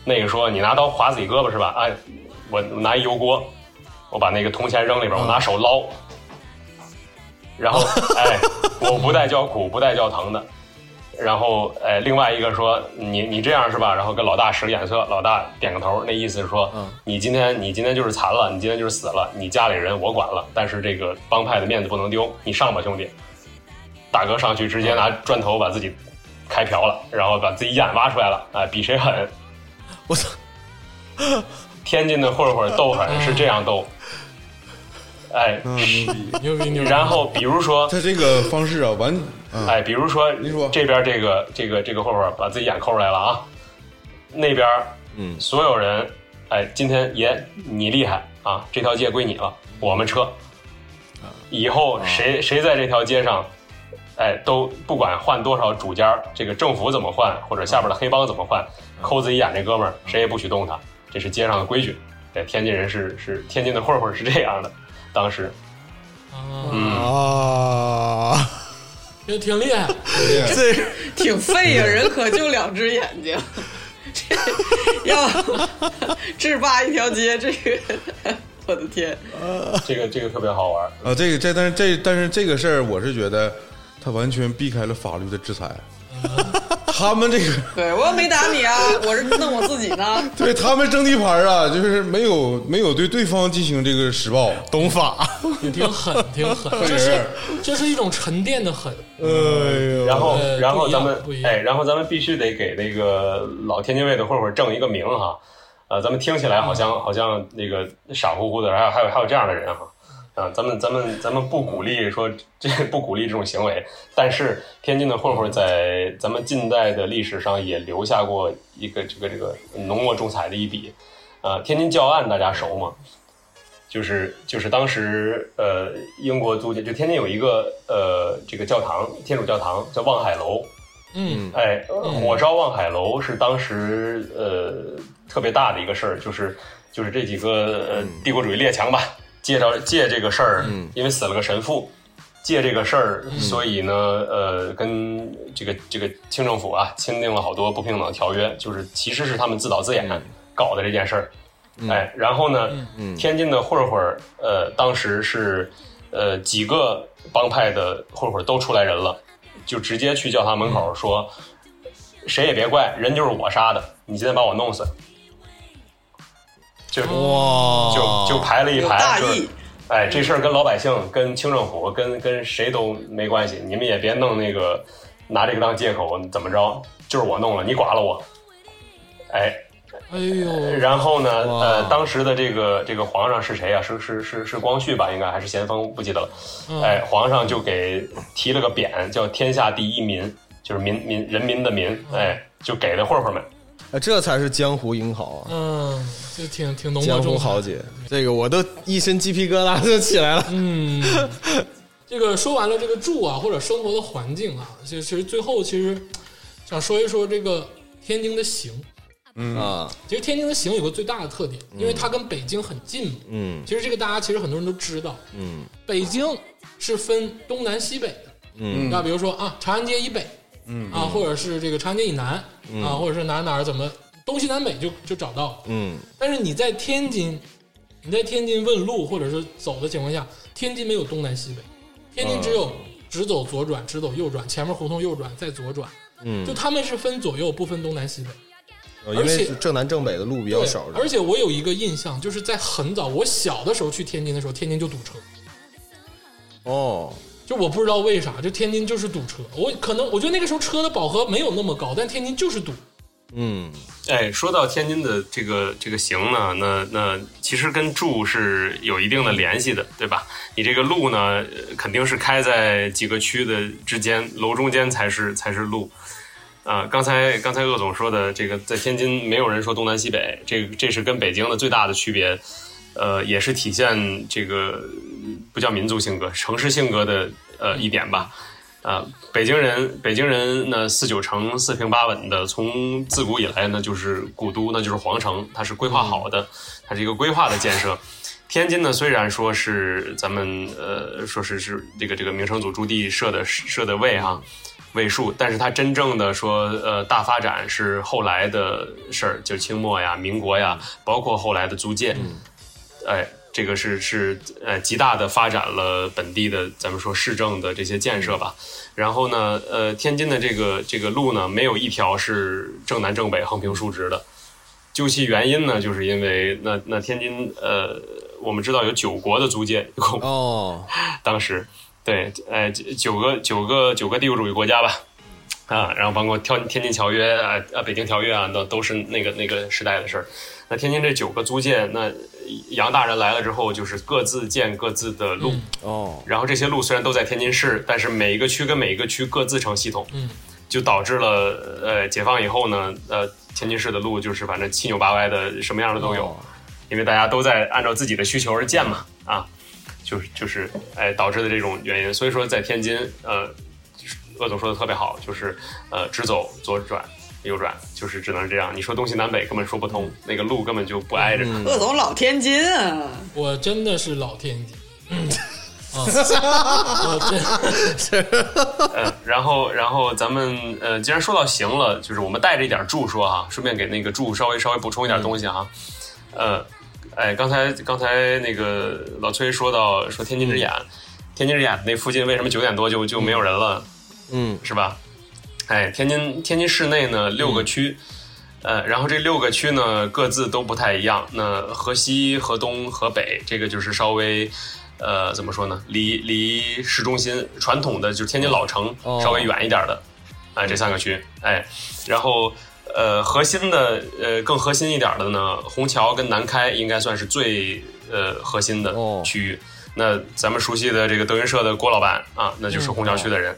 那个说你拿刀划自己胳膊是吧？哎，我拿一油锅，我把那个铜钱扔里边，我拿手捞，然后 哎，我不带叫苦，不带叫疼的。然后哎，另外一个说你你这样是吧？然后跟老大使个眼色，老大点个头，那意思是说，嗯你今天你今天就是残了，你今天就是死了，你家里人我管了，但是这个帮派的面子不能丢，你上吧兄弟。大哥上去直接拿砖头把自己开瓢了，然后把自己眼挖出来了，哎，比谁狠。我操，天津的混混斗狠是这样斗，哎，嗯，牛逼！牛逼牛逼。然后比如说，他这个方式啊，完啊，哎，比如说，你说。这边这个这个这个混混把自己眼抠出来了啊，那边嗯。所有人，哎，今天爷你厉害啊，这条街归你了，我们撤。以后谁谁在这条街上，哎，都不管换多少主家，这个政府怎么换，或者下边的黑帮怎么换，抠自己眼这哥们儿，谁也不许动他，这是街上的规矩。对，天津人是是天津的混混是这样的，当时，啊，嗯，啊，挺挺厉害，这挺废呀，人可就两只眼睛，这 要制霸一条街，这个我的天，这个这个特别好玩。啊，这个这但是这但是这个事儿，我是觉得他完全避开了法律的制裁。他们这个对我又没打你啊，我是弄我自己呢。对他们争地盘啊，就是没有没有对对方进行这个施暴。懂法，挺挺狠，挺狠，这是这是一种沉淀的狠。哎呦，然后然后咱们哎，然后咱们必须得给那个老天津卫的混混正一个名哈。呃，咱们听起来好像好像那个傻乎乎的，还有还有还有这样的人哈。啊，咱们咱们咱们不鼓励说这不鼓励这种行为，但是天津的混混在咱们近代的历史上也留下过一个这个这个浓墨重彩的一笔。啊，天津教案大家熟吗？就是就是当时呃英国租界就天津有一个呃这个教堂天主教堂叫望海楼，嗯哎，呃火烧望海楼是当时呃特别大的一个事儿，就是就是这几个呃帝国主义列强吧，借着借这个事儿，嗯。因为死了个神父，借这个事儿，所以呢呃跟这个这个清政府啊签订了好多不平等的条约，就是其实是他们自导自演搞的这件事儿。哎，然后呢，嗯。天津的混混儿，呃，当时是，呃，几个帮派的混混儿都出来人了，就直接去教堂门口说，谁也别怪，人就是我杀的，你今天把我弄死。就哇，就就排了一排，说大义，哎，这事儿跟老百姓、跟清政府、跟跟谁都没关系，你们也别弄那个拿这个当借口，怎么着？就是我弄了，你剐了我。哎，哎呦，然后呢，呃，当时的这个这个皇上是谁啊？是是是是光绪吧？应该还是咸丰，不记得了。嗯哎，皇上就给提了个匾，叫“天下第一民”，就是民民人民的民。嗯哎，就给了混混们。哎这才是江湖英豪啊！嗯，就挺挺浓墨江湖豪杰，这个我都一身鸡皮疙瘩就起来了。嗯，这个说完了这个住啊或者生活的环境啊，其实其实最后其实想说一说这个天津的行。啊，其实天津的行有个最大的特点，因为它跟北京很近嘛。嗯其实这个大家其实很多人都知道，嗯北京是分东南西北的。嗯那比如说啊，长安街以北，嗯啊，或者是这个长安街以南啊，或者是哪儿哪儿怎么东西南北就就找到了。嗯但是你在天津，你在天津问路或者是走的情况下，天津没有东南西北，天津只有直走左转，直走右转，前面胡同右转再左转，嗯就他们是分左右，不分东南西北。呃因为正南正北的路比较对少，而且我有一个印象，就是在很早我小的时候去天津的时候，天津就堵车。哦，就我不知道为啥，就天津就是堵车。我可能我觉得那个时候车的饱和没有那么高，但天津就是堵。嗯哎，说到天津的这个这个行呢，那那其实跟住是有一定的联系的，对吧？你这个路呢，呃肯定是开在几个区的之间，楼中间才是才是路。啊、刚才刚才鄂总说的这个，在天津没有人说东南西北，这个这是跟北京的最大的区别，呃，也是体现这个不叫民族性格，城市性格的呃一点吧。啊，北京人，北京人呢四九城四平八稳的，从自古以来呢就是古都，那就是皇城，它是规划好的，它是一个规划的建设。天津呢，虽然说是咱们呃说是是这个这个明成祖朱棣设的设的位哈位数，但是它真正的说呃大发展是后来的事儿，就清末呀、民国呀，包括后来的租界，哎，这个是是呃极大的发展了本地的咱们说市政的这些建设吧。然后呢，呃，天津的这个这个路呢，没有一条是正南正北横平竖直的。究其原因呢，就是因为那那天津呃，我们知道有九国的租界，哦，当时对，呃，九个九个九个帝国主义国家吧，啊，然后包括天天津条约啊啊北京条约啊，那都是那个那个时代的事儿。那天津这九个租界，那杨大人来了之后，就是各自建各自的路，哦，然后这些路虽然都在天津市，但是每一个区跟每一个区各自成系统，嗯，就导致了呃解放以后呢，呃天津市的路就是反正七扭八歪的，什么样的都有。哦。因为大家都在按照自己的需求而建嘛，啊，就是就是哎导致的这种原因，所以说在天津，呃，鄂总说的特别好，就是呃直走左转右转，就是只能这样。你说东西南北根本说不通，那个路根本就不挨着。鄂总老天津啊，我真的是老天津，嗯啊，我真 嗯，然后然后咱们呃，既然说到行了，就是我们带着一点注说哈，顺便给那个注稍微稍微补充一点东西哈，呃，哎，刚才刚才那个老崔说到说天津之眼，天津之眼那附近为什么九点多就就没有人了？嗯是吧？哎，天津天津市内呢六个区，呃，然后这六个区呢各自都不太一样。那河西、河东、河北，这个就是稍微。呃，怎么说呢？离离市中心传统的就是天津老城哦稍微远一点的，哎，这三个区，哎，然后呃，核心的呃更核心一点的呢，虹桥跟南开应该算是最呃核心的哦区域。那咱们熟悉的这个德云社的郭老板啊，那就是虹桥区的人。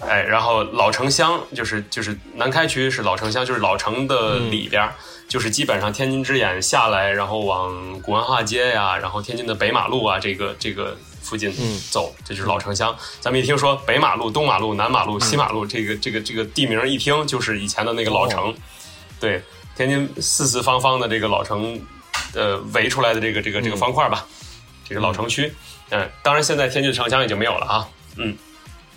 哎，然后老城乡就是就是南开区是老城乡，就是老城的里边儿，就是基本上天津之眼下来，然后往古文化街呀，然后天津的北马路啊，这个这个附近走，这就是老城乡。咱们一听说北马路、东马路、南马路、西马路，这个这个这个地名一听就是以前的那个老城。对，天津四四方方的这个老城，呃，围出来的这个这个这个方块吧，这是老城区。嗯，当然现在天津城乡已经没有了啊。嗯，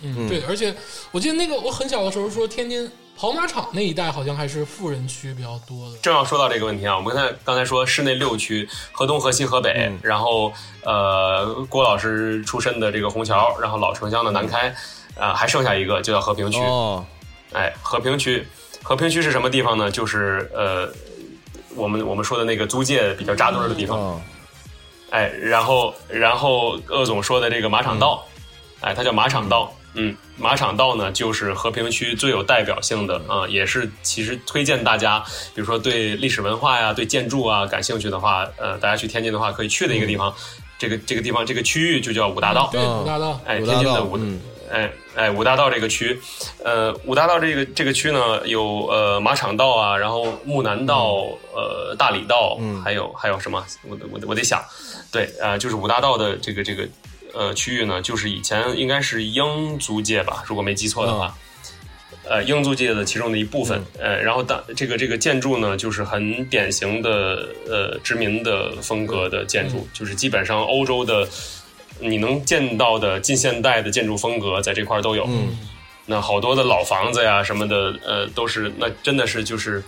嗯，对，而且我记得那个我很小的时候说天津跑马场那一带好像还是富人区比较多的。正要说到这个问题啊，我们刚才刚才说市内六区，河东、河西、河北，然后呃，郭老师出身的这个虹桥，然后老城乡的南开，啊、还剩下一个就叫和平区。哦，哎，和平区，和平区是什么地方呢？就是呃，我们我们说的那个租界比较扎堆儿的地方。啊，哎，然后然后鄂总说的这个马场道，哎，它叫马场道。嗯，马场道呢，就是和平区最有代表性的啊、也是其实推荐大家，比如说对历史文化呀、对建筑啊感兴趣的话，呃，大家去天津的话可以去的一个地方。这个这个地方这个区域就叫五大道。对，嗯五大道，哎，天津的五，嗯哎哎五大道这个区，呃，五大道这个这个区呢，有呃马场道啊，然后木南道，呃大理道，嗯还有还有什么？我得我得我得想，对，呃，就是五大道的这个这个呃区域呢，就是以前应该是英租界吧，如果没记错的话。呃，英租界的其中的一部分，呃，然后当这个这个建筑呢，就是很典型的呃殖民的风格的建筑，就是基本上欧洲的你能见到的近现代的建筑风格在这块儿都有。嗯，那好多的老房子呀什么的，呃，都是那真的是就是，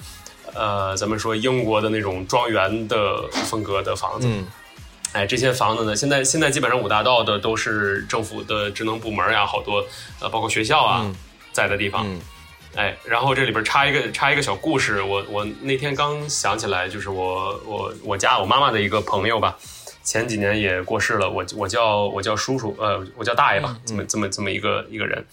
呃，咱们说英国的那种庄园的风格的房子。嗯哎，这些房子呢，现在现在基本上五大道的都是政府的职能部门呀，好多呃，包括学校啊、嗯在的地方。嗯哎，然后这里边插一个插一个小故事，我我那天刚想起来，就是我我我家我妈妈的一个朋友吧，前几年也过世了，我我叫我叫叔叔，呃，我叫大爷吧，这么这么这么一个一个人。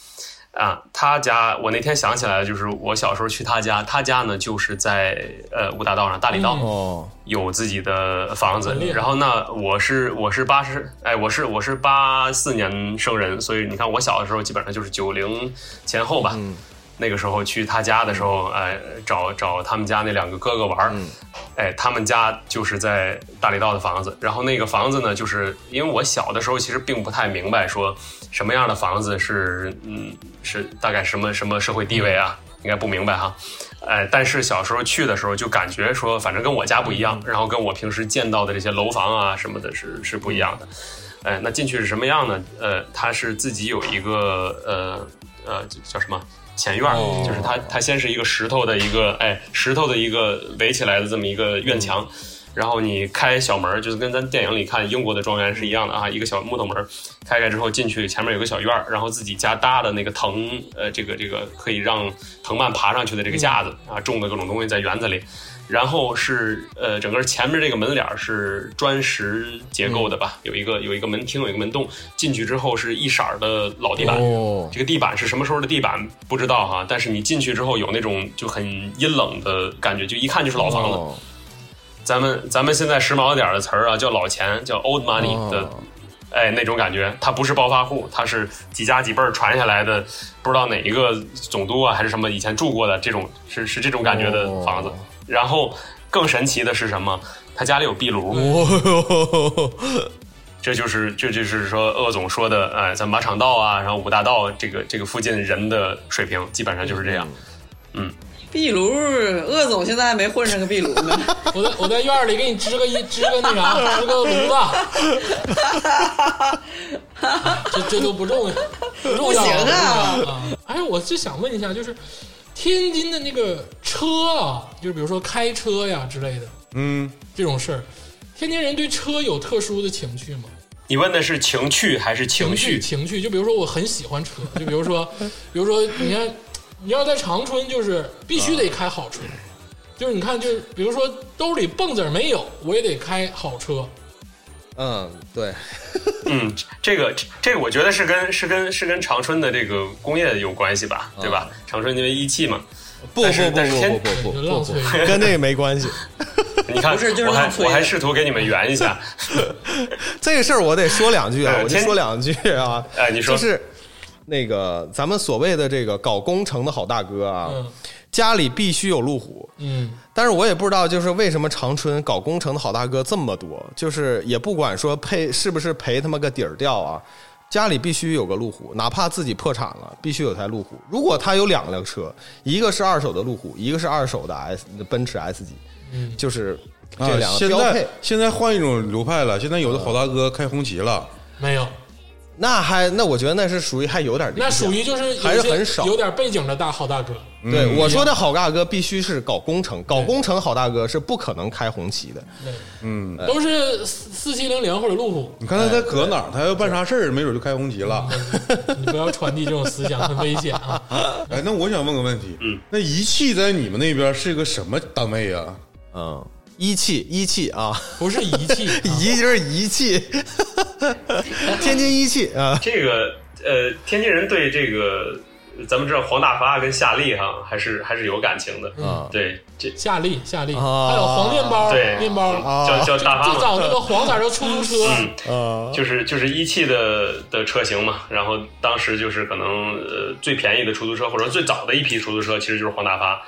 啊，他家我那天想起来了，就是我小时候去他家，他家呢就是在呃五大道上大理道，嗯哦，有自己的房子然后呢，我是我是八十，哎，我是我是八四年生人，所以你看我小的时候基本上就是九零前后吧。嗯那个时候去他家的时候，哎，找找他们家那两个哥哥玩儿，嗯哎，他们家就是在大理道的房子，然后那个房子呢，就是因为我小的时候其实并不太明白说什么样的房子是嗯是大概什么什么社会地位啊，应该不明白哈，哎，但是小时候去的时候就感觉说，反正跟我家不一样，然后跟我平时见到的这些楼房啊什么的是是不一样的，哎，那进去是什么样呢？呃，它是自己有一个呃呃叫什么？前院就是它，它先是一个石头的一个，哎，石头的一个围起来的这么一个院墙，然后你开小门儿，就是跟咱电影里看英国的庄园是一样的啊，一个小木头门儿，开开之后进去，前面有个小院儿，然后自己家搭的那个藤，呃，这个这个可以让藤蔓爬上去的这个架子啊，种的各种东西在园子里，然后是呃，整个前面这个门脸儿是砖石结构的吧，有一个有一个门厅，有一个门洞，进去之后是一色儿的老地板，哦，这个地板是什么时候的地板不知道哈，但是你进去之后有那种就很阴冷的感觉，就一看就是老房子。哦咱们咱们现在时髦点的词儿啊，叫老钱，叫 old money 的，哦哎，那种感觉。它不是暴发户，它是几家几辈儿传下来的，不知道哪一个总督啊还是什么以前住过的这种，是是这种感觉的房子。哦然后更神奇的是什么？他家里有壁炉。哦，这就是这就是说鄂总说的，哎，咱马场道啊，然后五大道这个这个附近人的水平基本上就是这样。壁炉，鄂总现在还没混上个壁炉呢。我在我在院里给你支个一支个那啥，支个炉子，啊 这这都不重要，不重要不行啊不重要啊！哎，我就想问一下，就是天津的那个车啊，就是比如说开车呀之类的嗯，这种事儿，天津人对车有特殊的情趣吗？你问的是情趣还是情绪？情趣，就比如说我很喜欢车，就比如说，比如说你看，你要在长春，就是必须得开好车，就是你看，就是比如说兜里蹦子儿没有，我也得开好车。嗯，对，嗯，这个这个我觉得是跟是跟是跟长春的这个工业有关系吧，对吧？长春因为一汽嘛，不不但是不不但是天不不不跟那个没关系。你看，不是就是我还我还试图给你们圆一下，这个事儿我得说两句啊，我就呃天说两句啊。哎，你说。就是那个咱们所谓的这个搞工程的好大哥啊，嗯家里必须有路虎。嗯，但是我也不知道，就是为什么长春搞工程的好大哥这么多，就是也不管说赔是不是赔他妈个底儿掉啊，家里必须有个路虎，哪怕自己破产了，必须有台路虎。如果他有两辆车，一个是二手的路虎，一个是二手的 S 奔驰 S 级，嗯就是啊这两个现标配在。现在换一种流派了，现在有的好大哥开红旗了，没有，那还那我觉得那是属于还有点那属于就是还是很少有点背景的大好大哥。对我说的好大哥必须是搞工程，搞工程好大哥是不可能开红旗的。嗯，都是四七零零或者路虎。你看他在搁哪儿，他要办啥事儿，没准就开红旗了。你不要传递这种思想，很危险啊！哎，那我想问个问题，嗯，那仪器在你们那边是个什么单位啊？嗯，一汽一汽啊，不是仪器，啊。仪就是一汽，天津一汽啊，这个呃，天津人对这个，咱们知道黄大发跟夏利哈，还是还是有感情的。啊。对，这夏利夏利，啊。还有黄面包对。面包，啊。叫叫大发嘛，最早那个黄色的出租车，嗯，啊。就是就是一汽的的车型嘛。然后当时就是可能呃最便宜的出租车，或者最早的一批出租车，其实就是黄大发。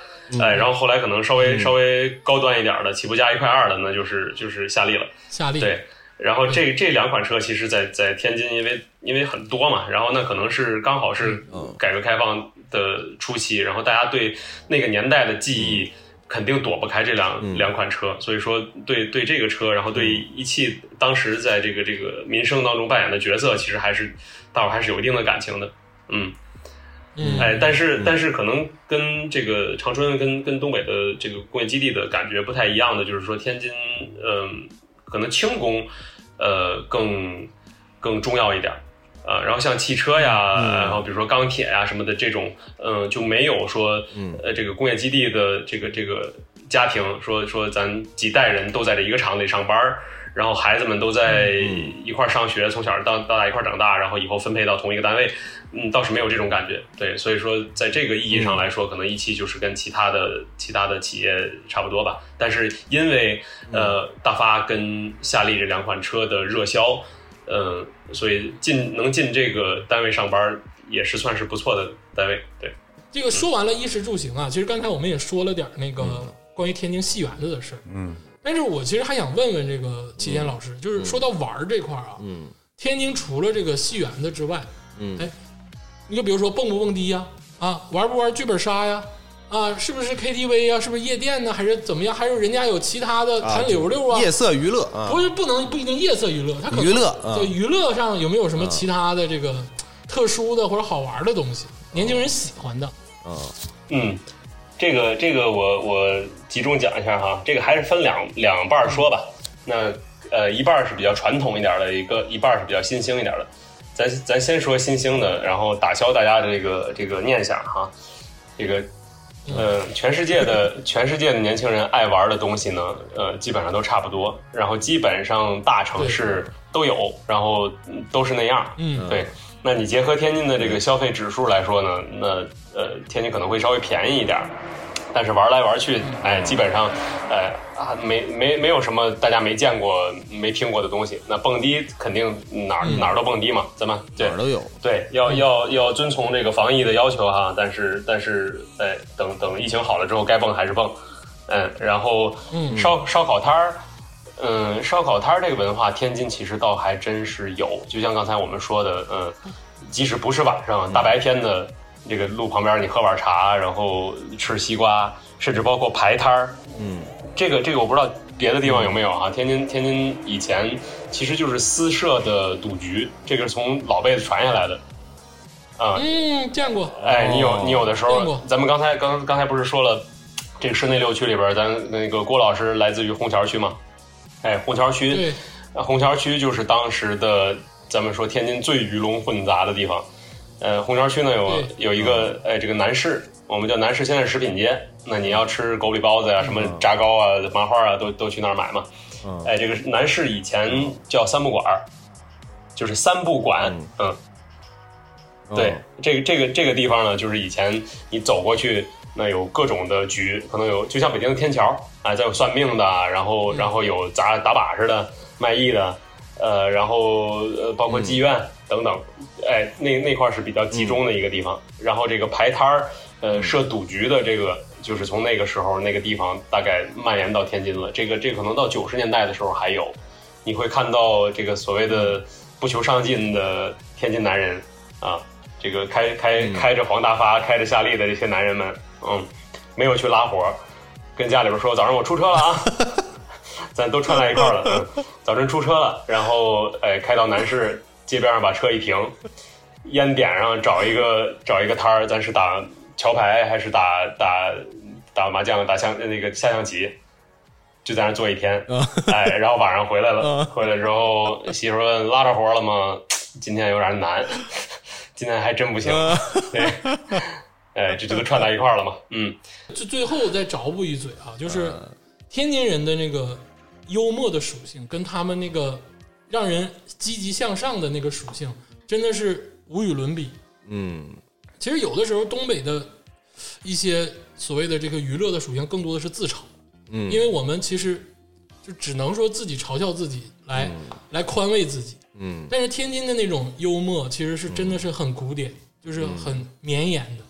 哎，然后后来可能稍微稍微高端一点的，起步价一块二的，那就是就是夏利了。夏利，对，然后这这两款车其实在，在天津，因为因为很多嘛，然后那可能是刚好是改革开放的初期，然后大家对那个年代的记忆肯定躲不开这两、两款车，所以说对对这个车，然后对一汽当时在这个这个民生当中扮演的角色，其实还是大伙儿还是有一定的感情的，嗯。嗯，哎，但是但是可能跟这个长春跟跟东北的这个工业基地的感觉不太一样的，就是说天津，嗯、可能轻工，呃，更更重要一点。呃，然后像汽车呀，然后比如说钢铁呀什么的这种，嗯、就没有说，呃，这个工业基地的这个这个家庭说说咱几代人都在这一个厂里上班儿然后孩子们都在一块儿上学，从小到到大一块儿长大，然后以后分配到同一个单位，嗯，倒是没有这种感觉。对，所以说在这个意义上来说，可能一汽就是跟其他的其他的企业差不多吧。但是因为呃大发跟夏利这两款车的热销，呃，所以进能进这个单位上班也是算是不错的单位。对，这个说完了衣食住行啊，其实刚才我们也说了点儿那个关于天津戏园子的事儿，嗯，但是我其实还想问问这个齐天老师，就是说到玩儿这块儿啊，嗯天津除了这个戏园子之外，嗯哎，你就比如说蹦不蹦迪呀，啊，玩不玩剧本杀呀，啊，是不是 KTV 呀，是不是夜店呢，还是怎么样？还是人家有其他的啊谈溜溜啊？夜色娱乐啊，不是不能不一定夜色娱乐，它可能娱乐啊对娱乐上有没有什么其他的这个特殊的或者好玩的东西？年轻人喜欢的，啊嗯，这个这个我我集中讲一下哈，这个还是分两两半儿说吧。那呃一半儿是比较传统一点儿的，一个一半儿是比较新兴一点儿的。咱咱先说新兴的，然后打消大家的这个这个念想哈。这个呃，全世界的全世界的年轻人爱玩的东西呢，呃，基本上都差不多，然后基本上大城市都有，然后嗯都是那样。嗯，对，那你结合天津的这个消费指数来说呢，那呃，天津可能会稍微便宜一点儿，但是玩来玩去，哎，基本上，呃啊，没没没有什么大家没见过、没听过的东西。那蹦迪肯定哪儿、哪儿都蹦迪嘛，咱们对哪儿都有。对，要要要遵从这个防疫的要求哈，但是但是，哎，等等疫情好了之后，该蹦还是蹦，嗯，然后嗯烧烧烤摊儿，嗯，烧烤摊儿这个文化，天津其实倒还真是有，就像刚才我们说的，嗯，即使不是晚上，大白天的这个路旁边你喝碗茶，然后吃西瓜，甚至包括排摊儿，嗯，这个这个我不知道别的地方有没有啊？天津天津以前其实就是私设的赌局，这个是从老辈子传下来的。啊、嗯，见过，哎，你有你有的时候，咱们刚才刚刚才不是说了，这个市内六区里边，咱那个郭老师来自于虹桥区嘛？哎，虹桥区，对，呃虹桥区就是当时的咱们说天津最鱼龙混杂的地方。呃，虹桥区呢有有一个哎这个南市，我们叫南市现代食品街。那你要吃狗不理包子呀、什么炸糕啊、麻花啊，都都去那儿买嘛。嗯哎，这个南市以前叫三不管儿，就是三不管，嗯对哦，这个这个这个地方呢，就是以前你走过去，那有各种的局，可能有就像北京的天桥，哎，再有算命的，然后然后有砸打把式的、卖艺的，呃，然后呃包括妓院等等，哎，那那块儿是比较集中的一个地方。然后这个排摊儿，呃，设赌局的这个，就是从那个时候那个地方大概蔓延到天津了。这个这个可能到九十年代的时候还有，你会看到这个所谓的不求上进的天津男人啊。这个开开开着黄大发、开着夏利的这些男人们，嗯，没有去拉活儿，跟家里边说早上我出车了啊，咱都串在一块儿了，嗯，早晨出车了，然后哎开到南市街边上把车一停，烟点上找一个找一个摊儿，咱是打桥牌还是打打打麻将、打象那个下象棋，就在那坐一天，哎，然后晚上回来了，回来之后媳妇问拉着活了吗？今天有点难，今天还真不行，对，哎，这这都串在一块儿了嘛，嗯。就最后再找补一嘴啊，就是天津人的那个幽默的属性，跟他们那个让人积极向上的那个属性，真的是无与伦比。嗯。其实有的时候东北的一些所谓的这个娱乐的属性，更多的是自嘲，嗯，因为我们其实就只能说自己嘲笑自己，来、来宽慰自己。嗯。但是天津的那种幽默，其实是真的是很古典，就是很绵延的、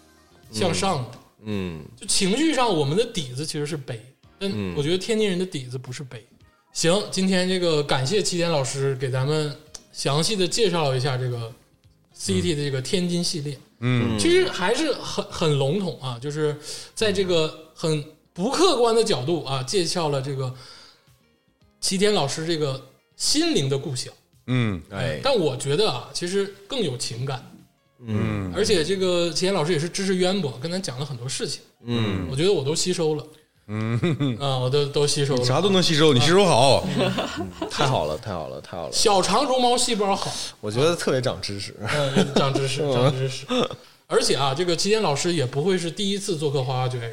向上的。嗯。就情绪上，我们的底子其实是悲，但嗯。我觉得天津人的底子不是悲。行，今天这个感谢齐天老师给咱们详细的介绍了一下这个 CT 的这个天津系列。嗯。其实还是很很笼统啊，就是在这个很不客观的角度啊，介绍了这个齐天老师这个心灵的故乡。嗯。哎。但我觉得啊，其实更有情感，嗯而且这个齐天老师也是知识渊博，跟咱讲了很多事情，嗯我觉得我都吸收了。嗯啊，我都都吸收了。啥都能吸收，你吸收好。太好了太好了太好了，小肠绒毛细胞好，我觉得特别长知识。嗯，长知识，长知识。而且啊，这个齐天老师也不会是第一次做客花花局爱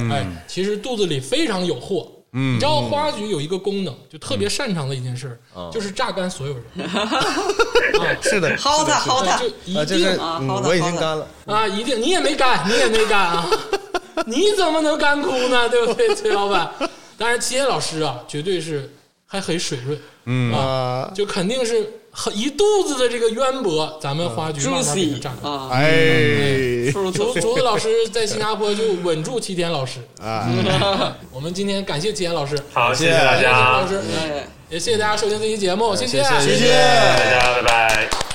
人。哎哎，其实肚子里非常有货。嗯。你知道花局有一个功能，就特别擅长的一件事就是榨干所有人。是的，薅他薅他就，一啊，就是定嗯啊好的我已经干了。啊，一定你也没干，你也没干啊，你怎么能干枯呢？对不对，崔老板？当然，齐天老师啊，绝对是还很水润，嗯。啊，啊，就肯定是很一肚子的这个渊博，咱们花局慢慢给他 juicy 榨干。啊，哎出竹竹子老 师在新加坡就稳住齐天老师。啊，我们今天感谢齐天老师，好，谢谢大家，也谢谢大家收听这期节目，谢谢谢谢谢。大家拜拜。